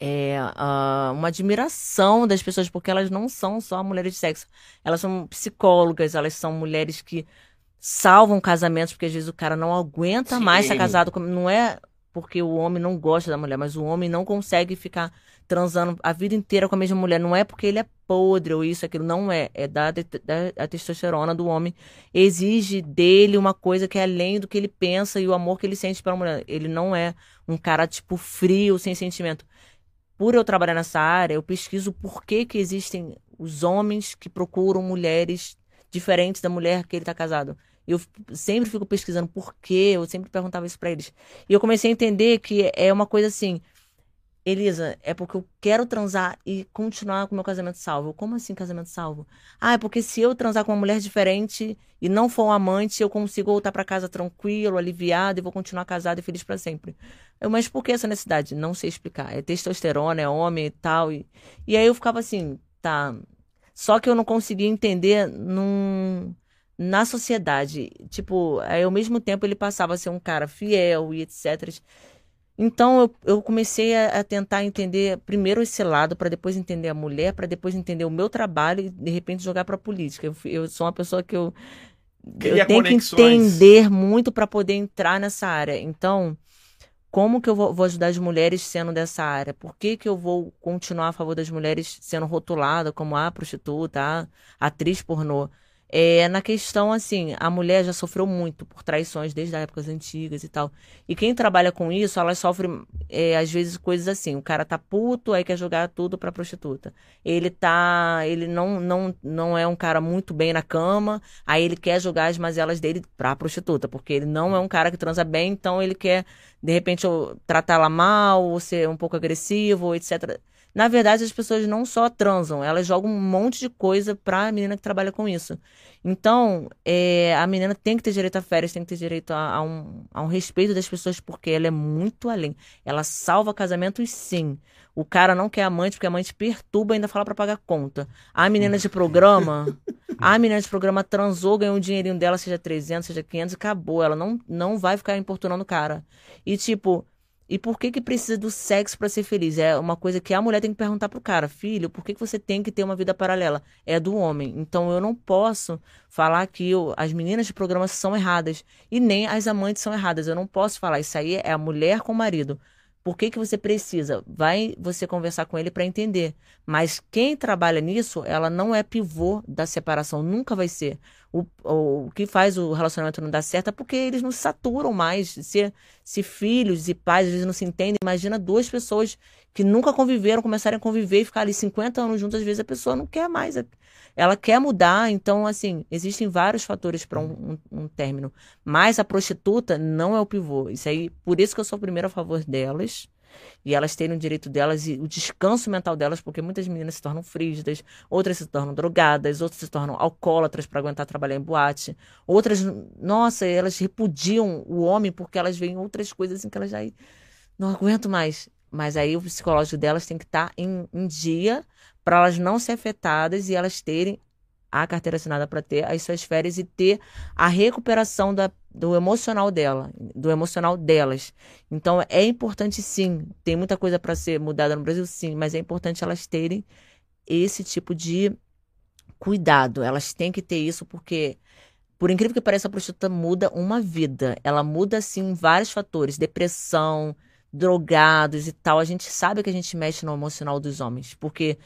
[SPEAKER 4] é, uh, uma admiração das pessoas, porque elas não são só mulheres de sexo. Elas são psicólogas, elas são mulheres que salvam casamentos, porque às vezes o cara não aguenta Sim. mais estar casado. Com... Não é porque o homem não gosta da mulher, mas o homem não consegue ficar transando a vida inteira com a mesma mulher. Não é porque ele é podre ou isso, aquilo. Não é. É da, da a testosterona do homem. Exige dele uma coisa que é além do que ele pensa e o amor que ele sente pela mulher. Ele não é um cara, tipo, frio, sem sentimento. Por eu trabalhar nessa área, eu pesquiso por que, que existem os homens que procuram mulheres diferentes da mulher que ele está casado. Eu sempre fico pesquisando por quê, eu sempre perguntava isso para eles. E eu comecei a entender que é uma coisa assim, Elisa, é porque eu quero transar e continuar com meu casamento salvo. Como assim casamento salvo? Ah, é porque se eu transar com uma mulher diferente e não for um amante, eu consigo voltar para casa tranquilo, aliviado e vou continuar casado e feliz para sempre. Eu, mas por que essa necessidade? Não sei explicar. É testosterona, é homem e tal. E, e aí eu ficava assim, tá. Só que eu não conseguia entender num na sociedade. Tipo, aí ao mesmo tempo ele passava a ser um cara fiel e etc. Então eu, eu comecei a, a, tentar entender primeiro esse lado, para depois entender a mulher, para depois entender o meu trabalho e de repente jogar para a política. Eu, eu, sou uma pessoa que eu, eu tenho conexões. que entender muito para poder entrar nessa área. Então, como que eu vou, vou, ajudar as mulheres sendo dessa área? Por que, que eu vou continuar a favor das mulheres sendo rotulada como a prostituta, a atriz pornô? É, na questão, assim, a mulher já sofreu muito por traições desde as épocas antigas e tal. E quem trabalha com isso, elas sofrem, é, às vezes, coisas assim. O cara tá puto, aí quer jogar tudo pra prostituta. Ele tá. Ele não, não, não é um cara muito bem na cama, aí ele quer jogar as mazelas dele pra prostituta, porque ele não é um cara que transa bem, então ele quer, de repente, tratá-la mal, ou ser um pouco agressivo, etc. Na verdade, as pessoas não só transam, elas jogam um monte de coisa pra menina que trabalha com isso. Então, é, a menina tem que ter direito a férias, tem que ter direito a, a, um, a um respeito das pessoas, porque ela é muito além. Ela salva casamentos, sim. O cara não quer amante, porque a amante perturba e ainda fala para pagar conta. A menina de programa, a menina de programa transou, ganhou o dinheirinho dela, seja 300, seja 500, e acabou. Ela não, não vai ficar importunando o cara. E, tipo, e por que que precisa do sexo para ser feliz? É uma coisa que a mulher tem que perguntar pro cara, filho, por que que você tem que ter uma vida paralela? É do homem. Então eu não posso falar que eu, as meninas de programa são erradas e nem as amantes são erradas. Eu não posso falar isso aí é a mulher com o marido. Por que, que você precisa? Vai você conversar com ele para entender. Mas quem trabalha nisso, ela não é pivô da separação, nunca vai ser. O, o, o que faz o relacionamento não dar certo é porque eles não se saturam mais. Se, se filhos e pais às vezes não se entendem, imagina duas pessoas que nunca conviveram, começarem a conviver e ficar ali 50 anos juntas, às vezes a pessoa não quer mais ela quer mudar, então, assim, existem vários fatores para um, um, um, término. Mas a prostituta não é o pivô. Isso aí, por isso que eu sou primeiro a favor delas. E elas terem o direito delas e o descanso mental delas, porque muitas meninas se tornam frígidas, outras se tornam drogadas, outras se tornam alcoólatras para aguentar trabalhar em boate. Outras, nossa, elas repudiam o homem porque elas veem outras coisas assim que elas já não aguento mais. Mas aí o psicológico delas tem que estar tá em, em dia para elas não ser afetadas e elas terem a carteira assinada para ter as suas férias e ter a recuperação da, do emocional dela, do emocional delas. Então é importante sim, tem muita coisa para ser mudada no Brasil sim, mas é importante elas terem esse tipo de cuidado. Elas têm que ter isso porque, por incrível que pareça, a prostituta muda uma vida. Ela muda, assim, vários fatores. Depressão, drogados e tal. A gente sabe que a gente mexe no emocional dos homens. Porque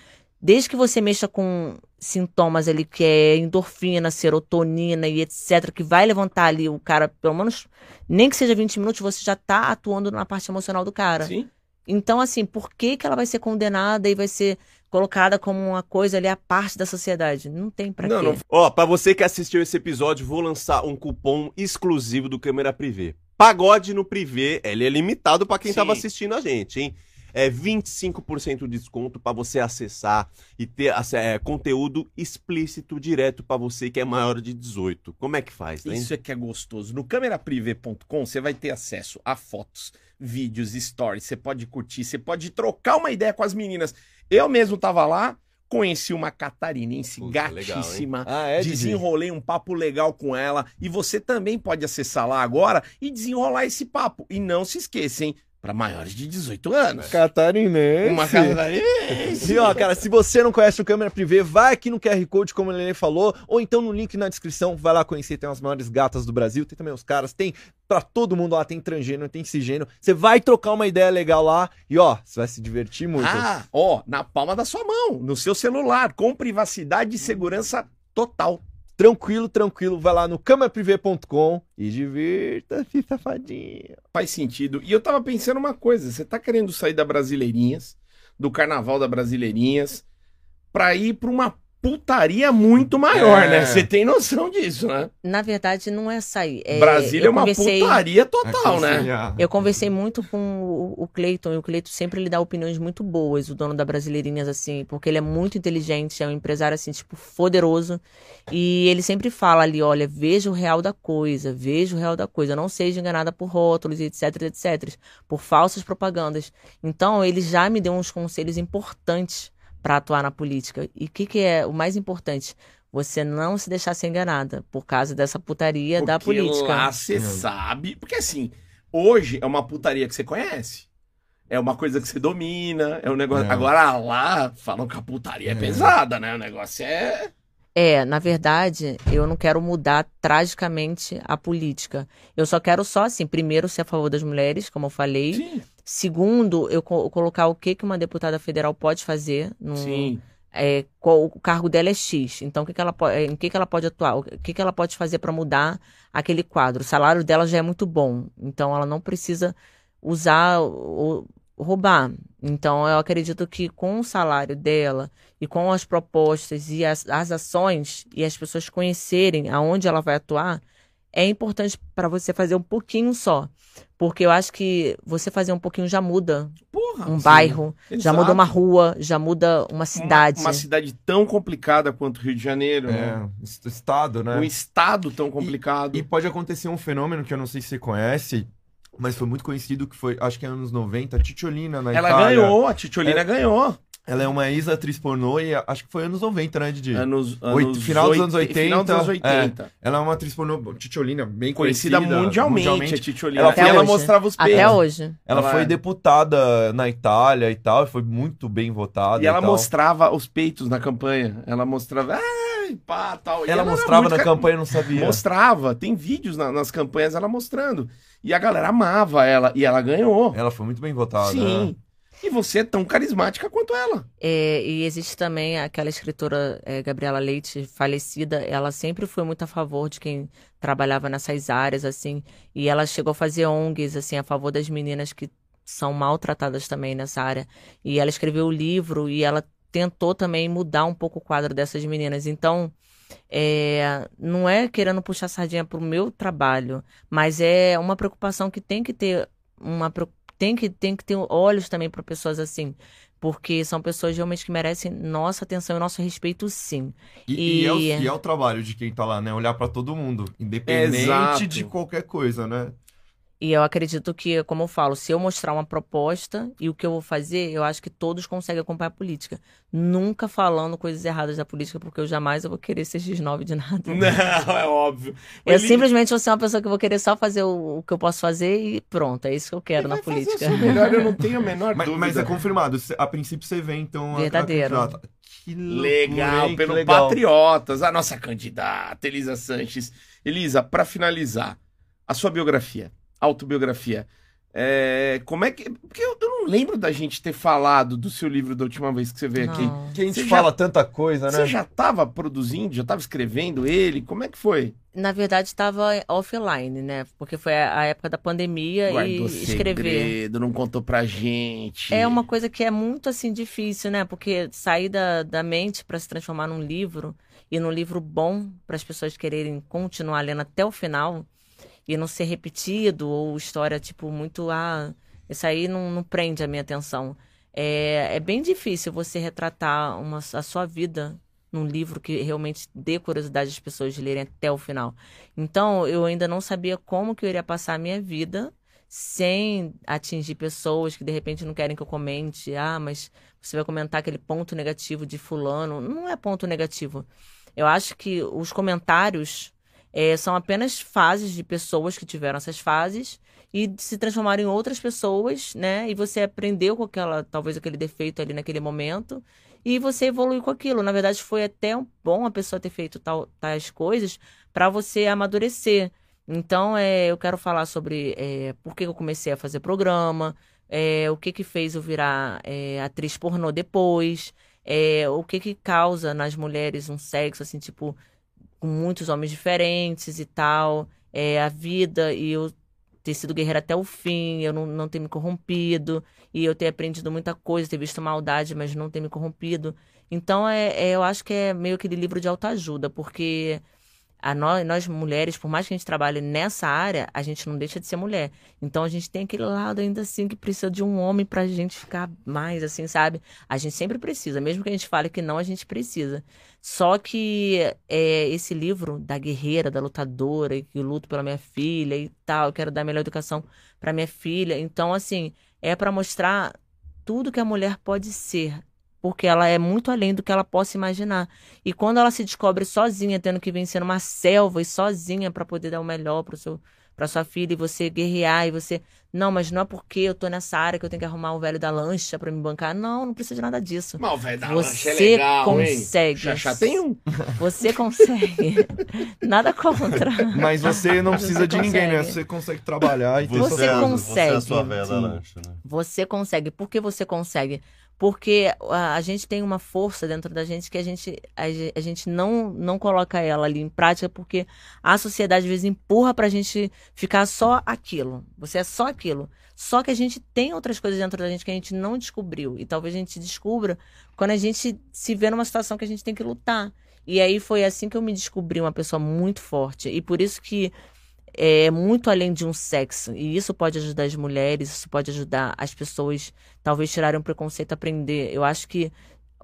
[SPEAKER 4] desde que você mexa com sintomas ali que é endorfina, serotonina e etc, que vai levantar ali o cara, pelo menos, nem que seja 20 minutos, você já tá atuando na parte emocional do cara.
[SPEAKER 1] Sim.
[SPEAKER 4] Então, assim, por que, que ela vai ser condenada e vai ser colocada como uma coisa ali à parte da sociedade? Não tem pra
[SPEAKER 2] Não,
[SPEAKER 4] quê.
[SPEAKER 2] não. Ó, pra você que assistiu esse episódio, vou lançar um cupom exclusivo do Câmera Privé. Pagode no Privé, ele é limitado pra quem
[SPEAKER 1] Sim.
[SPEAKER 2] tava assistindo a gente, hein? É 25% de desconto pra você acessar e ter é, conteúdo explícito direto pra você que é maior de 18. Como é que faz, hein?
[SPEAKER 1] Isso é que é gostoso. No cameraprivé.com você vai ter acesso a fotos, vídeos, stories. Você pode curtir, você pode trocar uma ideia com as meninas. Eu mesmo tava lá, conheci uma catarinense
[SPEAKER 2] legal,
[SPEAKER 1] gatíssima.
[SPEAKER 3] Ah, é?
[SPEAKER 1] Desenrolei um papo legal com ela e você também pode acessar lá agora e desenrolar esse papo. E não se esqueça, hein? Para maiores de 18 anos.
[SPEAKER 3] Catarinense.
[SPEAKER 1] Uma catarinense.
[SPEAKER 3] E ó, cara, se você não conhece o Câmera Privé, vai aqui no QR Code, como ele falou, ou então no link na descrição, vai lá conhecer, tem as maiores gatas do Brasil, tem também os caras, tem pra todo mundo lá, tem transgênero, tem cisgênero. Você vai trocar uma ideia legal lá e ó, você vai se divertir muito.
[SPEAKER 1] Ah, ó, na palma da sua mão, no seu celular, com privacidade e segurança total.
[SPEAKER 3] Tranquilo, tranquilo, vai lá no cameraprivé.com e divirta-se, safadinho.
[SPEAKER 1] Faz sentido. E eu tava pensando uma coisa: você tá querendo sair da Brasileirinhas, do carnaval da Brasileirinhas, pra ir pra uma putaria muito maior,
[SPEAKER 3] É.
[SPEAKER 1] né? Você tem noção disso, né?
[SPEAKER 4] Na verdade, não é sair. É,
[SPEAKER 1] Brasília é
[SPEAKER 4] eu
[SPEAKER 1] uma
[SPEAKER 4] conversei-
[SPEAKER 1] putaria total, né?
[SPEAKER 4] Eu conversei muito com o, o Cleiton, e o Cleiton sempre ele dá opiniões muito boas, o dono da Brasileirinhas, assim, porque ele é muito inteligente, é um empresário, assim, tipo, poderoso. E ele sempre fala ali, olha, veja o real da coisa, veja o real da coisa, não seja enganada por rótulos, etc, etc, por falsas propagandas. Então, ele já me deu uns conselhos importantes para atuar na política. E o que, que é o mais importante? Você não se deixar ser enganada por causa dessa putaria da
[SPEAKER 1] Porque
[SPEAKER 4] política.
[SPEAKER 1] lá você sabe. Porque assim, hoje é uma putaria que você conhece. É uma coisa que você domina. É um negócio.
[SPEAKER 3] É.
[SPEAKER 1] Agora lá falam que a putaria é, pesada, né? O negócio é.
[SPEAKER 4] É, na verdade, eu não quero mudar tragicamente a política. Eu só quero só, assim, primeiro ser a favor das mulheres, como eu falei.
[SPEAKER 1] Sim.
[SPEAKER 4] Segundo, eu co- colocar o que, que uma deputada federal pode fazer. No,
[SPEAKER 1] Sim.
[SPEAKER 4] é, qual- o cargo dela é X. Então, o que, que ela pode, em que, que ela pode atuar? O que, que ela pode fazer para mudar aquele quadro? O salário dela já é muito bom. Então, ela não precisa usar ou roubar. Então, eu acredito que com o salário dela e com as propostas e as, as ações e as pessoas conhecerem aonde ela vai atuar, é importante para você fazer um pouquinho só. Porque eu acho que você fazer um pouquinho já muda
[SPEAKER 1] Porra.
[SPEAKER 4] um
[SPEAKER 1] sim.
[SPEAKER 4] bairro, já
[SPEAKER 1] Exato.
[SPEAKER 4] muda uma rua, já muda uma cidade.
[SPEAKER 1] Uma, uma cidade tão complicada quanto o Rio de Janeiro, né?
[SPEAKER 3] É, est- estado, né?
[SPEAKER 1] Um estado tão complicado.
[SPEAKER 3] E pode acontecer um fenômeno que eu não sei se você conhece, mas foi muito conhecido, que foi, acho que é anos 90, a Titiolina na
[SPEAKER 1] Ela
[SPEAKER 3] Itália.
[SPEAKER 1] ganhou, a Titiolina ganhou.
[SPEAKER 3] Ela é uma ex-atriz pornô e acho que foi anos 90, né, Didi?
[SPEAKER 1] Anos,
[SPEAKER 3] Oito-
[SPEAKER 1] anos
[SPEAKER 3] final dos anos 80,
[SPEAKER 1] Final dos anos 80.
[SPEAKER 3] Ela é uma atriz pornô, Titiolina, bem
[SPEAKER 1] Conhecida
[SPEAKER 3] conhecida,
[SPEAKER 1] mundialmente, a Titiolina.
[SPEAKER 3] Ela
[SPEAKER 1] Ela,
[SPEAKER 3] foi-
[SPEAKER 1] ela mostrava os peitos.
[SPEAKER 4] Até hoje.
[SPEAKER 3] Ela
[SPEAKER 1] Ela
[SPEAKER 3] foi
[SPEAKER 1] é.
[SPEAKER 3] deputada na Itália e tal, e foi muito bem votada.
[SPEAKER 1] E ela
[SPEAKER 3] tal.
[SPEAKER 1] mostrava os peitos na campanha. Ela mostrava. Ai, pá, tal. E
[SPEAKER 3] Ela
[SPEAKER 1] era
[SPEAKER 3] mostrava na
[SPEAKER 1] ca-
[SPEAKER 3] campanha, não sabia.
[SPEAKER 1] Mostrava. Tem vídeos na- nas campanhas ela mostrando. E a galera amava ela. E ela ganhou.
[SPEAKER 3] Ela foi muito bem votada.
[SPEAKER 1] Sim.
[SPEAKER 3] né?
[SPEAKER 1] E você é tão carismática quanto ela.
[SPEAKER 4] É, e existe também aquela escritora é, Gabriela Leite, falecida, ela sempre foi muito a favor de quem trabalhava nessas áreas, assim, e ela chegou a fazer ONGs, assim, a favor das meninas que são maltratadas também nessa área. E ela escreveu o livro e ela tentou também mudar um pouco o quadro dessas meninas. Então, é, não é querendo puxar sardinha pro meu trabalho, mas é uma preocupação que tem que ter uma preo- tem que tem que ter olhos também para pessoas assim, porque são pessoas realmente que merecem nossa atenção e nosso respeito, sim.
[SPEAKER 3] E, e é o,
[SPEAKER 4] E-
[SPEAKER 3] e é o trabalho de quem tá lá, né? Olhar pra todo mundo, independente
[SPEAKER 1] Exato.
[SPEAKER 3] de qualquer coisa, né?
[SPEAKER 4] E eu acredito que, como eu falo, se eu mostrar uma proposta e o que eu vou fazer, eu acho que todos conseguem acompanhar a política. Nunca falando coisas erradas da política, porque eu jamais eu vou querer ser X9 de nada.
[SPEAKER 1] Não, é óbvio.
[SPEAKER 4] Eu
[SPEAKER 1] Ele-
[SPEAKER 4] simplesmente vou ser uma pessoa que vou querer só fazer o, o que eu posso fazer e pronto, é isso que eu quero na
[SPEAKER 1] Vai fazer o
[SPEAKER 4] política.
[SPEAKER 1] melhor, eu não tenho a menor
[SPEAKER 3] Mas,
[SPEAKER 1] dúvida.
[SPEAKER 3] mas é confirmado. A princípio você vê, então. a- a
[SPEAKER 4] Verdadeiro.
[SPEAKER 3] candidata. Que
[SPEAKER 1] Legal, pelo
[SPEAKER 3] legal.
[SPEAKER 1] Patriotas, a nossa candidata, Elisa Sanches. Elisa, pra finalizar, a sua biografia, autobiografia. É, como é que. Porque eu, eu não lembro da gente ter falado do seu livro da última vez que você veio aqui.
[SPEAKER 4] Não.
[SPEAKER 3] Que a gente
[SPEAKER 1] Você já-
[SPEAKER 3] fala tanta coisa, né?
[SPEAKER 1] Você já estava produzindo, já estava escrevendo ele? Como é que foi?
[SPEAKER 4] Na verdade, estava offline, né? Porque foi a a época da pandemia e
[SPEAKER 1] Guardou
[SPEAKER 4] escrever.
[SPEAKER 1] segredo, não contou pra gente.
[SPEAKER 4] É uma coisa que é muito assim difícil, né? Porque sair da, da mente para se transformar num livro e num livro bom para as pessoas quererem continuar lendo até o final e não ser repetido ou história tipo muito ah, isso aí não, não prende a minha atenção. É, é bem difícil você retratar uma, a sua vida num livro que realmente dê curiosidade às pessoas de lerem até o final. Então, eu ainda não sabia como que eu iria passar a minha vida sem atingir pessoas que de repente não querem que eu comente. Ah, mas você vai comentar aquele ponto negativo de fulano. Não é ponto negativo. Eu acho que os comentários eh, são apenas fases de pessoas que tiveram essas fases e se transformaram em outras pessoas, né? E você aprendeu com aquela, talvez aquele defeito ali naquele momento e você evolui com aquilo. Na verdade, foi até bom a pessoa ter feito tal, tais coisas para você amadurecer. Então, é, eu quero falar sobre é, por que eu comecei a fazer programa, é, o que que fez eu virar é, atriz pornô depois, é, o que que causa nas mulheres um sexo, assim, tipo, com muitos homens diferentes e tal, é, a vida e eu ter sido guerreira até o fim, eu não, não ter me corrompido, e eu ter aprendido muita coisa, ter visto maldade, mas não ter me corrompido. Então, é, é- eu acho que é meio aquele livro de autoajuda, porque a nós, nós mulheres, por mais que a gente trabalhe nessa área, a gente não deixa de ser mulher. Então a gente tem aquele lado ainda assim que precisa de um homem pra gente ficar mais assim, sabe? A gente sempre precisa, mesmo que a gente fale que não, a gente precisa. Só que é, esse livro da guerreira, da lutadora, que luto pela minha filha e tal, eu quero dar a melhor educação pra minha filha. Então, assim, é pra mostrar tudo que a mulher pode ser. Porque ela é muito além do que ela possa imaginar. E quando ela se descobre sozinha, tendo que vencer numa selva e sozinha para poder dar o melhor para seu para sua filha e você guerrear e você, não, mas não é porque eu tô nessa área que eu tenho que arrumar o velho da lancha para me bancar. Não, não precisa de nada disso.
[SPEAKER 1] Mal, velho, da
[SPEAKER 4] Você
[SPEAKER 1] lancha é legal,
[SPEAKER 4] consegue.
[SPEAKER 1] hein? Xaxá tem um.
[SPEAKER 4] Você consegue. nada contra.
[SPEAKER 3] Mas você não
[SPEAKER 4] Você
[SPEAKER 3] precisa de ninguém, né?
[SPEAKER 4] consegue.
[SPEAKER 3] Você consegue trabalhar e ter
[SPEAKER 4] Você
[SPEAKER 2] é a-
[SPEAKER 4] consegue.
[SPEAKER 2] Você é a sua véia da lancha, né?
[SPEAKER 4] Você consegue. Por que você consegue? Porque a, a gente tem uma força dentro da gente que a gente, a, a gente não, não coloca ela ali em prática porque a sociedade às vezes empurra pra gente ficar só aquilo. Você é só aquilo. Só que a gente tem outras coisas dentro da gente que a gente não descobriu. E talvez a gente descubra quando a gente se vê numa situação que a gente tem que lutar. E aí foi assim que eu me descobri uma pessoa muito forte. E por isso que é muito além de um sexo. E isso pode ajudar as mulheres, isso pode ajudar as pessoas, talvez tirarem um preconceito, aprender. Eu acho que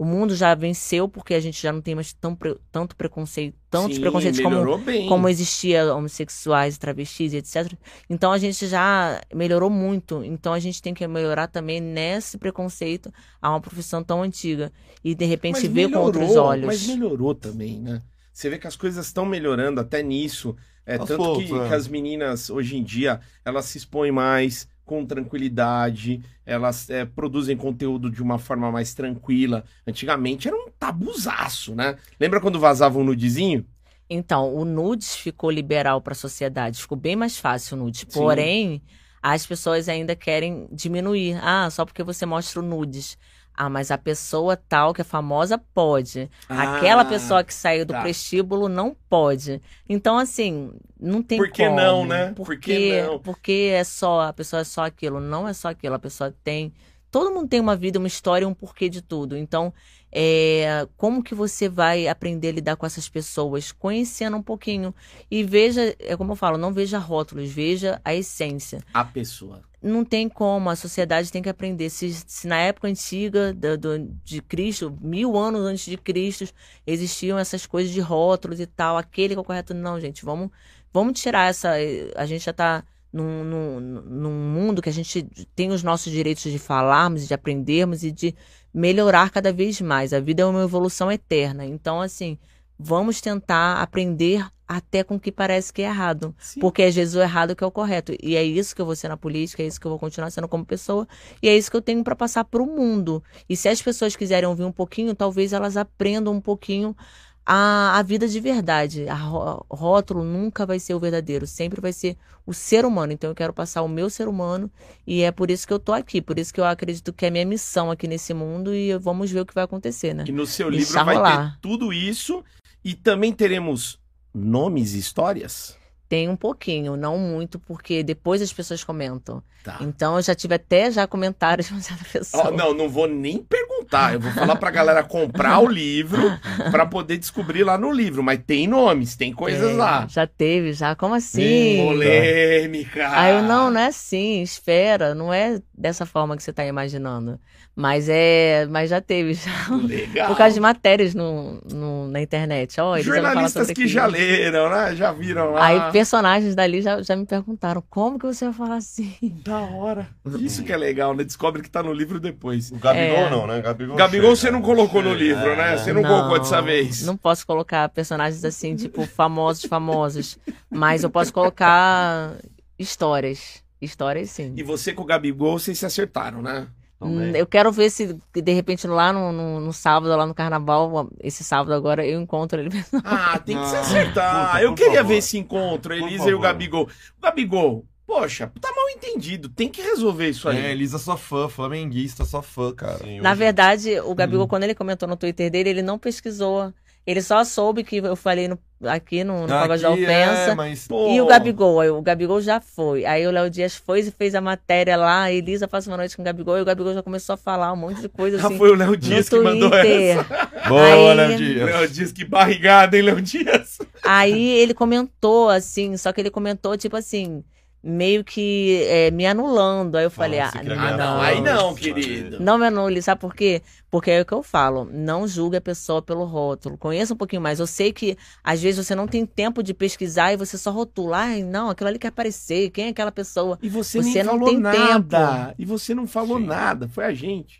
[SPEAKER 4] o mundo já venceu porque a gente já não tem mais tão tanto preconceito, tantos
[SPEAKER 1] Sim,
[SPEAKER 4] preconceitos como,
[SPEAKER 1] melhorou bem.
[SPEAKER 4] como existia homossexuais, travestis, etc. Então a gente já melhorou muito. Então a gente tem que melhorar também nesse preconceito a uma profissão tão antiga. E de repente
[SPEAKER 1] Mas
[SPEAKER 4] ver com outros
[SPEAKER 1] melhorou,
[SPEAKER 4] olhos.
[SPEAKER 1] Mas melhorou também, né? Você vê que as coisas estão melhorando até nisso. É,
[SPEAKER 3] Aos
[SPEAKER 1] tanto
[SPEAKER 3] poucos,
[SPEAKER 1] que,
[SPEAKER 3] é.
[SPEAKER 1] que as meninas, hoje em dia, elas se expõem mais com tranquilidade, elas é, produzem conteúdo de uma forma mais tranquila. Antigamente era um tabuzaço, né? Lembra quando vazava um nudezinho?
[SPEAKER 4] Então, o nudes ficou liberal para a sociedade, ficou bem mais fácil o nudes. Porém, as pessoas ainda querem diminuir. Ah, só porque você mostra o nudes. Ah, mas a pessoa tal que é famosa pode. Aquela
[SPEAKER 1] Ah,
[SPEAKER 4] pessoa que saiu do
[SPEAKER 1] tá.
[SPEAKER 4] prostíbulo não pode. Então, assim, não tem
[SPEAKER 1] Por que
[SPEAKER 4] como.
[SPEAKER 1] não, né? Por
[SPEAKER 4] Porque,
[SPEAKER 1] que não?
[SPEAKER 4] porque é só, a pessoa é só aquilo. Não é só aquilo. A pessoa tem. Todo mundo tem uma vida, uma história, um porquê de tudo. Então, é, como que você vai aprender a lidar com essas pessoas? Conhecendo um pouquinho. E veja, é como eu falo, não veja rótulos, veja a essência.
[SPEAKER 1] A pessoa.
[SPEAKER 4] Não tem como, a sociedade tem que aprender. Se, se na época antiga do, do- de Cristo, mil anos antes de Cristo, existiam essas coisas de rótulos e tal, aquele que é o correto, não, gente, vamos, vamos tirar essa. A gente já tá num, num, num mundo que a gente tem os nossos direitos de falarmos, de aprendermos e de melhorar cada vez mais. A vida é uma evolução eterna. Então, assim, vamos tentar aprender até com o que parece que é errado.
[SPEAKER 1] Sim.
[SPEAKER 4] Porque às vezes o errado que é o correto. E é isso que eu vou ser na política, é isso que eu vou continuar sendo como pessoa, e é isso que eu tenho para passar para o mundo. E se as pessoas quiserem ouvir um pouquinho, talvez elas aprendam um pouquinho a, a vida de verdade. A ró- rótulo nunca vai ser o verdadeiro, sempre vai ser o ser humano. Então eu quero passar o meu ser humano e é por isso que eu tô aqui, por isso que eu acredito que é minha missão aqui nesse mundo e vamos ver o que vai acontecer, né?
[SPEAKER 1] E no seu
[SPEAKER 4] Deixar
[SPEAKER 1] livro vai
[SPEAKER 4] rolar.
[SPEAKER 1] ter tudo isso e também teremos nomes e histórias.
[SPEAKER 4] Tem um pouquinho, não muito, porque depois as pessoas comentam.
[SPEAKER 1] Tá.
[SPEAKER 4] Então eu já tive até já comentários de uma certa pessoa.
[SPEAKER 1] Ó, não, não vou nem perguntar. Eu vou falar pra galera comprar o livro pra poder descobrir lá no livro. Mas tem nomes, tem coisas
[SPEAKER 4] Tem,
[SPEAKER 1] lá.
[SPEAKER 4] Já teve, já. Como assim?
[SPEAKER 1] Polêmica.
[SPEAKER 4] Aí eu, não, não é assim, espera, não é dessa forma que você tá imaginando. Mas é, mas já teve, já.
[SPEAKER 1] Legal.
[SPEAKER 4] Por causa de matérias no, no- na internet. Falar
[SPEAKER 1] Jornalistas que
[SPEAKER 4] aquilo.
[SPEAKER 1] já leram, né? Já viram lá.
[SPEAKER 4] Aí personagens dali já, já me perguntaram, como que você vai falar assim?
[SPEAKER 1] Da hora. Isso que é legal, né? Descobre que tá no livro depois.
[SPEAKER 2] O Gabigol
[SPEAKER 4] É.
[SPEAKER 2] não, né? Gabigol,
[SPEAKER 1] Gabigol você não colocou no livro, né? Você não colocou dessa vez.
[SPEAKER 4] Não posso colocar personagens assim, tipo, famosos, famosos. Mas eu posso colocar histórias. Histórias, sim.
[SPEAKER 1] E você com o Gabigol, vocês se acertaram, né?
[SPEAKER 4] Hum, Eu quero ver se, de repente, lá no, no, no sábado, lá no carnaval, esse sábado agora, eu encontro ele.
[SPEAKER 1] Ah, tem que se
[SPEAKER 2] Ah,
[SPEAKER 1] acertar.
[SPEAKER 2] puta,
[SPEAKER 1] eu queria
[SPEAKER 2] favor.
[SPEAKER 1] ver esse encontro, Elisa e o. Gabigol. O Gabigol, poxa, tá mal entendido. Tem que resolver isso aí.
[SPEAKER 3] É, Elisa sua fã, flamenguista sua fã, cara.
[SPEAKER 2] Sim,
[SPEAKER 4] Na
[SPEAKER 2] hoje-
[SPEAKER 4] verdade, o Gabigol,
[SPEAKER 1] Hum.
[SPEAKER 4] quando ele comentou no Twitter dele, ele não pesquisou. Ele só soube que eu falei no- aqui no, no Pagode da
[SPEAKER 3] Aqui
[SPEAKER 4] Ofensa.
[SPEAKER 3] é, mas...
[SPEAKER 4] E o Gabigol, aí o Gabigol já foi. Aí o Léo Dias foi e fez a matéria lá, a Elisa passa uma noite com o Gabigol, e o Gabigol já começou a falar um monte de coisa
[SPEAKER 1] Ah,
[SPEAKER 4] assim.
[SPEAKER 1] foi o Léo Dias que mandou
[SPEAKER 4] Twitter.
[SPEAKER 1] essa.
[SPEAKER 3] Boa,
[SPEAKER 4] Aí-
[SPEAKER 3] Léo Dias.
[SPEAKER 1] Léo Dias, que barrigada, hein, Léo Dias?
[SPEAKER 4] Aí ele comentou assim, só que ele comentou tipo assim, meio que é, me anulando. Aí eu falei, ah,
[SPEAKER 2] você quer
[SPEAKER 1] Ah, não, aí não, querido.
[SPEAKER 4] Não me anule, sabe por quê? Porque é o que eu falo, não julgue a pessoa pelo rótulo. Conheça um pouquinho mais. Eu sei que às vezes você não tem tempo de pesquisar e você só rotula, ai, não, aquilo ali quer aparecer, quem é aquela pessoa?
[SPEAKER 1] E você,
[SPEAKER 4] Você
[SPEAKER 1] nem
[SPEAKER 4] não
[SPEAKER 1] falou
[SPEAKER 4] tem
[SPEAKER 1] nada. E você não falou
[SPEAKER 2] Sim.
[SPEAKER 1] nada. Foi a gente.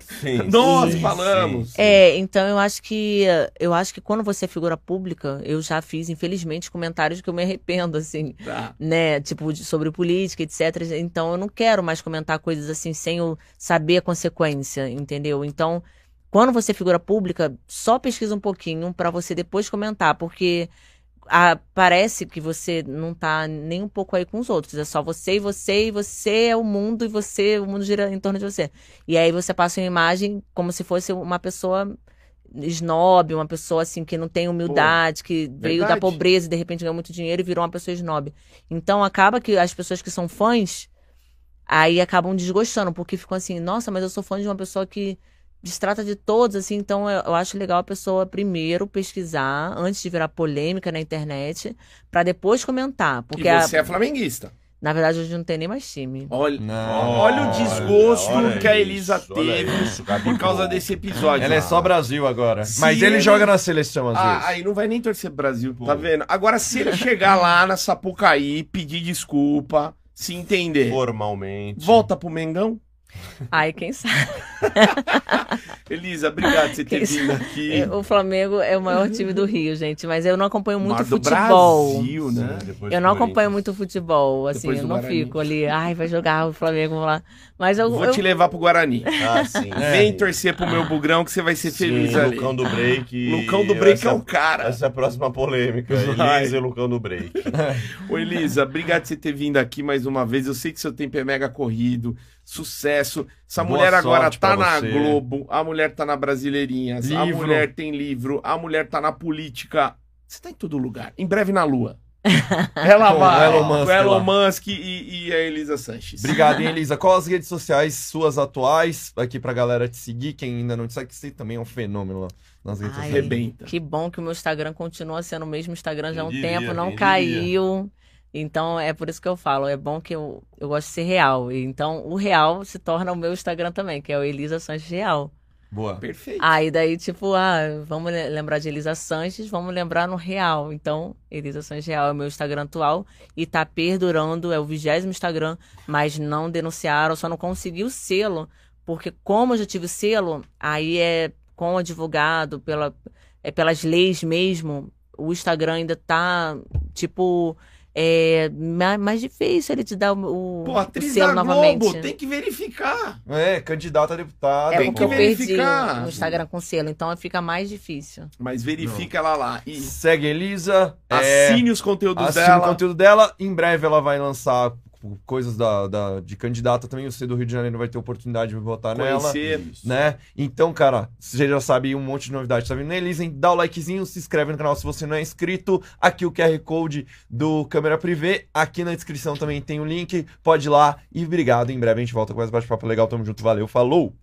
[SPEAKER 2] Sim,
[SPEAKER 1] Nós
[SPEAKER 2] sim,
[SPEAKER 1] falamos.
[SPEAKER 2] sim.
[SPEAKER 4] É, então eu acho que eu acho que quando você é figura pública, eu já fiz, infelizmente, comentários que eu me arrependo, assim,
[SPEAKER 1] Tá.
[SPEAKER 4] né? Tipo, sobre política, etc. Então eu não quero mais comentar coisas assim sem eu saber a consequência, entendeu? Então, quando você é figura pública, só pesquisa um pouquinho pra você depois comentar, porque ah, parece que você não tá nem um pouco aí com os outros. É só você e você, e você é o mundo, e você, o mundo gira em torno de você. E aí você passa uma imagem como se fosse uma pessoa snob, uma pessoa assim que não tem humildade, que veio da
[SPEAKER 1] verdade.
[SPEAKER 4] pobreza e de repente ganhou muito dinheiro e virou uma pessoa snob. Então acaba que as pessoas que são fãs aí acabam desgostando, porque ficam assim, nossa, mas eu sou fã de uma pessoa que destrata de todos, assim, então eu, eu acho legal a pessoa primeiro pesquisar antes de virar polêmica na internet, pra depois comentar, porque
[SPEAKER 1] e
[SPEAKER 4] a-
[SPEAKER 1] você é flamenguista.
[SPEAKER 4] na verdade hoje não tem nem mais time.
[SPEAKER 1] Olha,
[SPEAKER 3] Não.
[SPEAKER 1] olha o desgosto
[SPEAKER 2] Olha
[SPEAKER 1] que a
[SPEAKER 2] isso,
[SPEAKER 1] Elisa
[SPEAKER 2] olha
[SPEAKER 1] teve
[SPEAKER 2] isso,
[SPEAKER 1] por causa desse episódio.
[SPEAKER 3] Ela é só Brasil agora.
[SPEAKER 1] Se
[SPEAKER 3] Mas ele
[SPEAKER 1] ele-
[SPEAKER 3] joga na seleção às
[SPEAKER 1] Ah,
[SPEAKER 3] vezes.
[SPEAKER 1] aí não vai nem torcer Brasil,
[SPEAKER 2] Pô.
[SPEAKER 1] tá vendo? Agora, se ele chegar lá na Sapucaí, pedir desculpa, se entender,
[SPEAKER 2] Formalmente.
[SPEAKER 1] volta pro Mengão?
[SPEAKER 4] Ai, quem sabe?
[SPEAKER 1] Elisa, obrigado por você ter vindo aqui.
[SPEAKER 4] O Flamengo é o maior time do Rio, gente, mas eu não acompanho muito
[SPEAKER 1] do
[SPEAKER 4] futebol.
[SPEAKER 1] Brasil, né?
[SPEAKER 2] Depois
[SPEAKER 4] Eu não acompanho muito futebol, assim, eu não
[SPEAKER 1] Guarani.
[SPEAKER 4] fico ali, ai, vai jogar o Flamengo vamos lá. Mas eu,
[SPEAKER 1] Vou
[SPEAKER 4] eu-
[SPEAKER 1] te levar pro Guarani.
[SPEAKER 2] Ah, sim.
[SPEAKER 1] Vem torcer pro meu bugrão que você vai ser feliz
[SPEAKER 2] Sim,
[SPEAKER 1] ali.
[SPEAKER 2] Lucão do Break.
[SPEAKER 1] Lucão do Break
[SPEAKER 2] essa,
[SPEAKER 1] é o cara.
[SPEAKER 2] Essa é a próxima polêmica. Elisa e Lucão do Break.
[SPEAKER 1] Ô, Elisa, obrigado por você ter vindo aqui mais uma vez. Eu sei que seu tempo é mega corrido. Sucesso. Essa
[SPEAKER 3] Boa
[SPEAKER 1] mulher agora tá na
[SPEAKER 3] você.
[SPEAKER 1] Globo, a mulher tá na Brasileirinhas, a mulher tem livro, a mulher tá na política. Você tá em todo lugar. Em breve na Lua. Ela
[SPEAKER 3] Com o
[SPEAKER 1] vai.
[SPEAKER 3] Elon Musk
[SPEAKER 1] com Elon. Musk e, e a Elisa Sanches.
[SPEAKER 3] Obrigado, hein, Elisa. Qual as redes sociais suas atuais aqui pra galera te seguir? Quem ainda não te segue, que você também é um fenômeno lá nas redes
[SPEAKER 4] Ai,
[SPEAKER 3] sociais.
[SPEAKER 1] Rebenta.
[SPEAKER 4] que bom que o meu Instagram continua sendo o mesmo Instagram já há um
[SPEAKER 2] diria,
[SPEAKER 4] tempo, não caiu. Então é por isso que eu falo, é bom que eu, eu gosto de ser real. E Então o real se torna o meu Instagram também, que é o Elisa Sanches Real.
[SPEAKER 3] Boa.
[SPEAKER 1] Perfeito.
[SPEAKER 4] Aí daí, tipo, ah, vamos le- lembrar de Elisa Sanches, vamos lembrar no real. Então, Elisa Sanches Real é o meu Instagram atual e tá perdurando, é o vigésimo Instagram, mas não denunciaram, só não consegui o selo, porque como eu já tive o selo, aí é com o advogado, pela, é pelas leis mesmo, o Instagram ainda tá, tipo, é ma- mais difícil ele te dar o,
[SPEAKER 1] Pô,
[SPEAKER 4] o
[SPEAKER 1] atriz
[SPEAKER 4] selo
[SPEAKER 1] da
[SPEAKER 4] novamente.
[SPEAKER 1] Globo, tem que verificar.
[SPEAKER 3] É, candidato a deputado.
[SPEAKER 4] É
[SPEAKER 1] Tem que verificar.
[SPEAKER 4] o Instagram com selo, então fica mais difícil.
[SPEAKER 1] Mas verifica ela lá. E
[SPEAKER 3] Segue a Elisa. é,
[SPEAKER 1] assine os conteúdos
[SPEAKER 3] assine
[SPEAKER 1] dela.
[SPEAKER 3] o conteúdo dela. Em breve ela vai lançar coisas da, da- de candidata também. Você do Rio de Janeiro vai ter oportunidade de votar nela.
[SPEAKER 1] Conhecer.
[SPEAKER 3] Né? Então, cara, você já sabe um monte de novidade tá vindo hein? Dá o likezinho, se inscreve no canal se você não é inscrito. Aqui o QR Code do Câmera Privé. Aqui na descrição também tem o link. Pode ir lá. E obrigado. Em breve a gente volta com mais bate-papo legal. Tamo junto. Valeu. Falou!